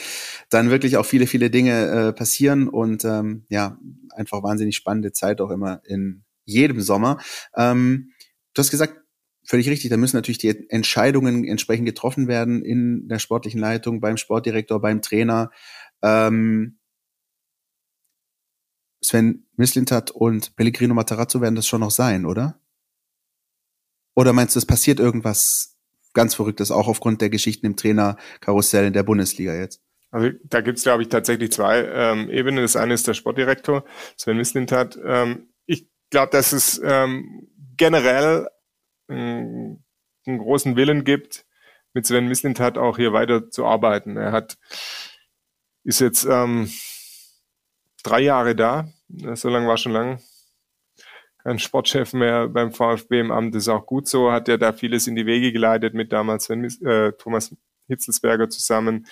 dann wirklich auch viele, viele Dinge äh, passieren und ähm, ja, einfach wahnsinnig spannende Zeit auch immer in jedem Sommer. Ähm, du hast gesagt, völlig richtig, da müssen natürlich die Entscheidungen entsprechend getroffen werden in der sportlichen Leitung, beim Sportdirektor, beim Trainer. Ähm, Sven Mislintat und Pellegrino Matarazzo werden das schon noch sein, oder? Oder meinst du, es passiert irgendwas ganz Verrücktes, auch aufgrund der Geschichten im Trainerkarussell in der Bundesliga jetzt? Also da gibt es, glaube ich, tatsächlich zwei ähm, Ebenen. Das eine ist der Sportdirektor, Sven Mislintat. Ähm, ich glaube, dass es ähm, generell einen großen Willen gibt, mit Sven Mislintat auch hier weiter zu arbeiten. Er hat, ist jetzt ähm, drei Jahre da, so lange war schon lang. Kein Sportchef mehr beim VfB im Amt, ist auch gut so, hat er da vieles in die Wege geleitet mit damals Sven, äh, Thomas Hitzelsberger zusammen,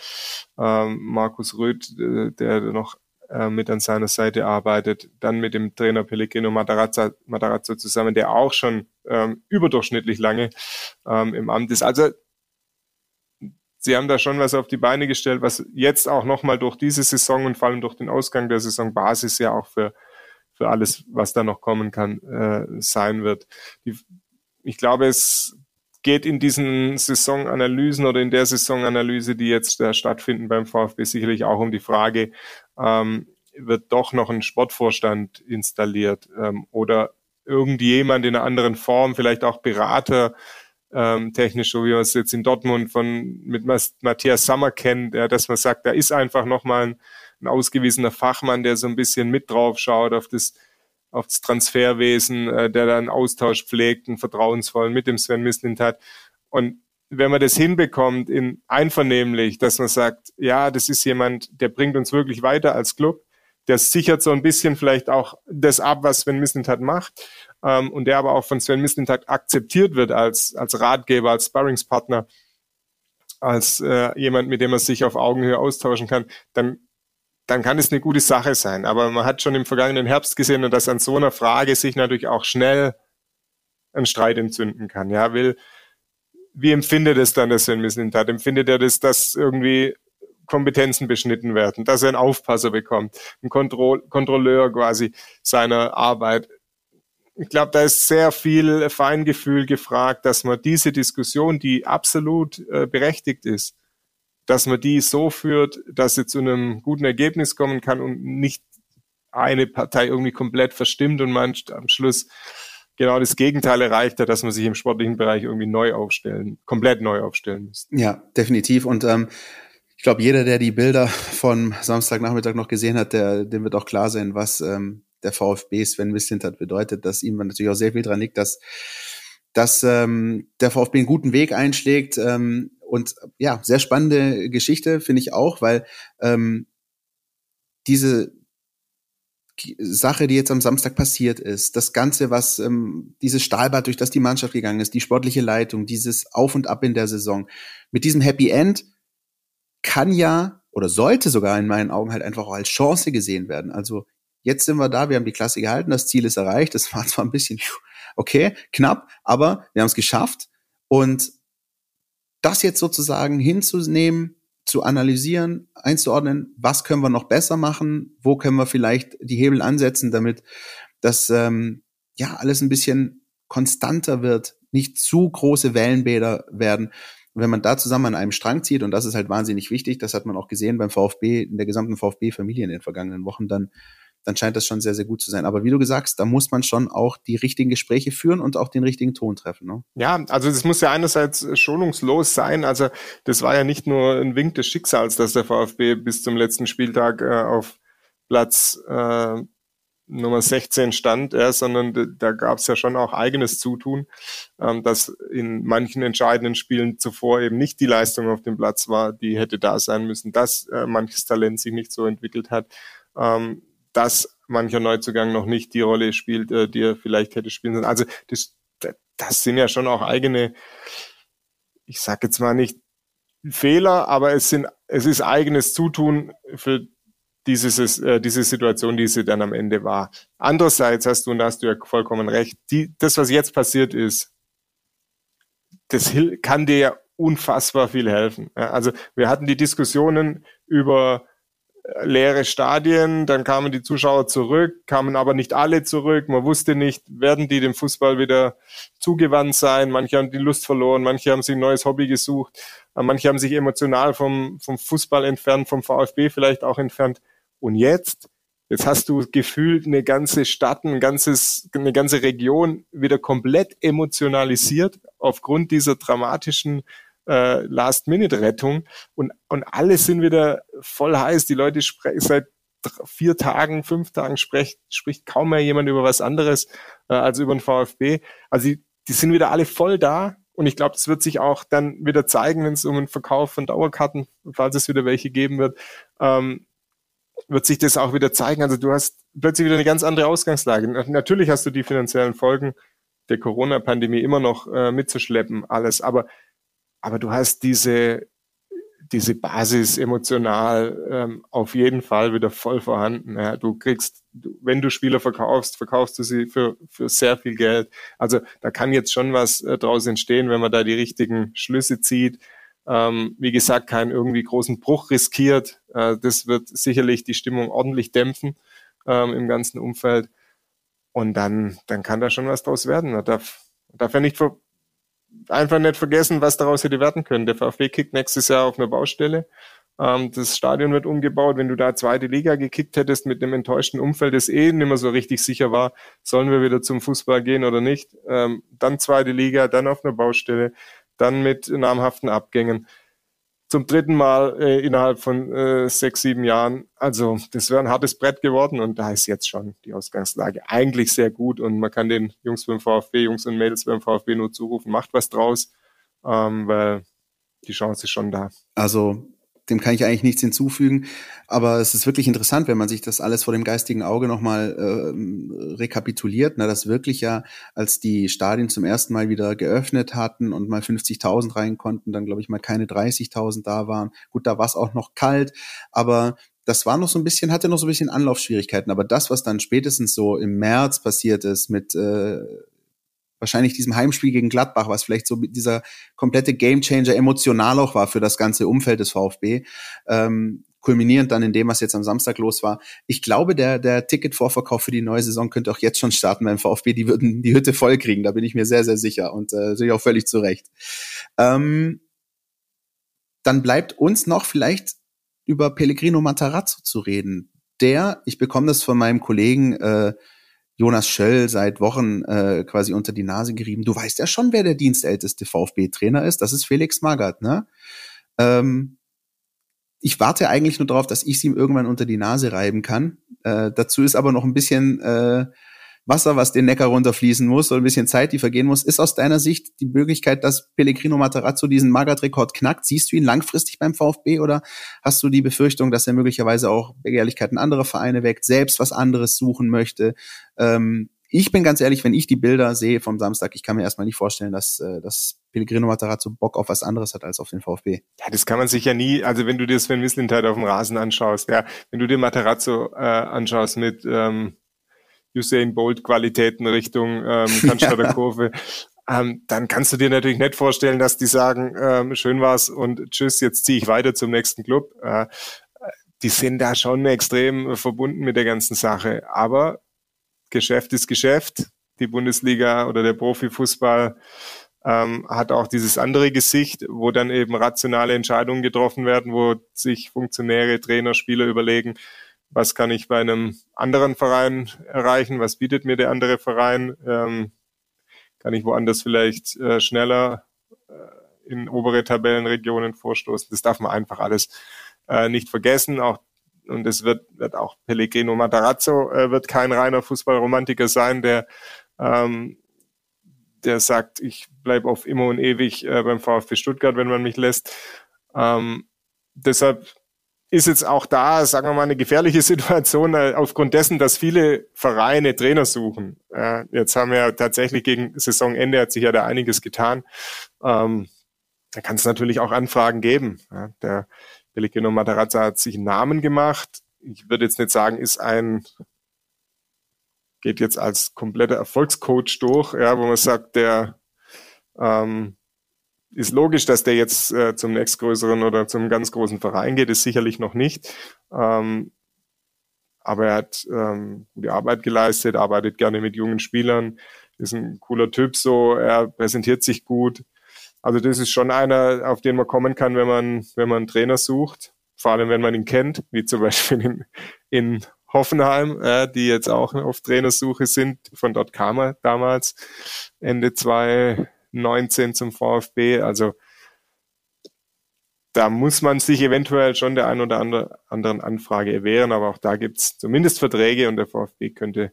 ähm, Markus Röth, äh, der noch äh, mit an seiner Seite arbeitet, dann mit dem Trainer Pellegrino Matarazzo, Matarazzo zusammen, der auch schon ähm, überdurchschnittlich lange ähm, im Amt ist. Also sie haben da schon was auf die Beine gestellt, was jetzt auch nochmal durch diese Saison und vor allem durch den Ausgang der Saison Basis ja auch für, für alles, was da noch kommen kann, äh, sein wird. Die, ich glaube, es geht in diesen Saisonanalysen oder in der Saisonanalyse, die jetzt äh, stattfinden beim VfB, sicherlich auch um die Frage, ähm, wird doch noch ein Sportvorstand installiert ähm, oder irgendjemand in einer anderen Form, vielleicht auch Berater, ähm, technisch, so wie man es jetzt in Dortmund von mit Matthias Sammer kennt, ja, dass man sagt, da ist einfach nochmal ein, ein ausgewiesener Fachmann, der so ein bisschen mit drauf schaut auf das auf das Transferwesen, äh, der dann Austausch pflegt, einen vertrauensvollen mit dem Sven Mislint hat. Und wenn man das hinbekommt, in einvernehmlich, dass man sagt, ja, das ist jemand, der bringt uns wirklich weiter als Club, der sichert so ein bisschen vielleicht auch das ab, was Sven Mislintat macht, ähm, und der aber auch von Sven Mislintat akzeptiert wird als, als Ratgeber, als Sparringspartner, als äh, jemand, mit dem man sich auf Augenhöhe austauschen kann, dann dann kann es eine gute Sache sein. Aber man hat schon im vergangenen Herbst gesehen, dass an so einer Frage sich natürlich auch schnell ein Streit entzünden kann. Ja, will, wie empfindet es dann der Sven Mislintat? Empfindet er das, dass irgendwie Kompetenzen beschnitten werden, dass er einen Aufpasser bekommt, einen Kontroll Kontrolleur quasi seiner Arbeit? Ich glaube, da ist sehr viel Feingefühl gefragt, dass man diese Diskussion, die absolut äh, berechtigt ist, dass man die so führt, dass sie zu einem guten Ergebnis kommen kann und nicht eine Partei irgendwie komplett verstimmt und man am Schluss genau das Gegenteil erreicht hat, dass man sich im sportlichen Bereich irgendwie neu aufstellen, komplett neu aufstellen muss. Ja, definitiv. Und ähm, ich glaube, jeder, der die Bilder von Samstagnachmittag noch gesehen hat, der, dem wird auch klar sein, was ähm, der VfB Sven Mislintat bedeutet, dass ihm natürlich auch sehr viel dran liegt, dass, dass ähm, der VfB einen guten Weg einschlägt, ähm, und ja, sehr spannende Geschichte, finde ich auch, weil ähm, diese Sache, die jetzt am Samstag passiert ist, das Ganze, was ähm, dieses Stahlbad, durch das die Mannschaft gegangen ist, die sportliche Leitung, dieses Auf und Ab in der Saison, mit diesem Happy End kann ja oder sollte sogar in meinen Augen halt einfach auch als Chance gesehen werden. Also jetzt sind wir da, wir haben die Klasse gehalten, das Ziel ist erreicht, das war zwar ein bisschen okay, knapp, aber wir haben es geschafft und das jetzt sozusagen hinzunehmen, zu analysieren, einzuordnen, was können wir noch besser machen, wo können wir vielleicht die Hebel ansetzen, damit das ähm, ja alles ein bisschen konstanter wird, nicht zu große Wellenbäder werden. Und wenn man da zusammen an einem Strang zieht, und das ist halt wahnsinnig wichtig, das hat man auch gesehen beim VfB, in der gesamten VfB-Familie in den vergangenen Wochen, dann dann scheint das schon sehr, sehr gut zu sein. Aber wie du gesagt hast, da muss man schon auch die richtigen Gespräche führen und auch den richtigen Ton treffen. Ne? Ja, also das muss ja einerseits schonungslos sein. Also das war ja nicht nur ein Wink des Schicksals, dass der VfB bis zum letzten Spieltag äh, auf Platz äh, Nummer 16 stand, ja, sondern da gab es ja schon auch eigenes Zutun, ähm, dass in manchen entscheidenden Spielen zuvor eben nicht die Leistung auf dem Platz war, die hätte da sein müssen, dass äh, manches Talent sich nicht so entwickelt hat, ähm, dass mancher Neuzugang noch nicht die Rolle spielt, äh, die er vielleicht hätte spielen sollen. Also das, das sind ja schon auch eigene, ich sage jetzt mal nicht Fehler, aber es sind es ist eigenes Zutun für dieses, äh, diese Situation, die sie dann am Ende war. Andererseits hast du, und da hast du ja vollkommen recht, die, das, was jetzt passiert ist, das kann dir ja unfassbar viel helfen. Also wir hatten die Diskussionen über leere Stadien, dann kamen die Zuschauer zurück, kamen aber nicht alle zurück. Man wusste nicht, werden die dem Fußball wieder zugewandt sein. Manche haben die Lust verloren, manche haben sich ein neues Hobby gesucht, manche haben sich emotional vom, vom Fußball entfernt, vom VfB vielleicht auch entfernt. Und jetzt, jetzt hast du gefühlt eine ganze Stadt, ein ganzes, eine ganze Region wieder komplett emotionalisiert aufgrund dieser dramatischen äh, Last-Minute-Rettung und, und alle sind wieder voll heiß. Die Leute sprechen seit vier Tagen, fünf Tagen spricht, spricht kaum mehr jemand über was anderes äh, als über den VfB. Also die, die sind wieder alle voll da und ich glaube, das wird sich auch dann wieder zeigen, wenn es um den Verkauf von Dauerkarten, falls es wieder welche geben wird, ähm, wird sich das auch wieder zeigen. Also du hast plötzlich wieder eine ganz andere Ausgangslage. Natürlich hast du die finanziellen Folgen der Corona-Pandemie immer noch äh, mitzuschleppen, alles, aber, aber du hast diese, diese Basis emotional ähm, auf jeden Fall wieder voll vorhanden. Ja. Du kriegst, wenn du Spieler verkaufst, verkaufst du sie für, für sehr viel Geld. Also da kann jetzt schon was äh, draus entstehen, wenn man da die richtigen Schlüsse zieht ähm, wie gesagt, keinen irgendwie großen Bruch riskiert. Äh, das wird sicherlich die Stimmung ordentlich dämpfen ähm, im ganzen Umfeld. Und dann, dann kann da schon was draus werden. Man darf, darf ja nicht ver einfach nicht vergessen, was daraus hätte werden können. Der VfB kickt nächstes Jahr auf einer Baustelle. Ähm, das Stadion wird umgebaut. Wenn du da zweite Liga gekickt hättest mit einem enttäuschten Umfeld, das eh nicht mehr so richtig sicher war, sollen wir wieder zum Fußball gehen oder nicht, ähm, dann zweite Liga, dann auf einer Baustelle dann mit namhaften Abgängen. Zum dritten Mal äh, innerhalb von äh, sechs, sieben Jahren. Also das wäre ein hartes Brett geworden und da ist jetzt schon die Ausgangslage eigentlich sehr gut und man kann den Jungs beim VfB, Jungs und Mädels beim VfB nur zurufen, macht was draus, ähm, weil die Chance ist schon da. Also dem kann ich eigentlich nichts hinzufügen. Aber es ist wirklich interessant, wenn man sich das alles vor dem geistigen Auge nochmal äh, rekapituliert, na, dass wirklich ja, als die Stadien zum ersten Mal wieder geöffnet hatten und mal 50.000 rein konnten, dann glaube ich mal keine 30.000 da waren. Gut, da war es auch noch kalt, aber das war noch so ein bisschen, hatte noch so ein bisschen Anlaufschwierigkeiten. Aber das, was dann spätestens so im März passiert ist mit äh, wahrscheinlich diesem Heimspiel gegen Gladbach, was vielleicht so dieser komplette Gamechanger emotional auch war für das ganze Umfeld des VfB. Ähm, kulminierend dann in dem, was jetzt am Samstag los war. Ich glaube, der, der Ticketvorverkauf für die neue Saison könnte auch jetzt schon starten beim VfB. Die würden die Hütte voll kriegen, da bin ich mir sehr, sehr sicher und äh, sehe ich auch völlig zurecht. Ähm, dann bleibt uns noch vielleicht über Pellegrino Matarazzo zu reden. Der, ich bekomme das von meinem Kollegen äh, Jonas Schöll seit Wochen äh, quasi unter die Nase gerieben. Du weißt ja schon, wer der dienstälteste VfB-Trainer ist. Das ist Felix Magath, ne? Ähm, ich warte eigentlich nur darauf, dass ich sie ihm irgendwann unter die Nase reiben kann. Äh, dazu ist aber noch ein bisschen äh, Wasser, was den Neckar runterfließen muss, oder ein bisschen Zeit, die vergehen muss. Ist aus deiner Sicht die Möglichkeit, dass Pellegrino Matarazzo diesen Magath-Rekord knackt? Siehst du ihn langfristig beim VfB oder hast du die Befürchtung, dass er möglicherweise auch Begehrlichkeiten anderer Vereine weckt, selbst was anderes suchen möchte? Ähm, ich bin ganz ehrlich, wenn ich die Bilder sehe vom Samstag, ich kann mir erstmal nicht vorstellen, dass, äh, dass Pellegrino Matarazzo Bock auf was anderes hat als auf den VfB. Ja, das kann man sich ja nie, also wenn du dir Sven Mislintat auf dem Rasen anschaust, ja, wenn du dir Matarazzo äh, anschaust mit ähm, Usain Bolt Qualitäten Richtung ähm, Cannstatter Kurve, ähm, dann kannst du dir natürlich nicht vorstellen, dass die sagen, ähm, schön war's und tschüss, jetzt ziehe ich weiter zum nächsten Club. Äh, die sind da schon extrem verbunden mit der ganzen Sache. Aber Geschäft ist Geschäft. Die Bundesliga oder der Profifußball ähm, hat auch dieses andere Gesicht, wo dann eben rationale Entscheidungen getroffen werden, wo sich Funktionäre, Trainer, Spieler überlegen, was kann ich bei einem anderen Verein erreichen, was bietet mir der andere Verein, ähm, kann ich woanders vielleicht äh, schneller äh, in obere Tabellenregionen vorstoßen. Das darf man einfach alles äh, nicht vergessen. Auch und es wird, wird auch Pellegrino Matarazzo äh, wird kein reiner Fußballromantiker sein, der ähm, der sagt, ich bleibe auf immer und ewig äh, beim VfB Stuttgart, wenn man mich lässt. Ähm, deshalb ist jetzt auch da, sagen wir mal, eine gefährliche Situation äh, aufgrund dessen, dass viele Vereine Trainer suchen. Äh, jetzt haben wir tatsächlich gegen Saisonende hat sich ja da einiges getan. Ähm, da kann es natürlich auch Anfragen geben. Ja, der Pellegrino Matarazza hat sich einen Namen gemacht. Ich würde jetzt nicht sagen, ist ein geht jetzt als kompletter Erfolgscoach durch, ja, wo man sagt, der ähm, ist logisch, dass der jetzt äh, zum nächstgrößeren oder zum ganz großen Verein geht, ist sicherlich noch nicht. Ähm, aber er hat ähm, gute Arbeit geleistet, arbeitet gerne mit jungen Spielern, ist ein cooler Typ so, er präsentiert sich gut. Also das ist schon einer, auf den man kommen kann, wenn man, wenn man einen Trainer sucht. Vor allem, wenn man ihn kennt, wie zum Beispiel in, in Hoffenheim, äh, die jetzt auch auf Trainersuche sind. Von dort kam er damals Ende 2019 zum VfB. Also da muss man sich eventuell schon der ein oder andere, anderen Anfrage erwehren, aber auch da gibt's zumindest Verträge und der VfB könnte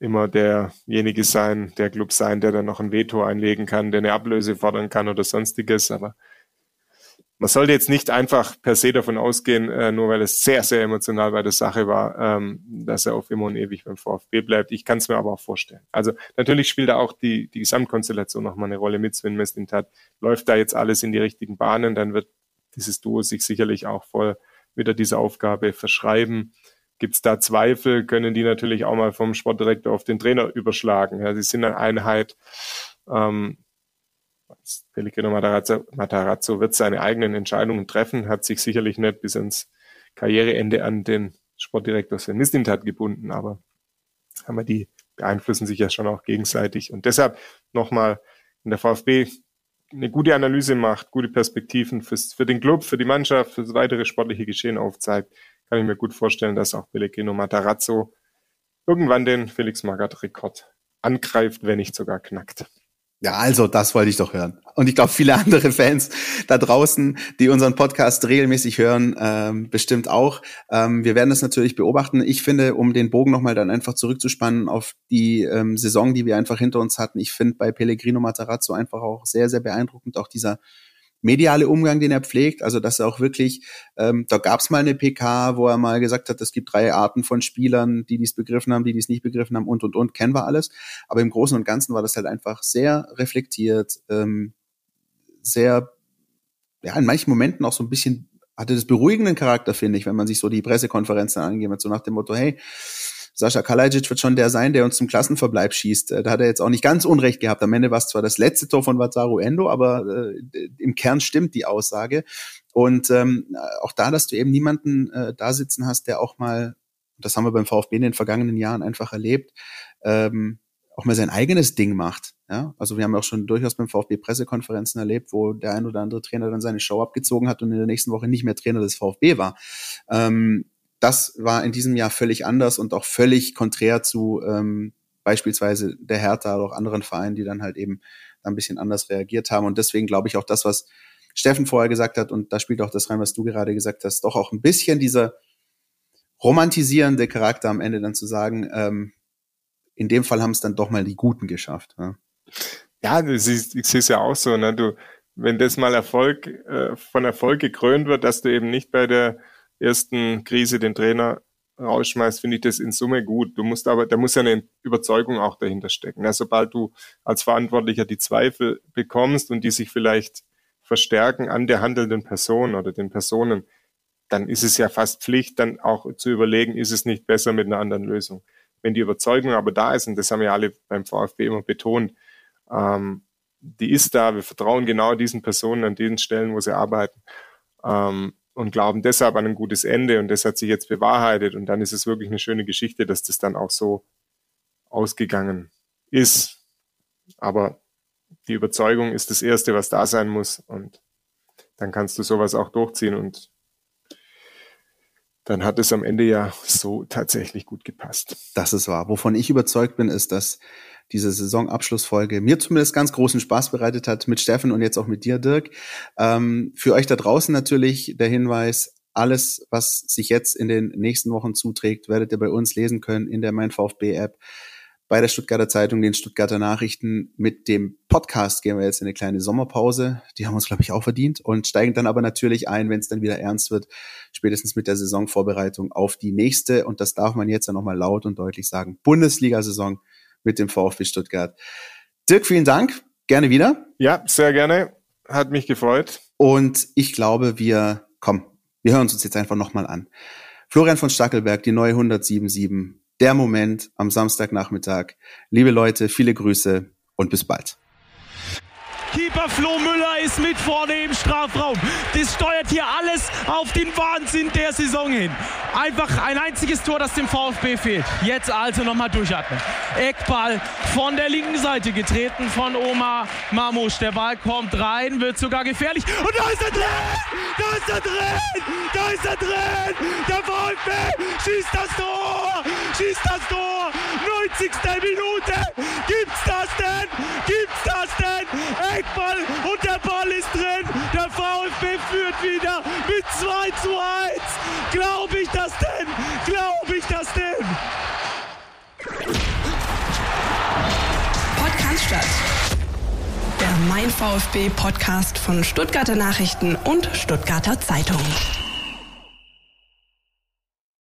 immer derjenige sein, der Club sein, der dann noch ein Veto einlegen kann, der eine Ablöse fordern kann oder sonstiges. Aber man sollte jetzt nicht einfach per se davon ausgehen, äh, nur weil es sehr, sehr emotional bei der Sache war, ähm, dass er auf immer und ewig beim VfB bleibt. Ich kann es mir aber auch vorstellen. Also natürlich spielt da auch die, die Gesamtkonstellation nochmal eine Rolle mit Sven Mestintat. Läuft da jetzt alles in die richtigen Bahnen, dann wird dieses Duo sich sicherlich auch voll wieder dieser Aufgabe verschreiben. Gibt es da Zweifel, können die natürlich auch mal vom Sportdirektor auf den Trainer überschlagen. Ja, sie sind eine Einheit. Ähm, Pellegrino Matarazzo, Matarazzo wird seine eigenen Entscheidungen treffen, hat sich sicherlich nicht bis ins Karriereende an den Sportdirektor Sven Mislintat gebunden, aber haben wir die beeinflussen sich ja schon auch gegenseitig. Und deshalb nochmal, wenn der VfB eine gute Analyse macht, gute Perspektiven fürs, für den Club, für die Mannschaft, für das weitere sportliche Geschehen aufzeigt, kann ich mir gut vorstellen, dass auch Pellegrino Matarazzo irgendwann den Felix Magath-Rekord angreift, wenn nicht sogar knackt. Ja, also das wollte ich doch hören. Und ich glaube, viele andere Fans da draußen, die unseren Podcast regelmäßig hören, ähm, bestimmt auch. Ähm, wir werden das natürlich beobachten. Ich finde, um den Bogen nochmal dann einfach zurückzuspannen auf die ähm, Saison, die wir einfach hinter uns hatten, ich finde bei Pellegrino Matarazzo einfach auch sehr, sehr beeindruckend, auch dieser mediale Umgang, den er pflegt, also dass er auch wirklich, ähm, da gab es mal eine PK, wo er mal gesagt hat, es gibt drei Arten von Spielern, die dies begriffen haben, die dies nicht begriffen haben und und und, kennen wir alles. Aber im Großen und Ganzen war das halt einfach sehr reflektiert, ähm, sehr, ja, in manchen Momenten auch so ein bisschen hatte das beruhigenden Charakter, finde ich, wenn man sich so die Pressekonferenzen angegeben hat, so nach dem Motto, hey, Sascha Kalajic wird schon der sein, der uns zum Klassenverbleib schießt. Äh, da hat er jetzt auch nicht ganz Unrecht gehabt. Am Ende war es zwar das letzte Tor von Wataru Endo, aber äh, im Kern stimmt die Aussage. Und ähm, auch da, dass du eben niemanden äh, da sitzen hast, der auch mal, das haben wir beim VfB in den vergangenen Jahren einfach erlebt, ähm, auch mal sein eigenes Ding macht. Ja, also wir haben auch schon durchaus beim VfB Pressekonferenzen erlebt, wo der ein oder andere Trainer dann seine Show abgezogen hat und in der nächsten Woche nicht mehr Trainer des VfB war. Ähm, das war in diesem Jahr völlig anders und auch völlig konträr zu ähm, beispielsweise der Hertha oder auch anderen Vereinen, die dann halt eben ein bisschen anders reagiert haben. Und deswegen glaube ich auch das, was Steffen vorher gesagt hat, und da spielt auch das rein, was du gerade gesagt hast, doch auch ein bisschen dieser romantisierende Charakter am Ende dann zu sagen, ähm, in dem Fall haben es dann doch mal die Guten geschafft. Ja, ja ich sehe es ja auch so, ne? Du, wenn das mal Erfolg äh, von Erfolg gekrönt wird, dass du eben nicht bei der ersten Krise den Trainer rausschmeißt, finde ich das in Summe gut. Du musst aber, da muss ja eine Überzeugung auch dahinter stecken. Ja, sobald du als Verantwortlicher die Zweifel bekommst und die sich vielleicht verstärken an der handelnden Person oder den Personen, dann ist es ja fast Pflicht, dann auch zu überlegen, ist es nicht besser mit einer anderen Lösung. Wenn die Überzeugung aber da ist, und das haben ja alle beim VfB immer betont, ähm, die ist da, wir vertrauen genau diesen Personen an den Stellen, wo sie arbeiten. Ähm, und glauben deshalb an ein gutes Ende und das hat sich jetzt bewahrheitet und dann ist es wirklich eine schöne Geschichte, dass das dann auch so ausgegangen ist. Aber die Überzeugung ist das Erste, was da sein muss und dann kannst du sowas auch durchziehen und dann hat es am Ende ja so tatsächlich gut gepasst. Das ist wahr. Wovon ich überzeugt bin, ist, dass diese Saisonabschlussfolge mir zumindest ganz großen Spaß bereitet hat mit Steffen und jetzt auch mit dir, Dirk. Ähm, für euch da draußen natürlich der Hinweis, Alles, was sich jetzt in den nächsten Wochen zuträgt, werdet ihr bei uns lesen können in der Mein VfB App, bei der Stuttgarter Zeitung, den Stuttgarter Nachrichten. Mit dem Podcast gehen wir jetzt in eine kleine Sommerpause. Die haben uns, glaube ich, auch verdient und steigen dann aber natürlich ein, wenn es dann wieder ernst wird, spätestens mit der Saisonvorbereitung auf die nächste. Und das darf man jetzt ja nochmal laut und deutlich sagen. Bundesliga-Saison mit dem VfB Stuttgart. Dirk, vielen Dank. Gerne wieder. Ja, sehr gerne. Hat mich gefreut. Und ich glaube, wir, komm, wir hören uns jetzt einfach nochmal an. Florian von Stackelberg, die neue 1077. Der Moment am Samstagnachmittag. Liebe Leute, viele Grüße und bis bald. Keeper Flo Müller ist mit vorne im Strafraum. Das steuert hier alles auf den Wahnsinn der Saison hin. Einfach ein einziges Tor, das dem VfB fehlt. Jetzt also nochmal durchatmen. Eckball von der linken Seite getreten von Oma Mamusch. Der Ball kommt rein, wird sogar gefährlich. Und da ist er drin! Da ist er drin! Da ist er drin! Der VfB schießt das Tor! Schießt das Tor! 90. Minute! Gibt's das denn? Gibt's das denn? Eckball und der Ball ist drin. Der VfB führt wieder mit 2 zu 1. Glaube ich das denn? Glaube ich das denn? Podcast statt. Der Mein VfB Podcast von Stuttgarter Nachrichten und Stuttgarter Zeitung.